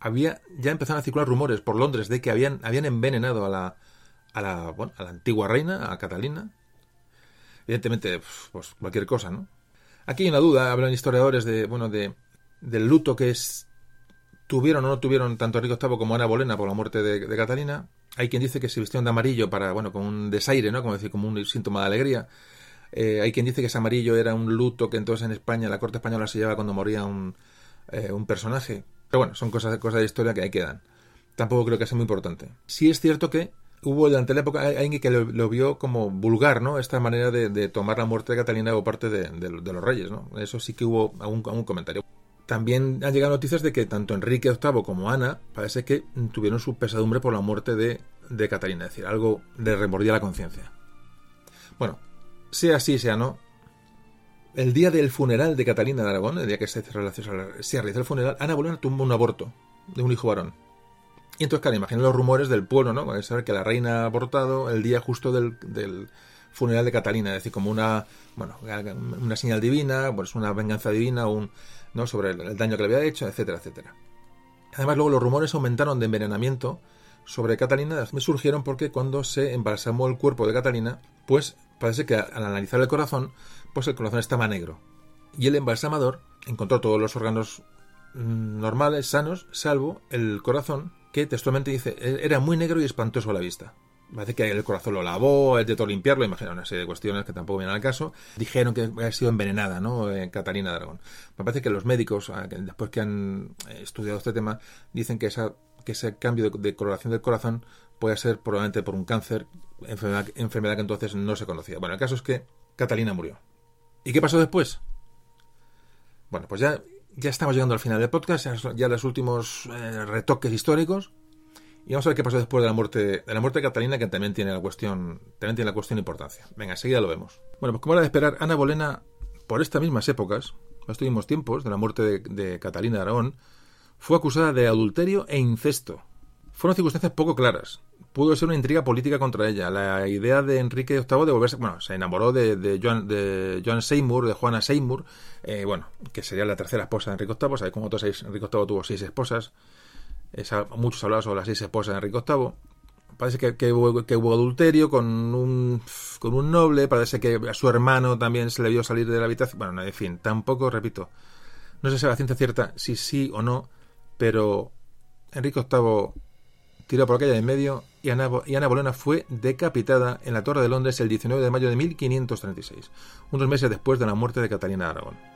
A: Había, ya empezaron a circular rumores por Londres de que habían, habían envenenado a la, a la, bueno, a la antigua reina, a Catalina. Evidentemente, pues cualquier cosa, ¿no? Aquí hay una duda, hablan historiadores de, bueno, de, del luto que es, tuvieron o no tuvieron tanto Enrique VIII como Ana Bolena por la muerte de, Catalina. Hay quien dice que se vistieron de amarillo para, bueno, como un desaire, ¿no? Como decir, como un síntoma de alegría. Eh, hay quien dice que ese amarillo era un luto que entonces en España, la corte española se lleva cuando moría un, eh, un personaje. Pero bueno, son cosas, cosas de historia que ahí quedan. Tampoco creo que sea muy importante. Sí es cierto que hubo durante la época alguien que lo, vio como vulgar, ¿no? Esta manera de, tomar la muerte de Catalina por parte de, los reyes, ¿no? Eso sí que hubo algún, comentario. También han llegado noticias de que tanto Enrique VIII como Ana parece que tuvieron su pesadumbre por la muerte de, Catalina, es decir, algo le remordía la conciencia. Bueno, sea así, sea no, el día del funeral de Catalina de Aragón, el día que se, se el funeral, Ana Bolena tuvo un aborto de un hijo varón. Y entonces, claro, imaginen los rumores del pueblo, ¿no? Saber que la reina ha abortado el día justo del, del funeral de Catalina, es decir, como una, bueno, una señal divina, pues una venganza divina, un, ¿no? sobre el, daño que le había hecho, etcétera, etcétera. Además, luego los rumores aumentaron de envenenamiento sobre Catalina, me surgieron porque cuando se embalsamó el cuerpo de Catalina, pues parece que al analizar el corazón, pues el corazón estaba negro. Y el embalsamador encontró todos los órganos mm, normales, sanos, salvo el corazón, que textualmente dice, e-, era muy negro y espantoso a la vista. Parece que el corazón lo lavó, de todo limpiarlo, imagino una serie de cuestiones que tampoco vienen al caso. Dijeron que había sido envenenada, ¿no? Eh, Catalina de Aragón. Me parece que los médicos, ah, después que han eh, estudiado este tema, dicen que, esa, que ese cambio de, coloración del corazón puede ser probablemente por un cáncer, enfermedad, enfermedad que entonces no se conocía. Bueno, el caso es que Catalina murió. ¿Y qué pasó después? Bueno, pues ya, ya estamos llegando al final del podcast, ya, los últimos eh, retoques históricos. Y vamos a ver qué pasó después de la muerte de la muerte de Catalina, que también tiene la cuestión, también tiene la cuestión de importancia. Venga, enseguida lo vemos. Bueno, pues como era de esperar, Ana Bolena, por estas mismas épocas, estos mismos tiempos de la muerte de, Catalina de Aragón, fue acusada de adulterio e incesto. fueron circunstancias poco claras. Pudo ser una intriga política contra ella. La idea de Enrique VIII de volverse. Bueno, se enamoró de, de, Joan, de Seymour, de Juana Seymour, eh, bueno, que sería la tercera esposa de Enrique VIII. ¿Sabéis cómo todos sabéis? Enrique VIII tuvo seis esposas. Muchos hablaban sobre las seis esposas de Enrique VIII. Parece que, hubo, adulterio con un, con un noble. Parece que a su hermano también se le vio salir de la habitación. Bueno, en fin, tampoco, repito. No sé si a ciencia cierta si sí o no, pero Enrique VIII tiró por aquella de en medio y Ana, y Ana, Bolena fue decapitada en la Torre de Londres el 19 de mayo de 1536, unos meses después de la muerte de Catalina de Aragón.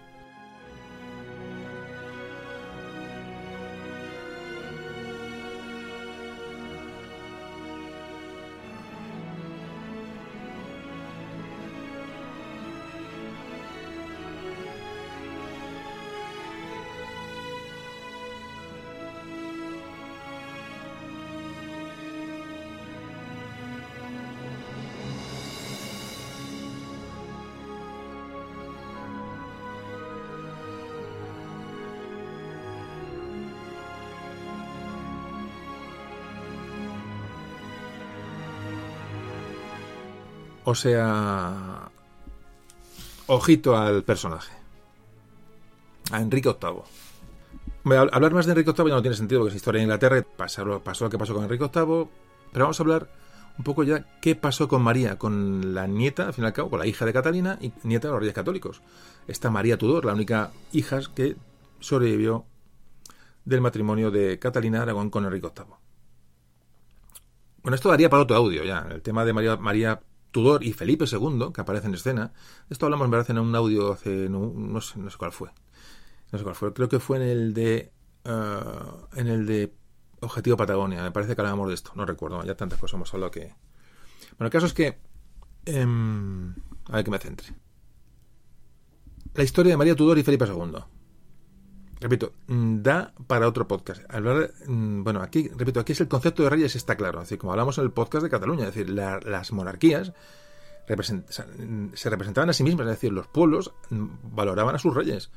A: Sea, ojito al personaje. A Enrique VIII. Hablar más de Enrique VIII ya no tiene sentido porque es historia de Inglaterra. Pasó, lo que pasó con Enrique VIII. Pero vamos a hablar un poco ya qué pasó con María, con la nieta, al fin y al cabo, con la hija de Catalina y nieta de los Reyes Católicos. Esta María Tudor, la única hija que sobrevivió del matrimonio de Catalina Aragón con Enrique VIII. Bueno, esto daría para otro audio ya. El tema de María Tudor y Felipe II, que aparecen en escena. Esto hablamos, me parece, en un audio hace. No, sé, no, sé, cuál fue. No sé cuál fue. Creo que fue en el de. Uh, en el de Objetivo Patagonia. Me parece que hablábamos de esto. No recuerdo. Ya tantas cosas hemos hablado que. Bueno, el caso es que. Um, a ver que me centre. La historia de María Tudor y Felipe II. Repito, da para otro podcast. Hablar, bueno, aquí, repito, aquí es el concepto de reyes está claro. Es decir, como hablamos en el podcast de Cataluña, es decir, la, las monarquías represent, se representaban a sí mismas, es decir, los pueblos valoraban a sus reyes.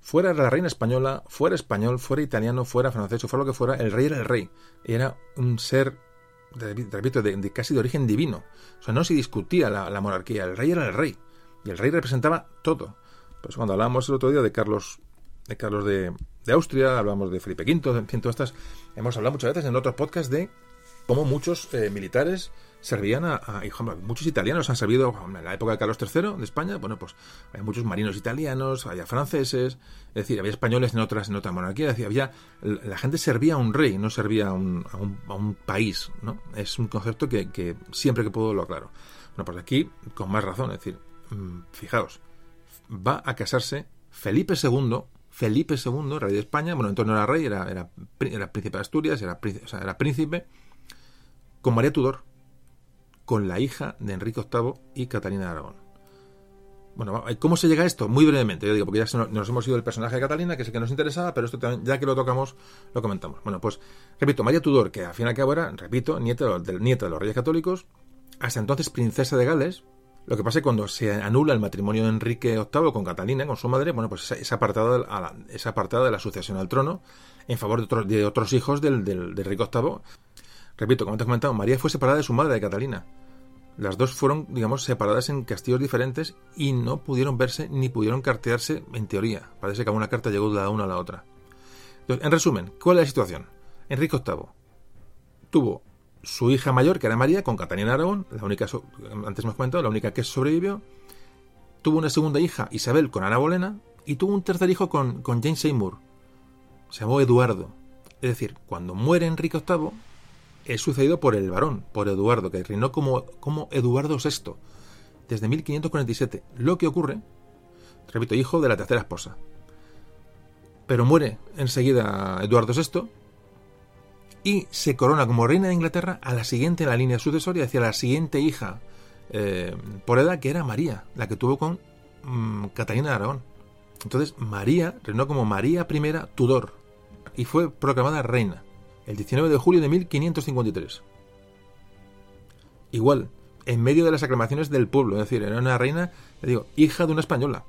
A: Fuera la reina española, fuera español, fuera italiano, fuera francés, o fuera lo que fuera, el rey era el rey. Era un ser, repito, de, de casi de origen divino. O sea, no se discutía la, la, monarquía, el rey era el rey. Y el rey representaba todo. Pues cuando hablábamos el otro día de Carlos de Carlos de, de, Austria, hablamos de Felipe V, en fin, todas estas. Hemos hablado muchas veces en otros podcasts de cómo muchos eh, militares servían a, a, muchos italianos han servido en la época de Carlos III de España, bueno, pues hay muchos marinos italianos, había franceses, es decir, había españoles en otras en otra monarquía, es decir, había la gente servía a un rey, no servía a un, a un, a un país, ¿no? Es un concepto que, que, siempre que puedo lo aclaro. Bueno, pues aquí con más razón, es decir, fijaos, va a casarse Felipe II Felipe II, rey de España, bueno, entonces no era rey, era, era, príncipe de Asturias, era, era príncipe, con María Tudor, con la hija de Enrique VIII y Catalina de Aragón. Bueno, ¿cómo se llega a esto? Muy brevemente, yo digo, porque ya nos hemos ido del personaje de Catalina, que es el que nos interesaba, pero esto también, ya que lo tocamos, lo comentamos. Bueno, pues, repito, María Tudor, que al fin y al cabo era, repito, nieta de, nieta de los reyes católicos, hasta entonces princesa de Gales, lo que pasa es que cuando se anula el matrimonio de Enrique VIII con Catalina, con su madre, bueno, pues es apartada de la, es apartada de la sucesión al trono en favor de, otro, de otros hijos del, del, de Enrique VIII. Repito, como te he comentado, María fue separada de su madre, de Catalina. Las dos fueron, digamos, separadas en castillos diferentes y no pudieron verse ni pudieron cartearse en teoría. Parece que una carta llegó de la una a la otra. Entonces, en resumen, ¿cuál es la situación? Enrique VIII tuvo su hija mayor, que era María, con Catalina Aragón, la única, antes hemos comentado, la única que sobrevivió. Tuvo una segunda hija, Isabel, con Ana Bolena, y tuvo un tercer hijo con, con James Seymour. Se llamó Eduardo. Es decir, cuando muere Enrique VIII, es sucedido por el varón, por Eduardo, que reinó como, como Eduardo VI, desde 1547. Lo que ocurre, repito, hijo de la tercera esposa. Pero muere enseguida Eduardo VI, y se corona como reina de Inglaterra a la siguiente en la línea sucesoria, hacia la siguiente hija eh, por edad, que era María, la que tuvo con mmm, Catalina de Aragón. Entonces María reinó como María I Tudor y fue proclamada reina el 19 de julio de 1553. Igual, en medio de las aclamaciones del pueblo, es decir, era una reina, le digo, hija de una española.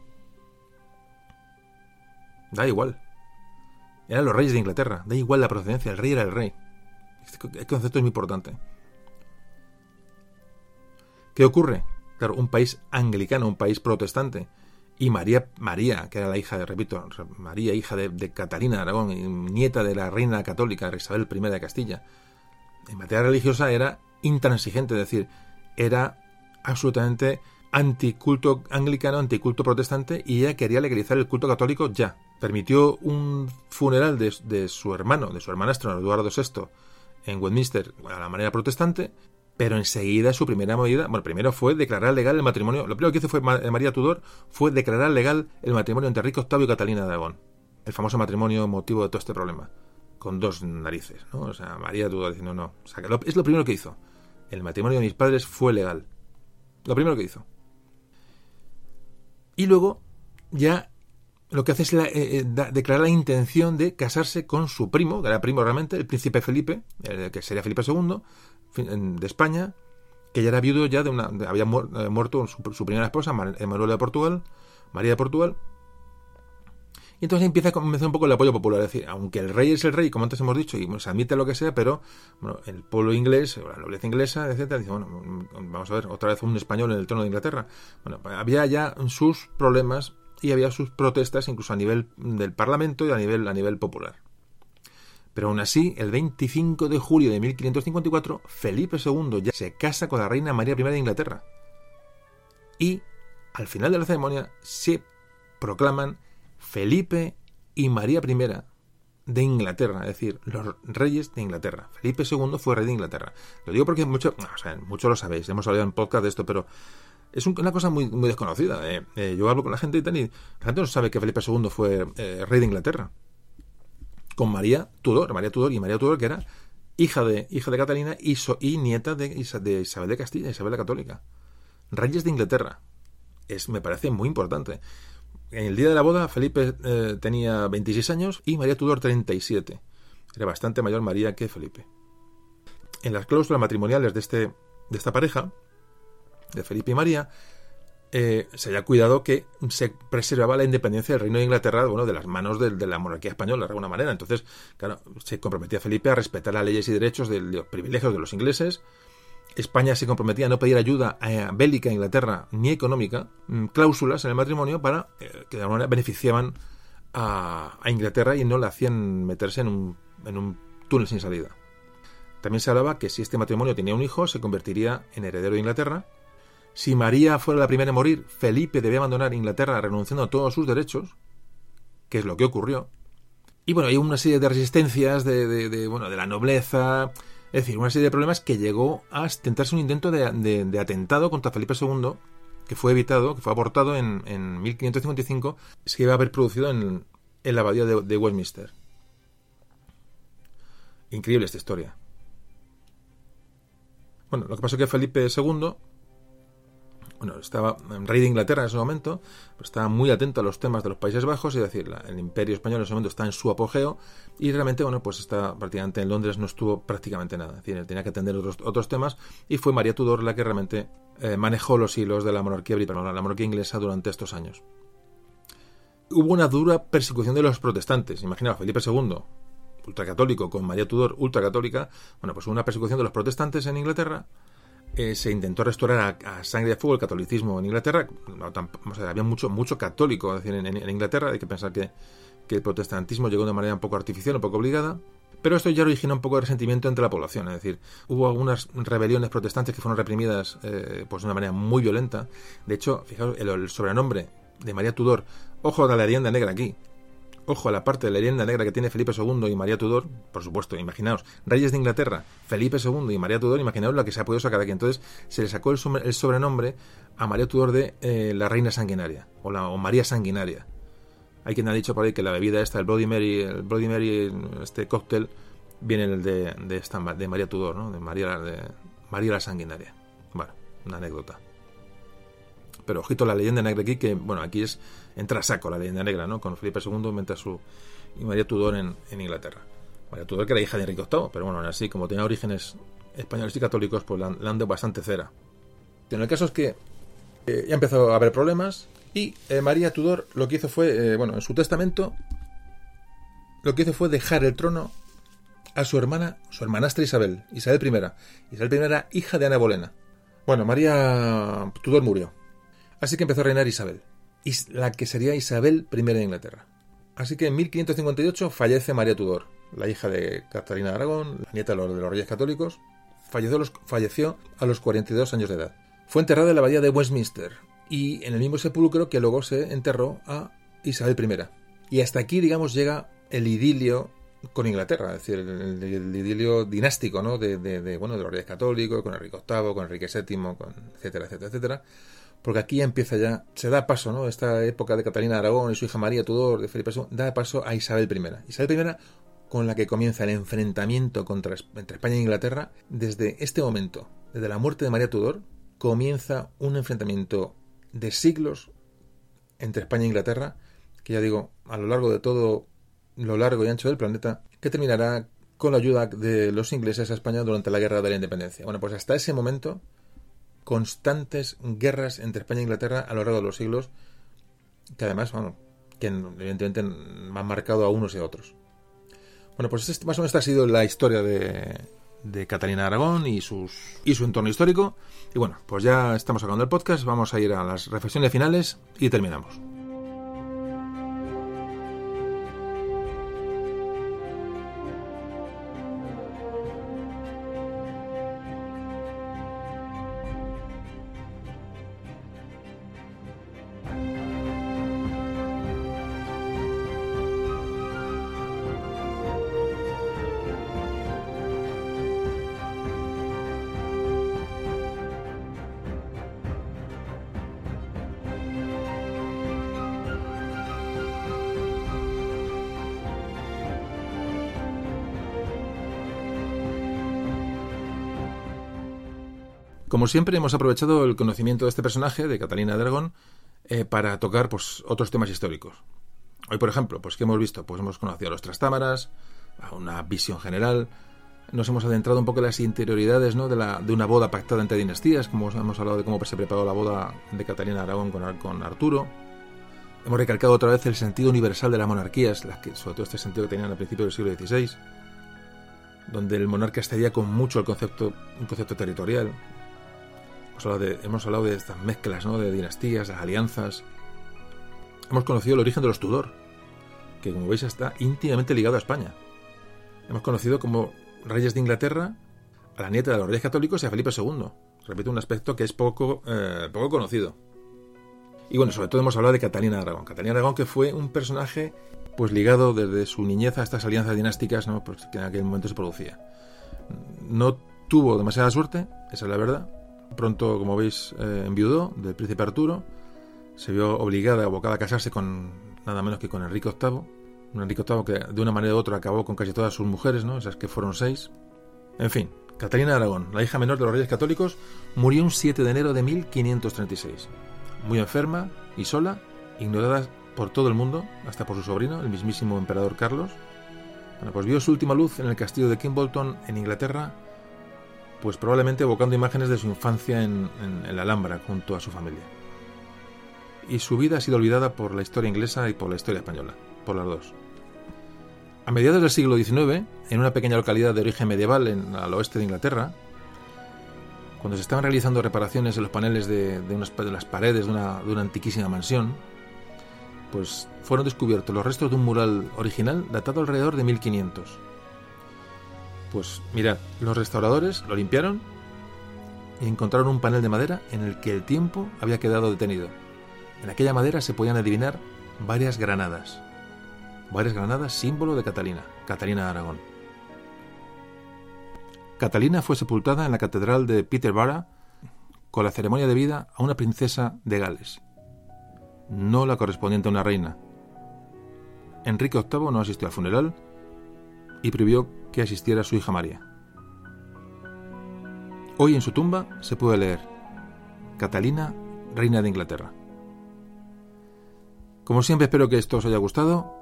A: Da igual. Eran los reyes de Inglaterra, da igual la procedencia, el rey era el rey. Este concepto es muy importante. ¿Qué ocurre? Claro, un país anglicano, un país protestante, y María, María, que era la hija de, repito, María, hija de, Catalina de Aragón, nieta de la reina católica Isabel I de Castilla, en materia religiosa era intransigente, es decir, era absolutamente anticulto anglicano, anticulto protestante, y ella quería legalizar el culto católico ya. Permitió un funeral de, de su hermano, de su hermanastro, Eduardo VI, en Westminster, a la manera protestante, pero enseguida su primera medida, bueno, primero fue declarar legal el matrimonio. Lo primero que hizo fue eh, María Tudor fue declarar legal el matrimonio entre Enrique VIII y Catalina de Aragón. El famoso matrimonio motivo de todo este problema. Con dos narices, ¿no? O sea, María Tudor diciendo no. O sea, es lo primero que hizo. El matrimonio de mis padres fue legal. Lo primero que hizo. Y luego, ya lo que hace es eh, eh, declarar la intención de casarse con su primo, que era primo realmente, el príncipe Felipe, que sería Felipe II, de España, que ya era viudo ya de una... había eh, muerto su, primera esposa, de Portugal, María de Portugal, y entonces empieza a comenzar un poco el apoyo popular. Es decir, aunque el rey es el rey, como antes hemos dicho, y se admite lo que sea, pero bueno, el pueblo inglés, la nobleza inglesa, etcétera, dice, bueno, mm, vamos a ver, otra vez un español en el trono de Inglaterra. Bueno, había ya sus problemas y había sus protestas incluso a nivel del Parlamento y a nivel, a nivel popular. Pero aún así, el 25 de julio de 1554, Felipe II ya se casa con la reina María I de Inglaterra. Y, al final de la ceremonia, se proclaman Felipe y María I de Inglaterra, es decir, los reyes de Inglaterra. Felipe II fue rey de Inglaterra. Lo digo porque mucho, o sea, mucho lo sabéis, hemos hablado en podcast de esto, pero es una cosa muy, desconocida. ¿eh? Eh, yo hablo con la gente y tal, y la gente no sabe que Felipe II fue eh, rey de Inglaterra con María Tudor, María Tudor y María Tudor que era hija de, hija de Catalina y, nieta de, Isabel de Castilla, Isabel la Católica. Reyes de Inglaterra. Es, me parece muy importante. En el día de la boda, Felipe tenía 26 años y María Tudor 37. Era bastante mayor María que Felipe. En las cláusulas matrimoniales de, este, de esta pareja, de Felipe y María, eh, se haya cuidado que se preservaba la independencia del Reino de Inglaterra, bueno, de las manos de, la monarquía española, de alguna manera. Entonces, claro, se comprometía Felipe a respetar las leyes y derechos de, los privilegios de los ingleses. España se comprometía a no pedir ayuda a bélica a Inglaterra ni económica, mm, cláusulas en el matrimonio para eh, que de alguna manera beneficiaban a, Inglaterra y no le hacían meterse en un, en un túnel sin salida. También se hablaba que si este matrimonio tenía un hijo, se convertiría en heredero de Inglaterra si María fuera la primera en morir, Felipe debía abandonar Inglaterra renunciando a todos sus derechos, que es lo que ocurrió. Y bueno, hay una serie de resistencias de, bueno, de la nobleza, es decir, una serie de problemas que llegó a tentarse un intento de, atentado contra Felipe II, que fue evitado, que fue abortado en, en 1555, se iba a haber producido en, la abadía de Westminster. Increíble esta historia. Bueno, lo que pasó es que Felipe II bueno, estaba rey de Inglaterra en ese momento, estaba muy atento a los temas de los Países Bajos, es decir, el imperio español en ese momento está en su apogeo y realmente, bueno, pues está prácticamente en Londres no estuvo prácticamente nada, es decir, tenía que atender otros, otros temas y fue María Tudor la que realmente eh, manejó los hilos de la monarquía británica, la monarquía inglesa durante estos años. Hubo una dura persecución de los protestantes, imagina Felipe II, ultracatólico, con María Tudor ultracatólica, bueno, pues una persecución de los protestantes en Inglaterra, eh, se intentó restaurar a, sangre de fuego el catolicismo en Inglaterra. había mucho, mucho católico en, Inglaterra. Hay que pensar que, el protestantismo llegó de manera un poco artificial, un poco obligada. Pero esto ya originó un poco de resentimiento entre la población. Es decir, hubo algunas rebeliones protestantes que fueron reprimidas eh, pues de una manera muy violenta. De hecho, fijaos, el, sobrenombre de María Tudor, ojo de la leyenda negra aquí, Ojo a la parte de la leyenda negra que tiene Felipe II y María Tudor, por supuesto, imaginaos, reyes de Inglaterra, Felipe II y María Tudor, imaginaos la que se ha podido sacar aquí. Entonces se le sacó el, sobrenombre a María Tudor de eh, la reina sanguinaria, o, la, María sanguinaria. Hay quien ha dicho por ahí que la bebida esta, el Bloody Mary, el Bloody Mary, este cóctel, viene esta, de María Tudor, ¿no? de, María, de María la sanguinaria. Bueno, una anécdota. Pero ojito la leyenda negra aquí, que bueno, aquí es entra a saco la leyenda negra, ¿no? Con Felipe II mientras su y María Tudor en, Inglaterra. María Tudor que era hija de Enrique VIII, pero bueno, así como tenía orígenes españoles y católicos, pues la, han bastante cera. En el caso es que eh, ya empezó a haber problemas y eh, María Tudor lo que hizo fue, eh, bueno, en su testamento, lo que hizo fue dejar el trono a su hermana, su hermanastra Isabel, Isabel I. Isabel I era hija de Ana Bolena. Bueno, María Tudor murió. Así que empezó a reinar Isabel, la que sería Isabel I de Inglaterra. Así que en 1558 fallece María Tudor, la hija de Catalina de Aragón, la nieta de los, de Reyes Católicos, falleció, a los 42 años de edad. Fue enterrada en la abadía de Westminster y en el mismo sepulcro que luego se enterró a Isabel I. Y hasta aquí, digamos, llega el idilio con Inglaterra, es decir, el, idilio dinástico, ¿no? De, bueno, de los reyes católicos, con Enrique VIII, con Enrique VII, con etcétera, etcétera, etcétera. Porque aquí empieza ya, se da paso, ¿no? Esta época de Catalina de Aragón y su hija María Tudor, de Felipe II, da paso a Isabel I. Isabel I con la que comienza el enfrentamiento contra, entre España e Inglaterra, desde este momento, desde la muerte de María Tudor, comienza un enfrentamiento de siglos entre España e Inglaterra, que ya digo, a lo largo de todo lo largo y ancho del planeta, que terminará con la ayuda de los ingleses a España durante la Guerra de la Independencia. Bueno, pues hasta ese momento, constantes guerras entre España e Inglaterra a lo largo de los siglos, que además, bueno, que evidentemente han marcado a unos y a otros. Bueno, pues este, más o menos esta ha sido la historia de, de Catalina Aragón y, sus, y su entorno histórico. Y bueno, pues ya estamos acabando el podcast, vamos a ir a las reflexiones finales y terminamos. Como siempre, hemos aprovechado el conocimiento de este personaje, de Catalina de Aragón, eh, para tocar pues, otros temas históricos. Hoy, por ejemplo, pues ¿qué hemos visto? Pues hemos conocido a los Trastámaras, a una visión general, nos hemos adentrado un poco en las interioridades ¿no? de, la, de una boda pactada entre dinastías, como hemos hablado de cómo se preparó la boda de Catalina de Aragón con, con Arturo. Hemos recalcado otra vez el sentido universal de las monarquías, sobre todo este sentido que tenían al principio del siglo XVI, donde el monarca estaría con mucho el concepto, un concepto territorial, Hemos hablado de, estas mezclas, ¿no? De dinastías, las alianzas. Hemos conocido el origen de los Tudor, que como veis está íntimamente ligado a España. Hemos conocido como reyes de Inglaterra a la nieta de los reyes católicos y a Felipe II. Repito, un aspecto que es poco, eh, poco conocido. Y bueno, sobre todo hemos hablado de Catalina de Aragón. Catalina de Aragón que fue un personaje pues ligado desde su niñez a estas alianzas dinásticas ¿no? pues, que en aquel momento se producía. No tuvo demasiada suerte, esa es la verdad, Pronto, como veis, eh, enviudó del príncipe Arturo. Se vio obligada, abocada a casarse con nada menos que con Enrique VIII. Un Enrique VIII que de una manera u otra acabó con casi todas sus mujeres, ¿no? esas que fueron seis. En fin, Catalina de Aragón, la hija menor de los reyes católicos, murió un 7 de enero de 1536. Muy enferma y sola, ignorada por todo el mundo, hasta por su sobrino, el mismísimo emperador Carlos. Bueno, pues vio su última luz en el castillo de Kimbolton, en Inglaterra, pues probablemente evocando imágenes de su infancia en, la Alhambra junto a su familia. Y su vida ha sido olvidada por la historia inglesa y por la historia española, por las dos. A mediados del siglo XIX, en una pequeña localidad de origen medieval en, al oeste de Inglaterra, cuando se estaban realizando reparaciones en los paneles de, de, las paredes de una, de una antiquísima mansión, pues fueron descubiertos los restos de un mural original datado alrededor de 1500 pues mira, los restauradores lo limpiaron y encontraron un panel de madera en el que el tiempo había quedado detenido. En aquella madera se podían adivinar varias granadas. Varias granadas símbolo de Catalina, Catalina de Aragón. Catalina fue sepultada en la catedral de Peterborough con la ceremonia de vida a una princesa de Gales, no la correspondiente a una reina. Enrique VIII no asistió al funeral y prohibió que asistiera su hija María. Hoy en su tumba se puede leer Catalina, reina de Inglaterra. Como siempre espero que esto os haya gustado,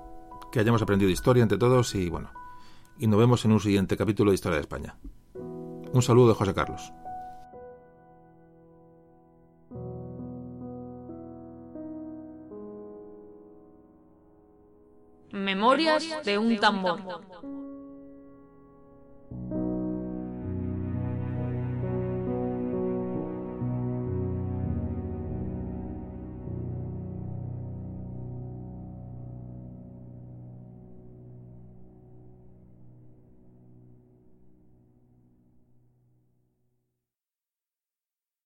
A: que hayamos aprendido historia entre todos y bueno, y nos vemos en un siguiente capítulo de Historia de España. Un saludo de José Carlos.
B: Memorias de un tambor.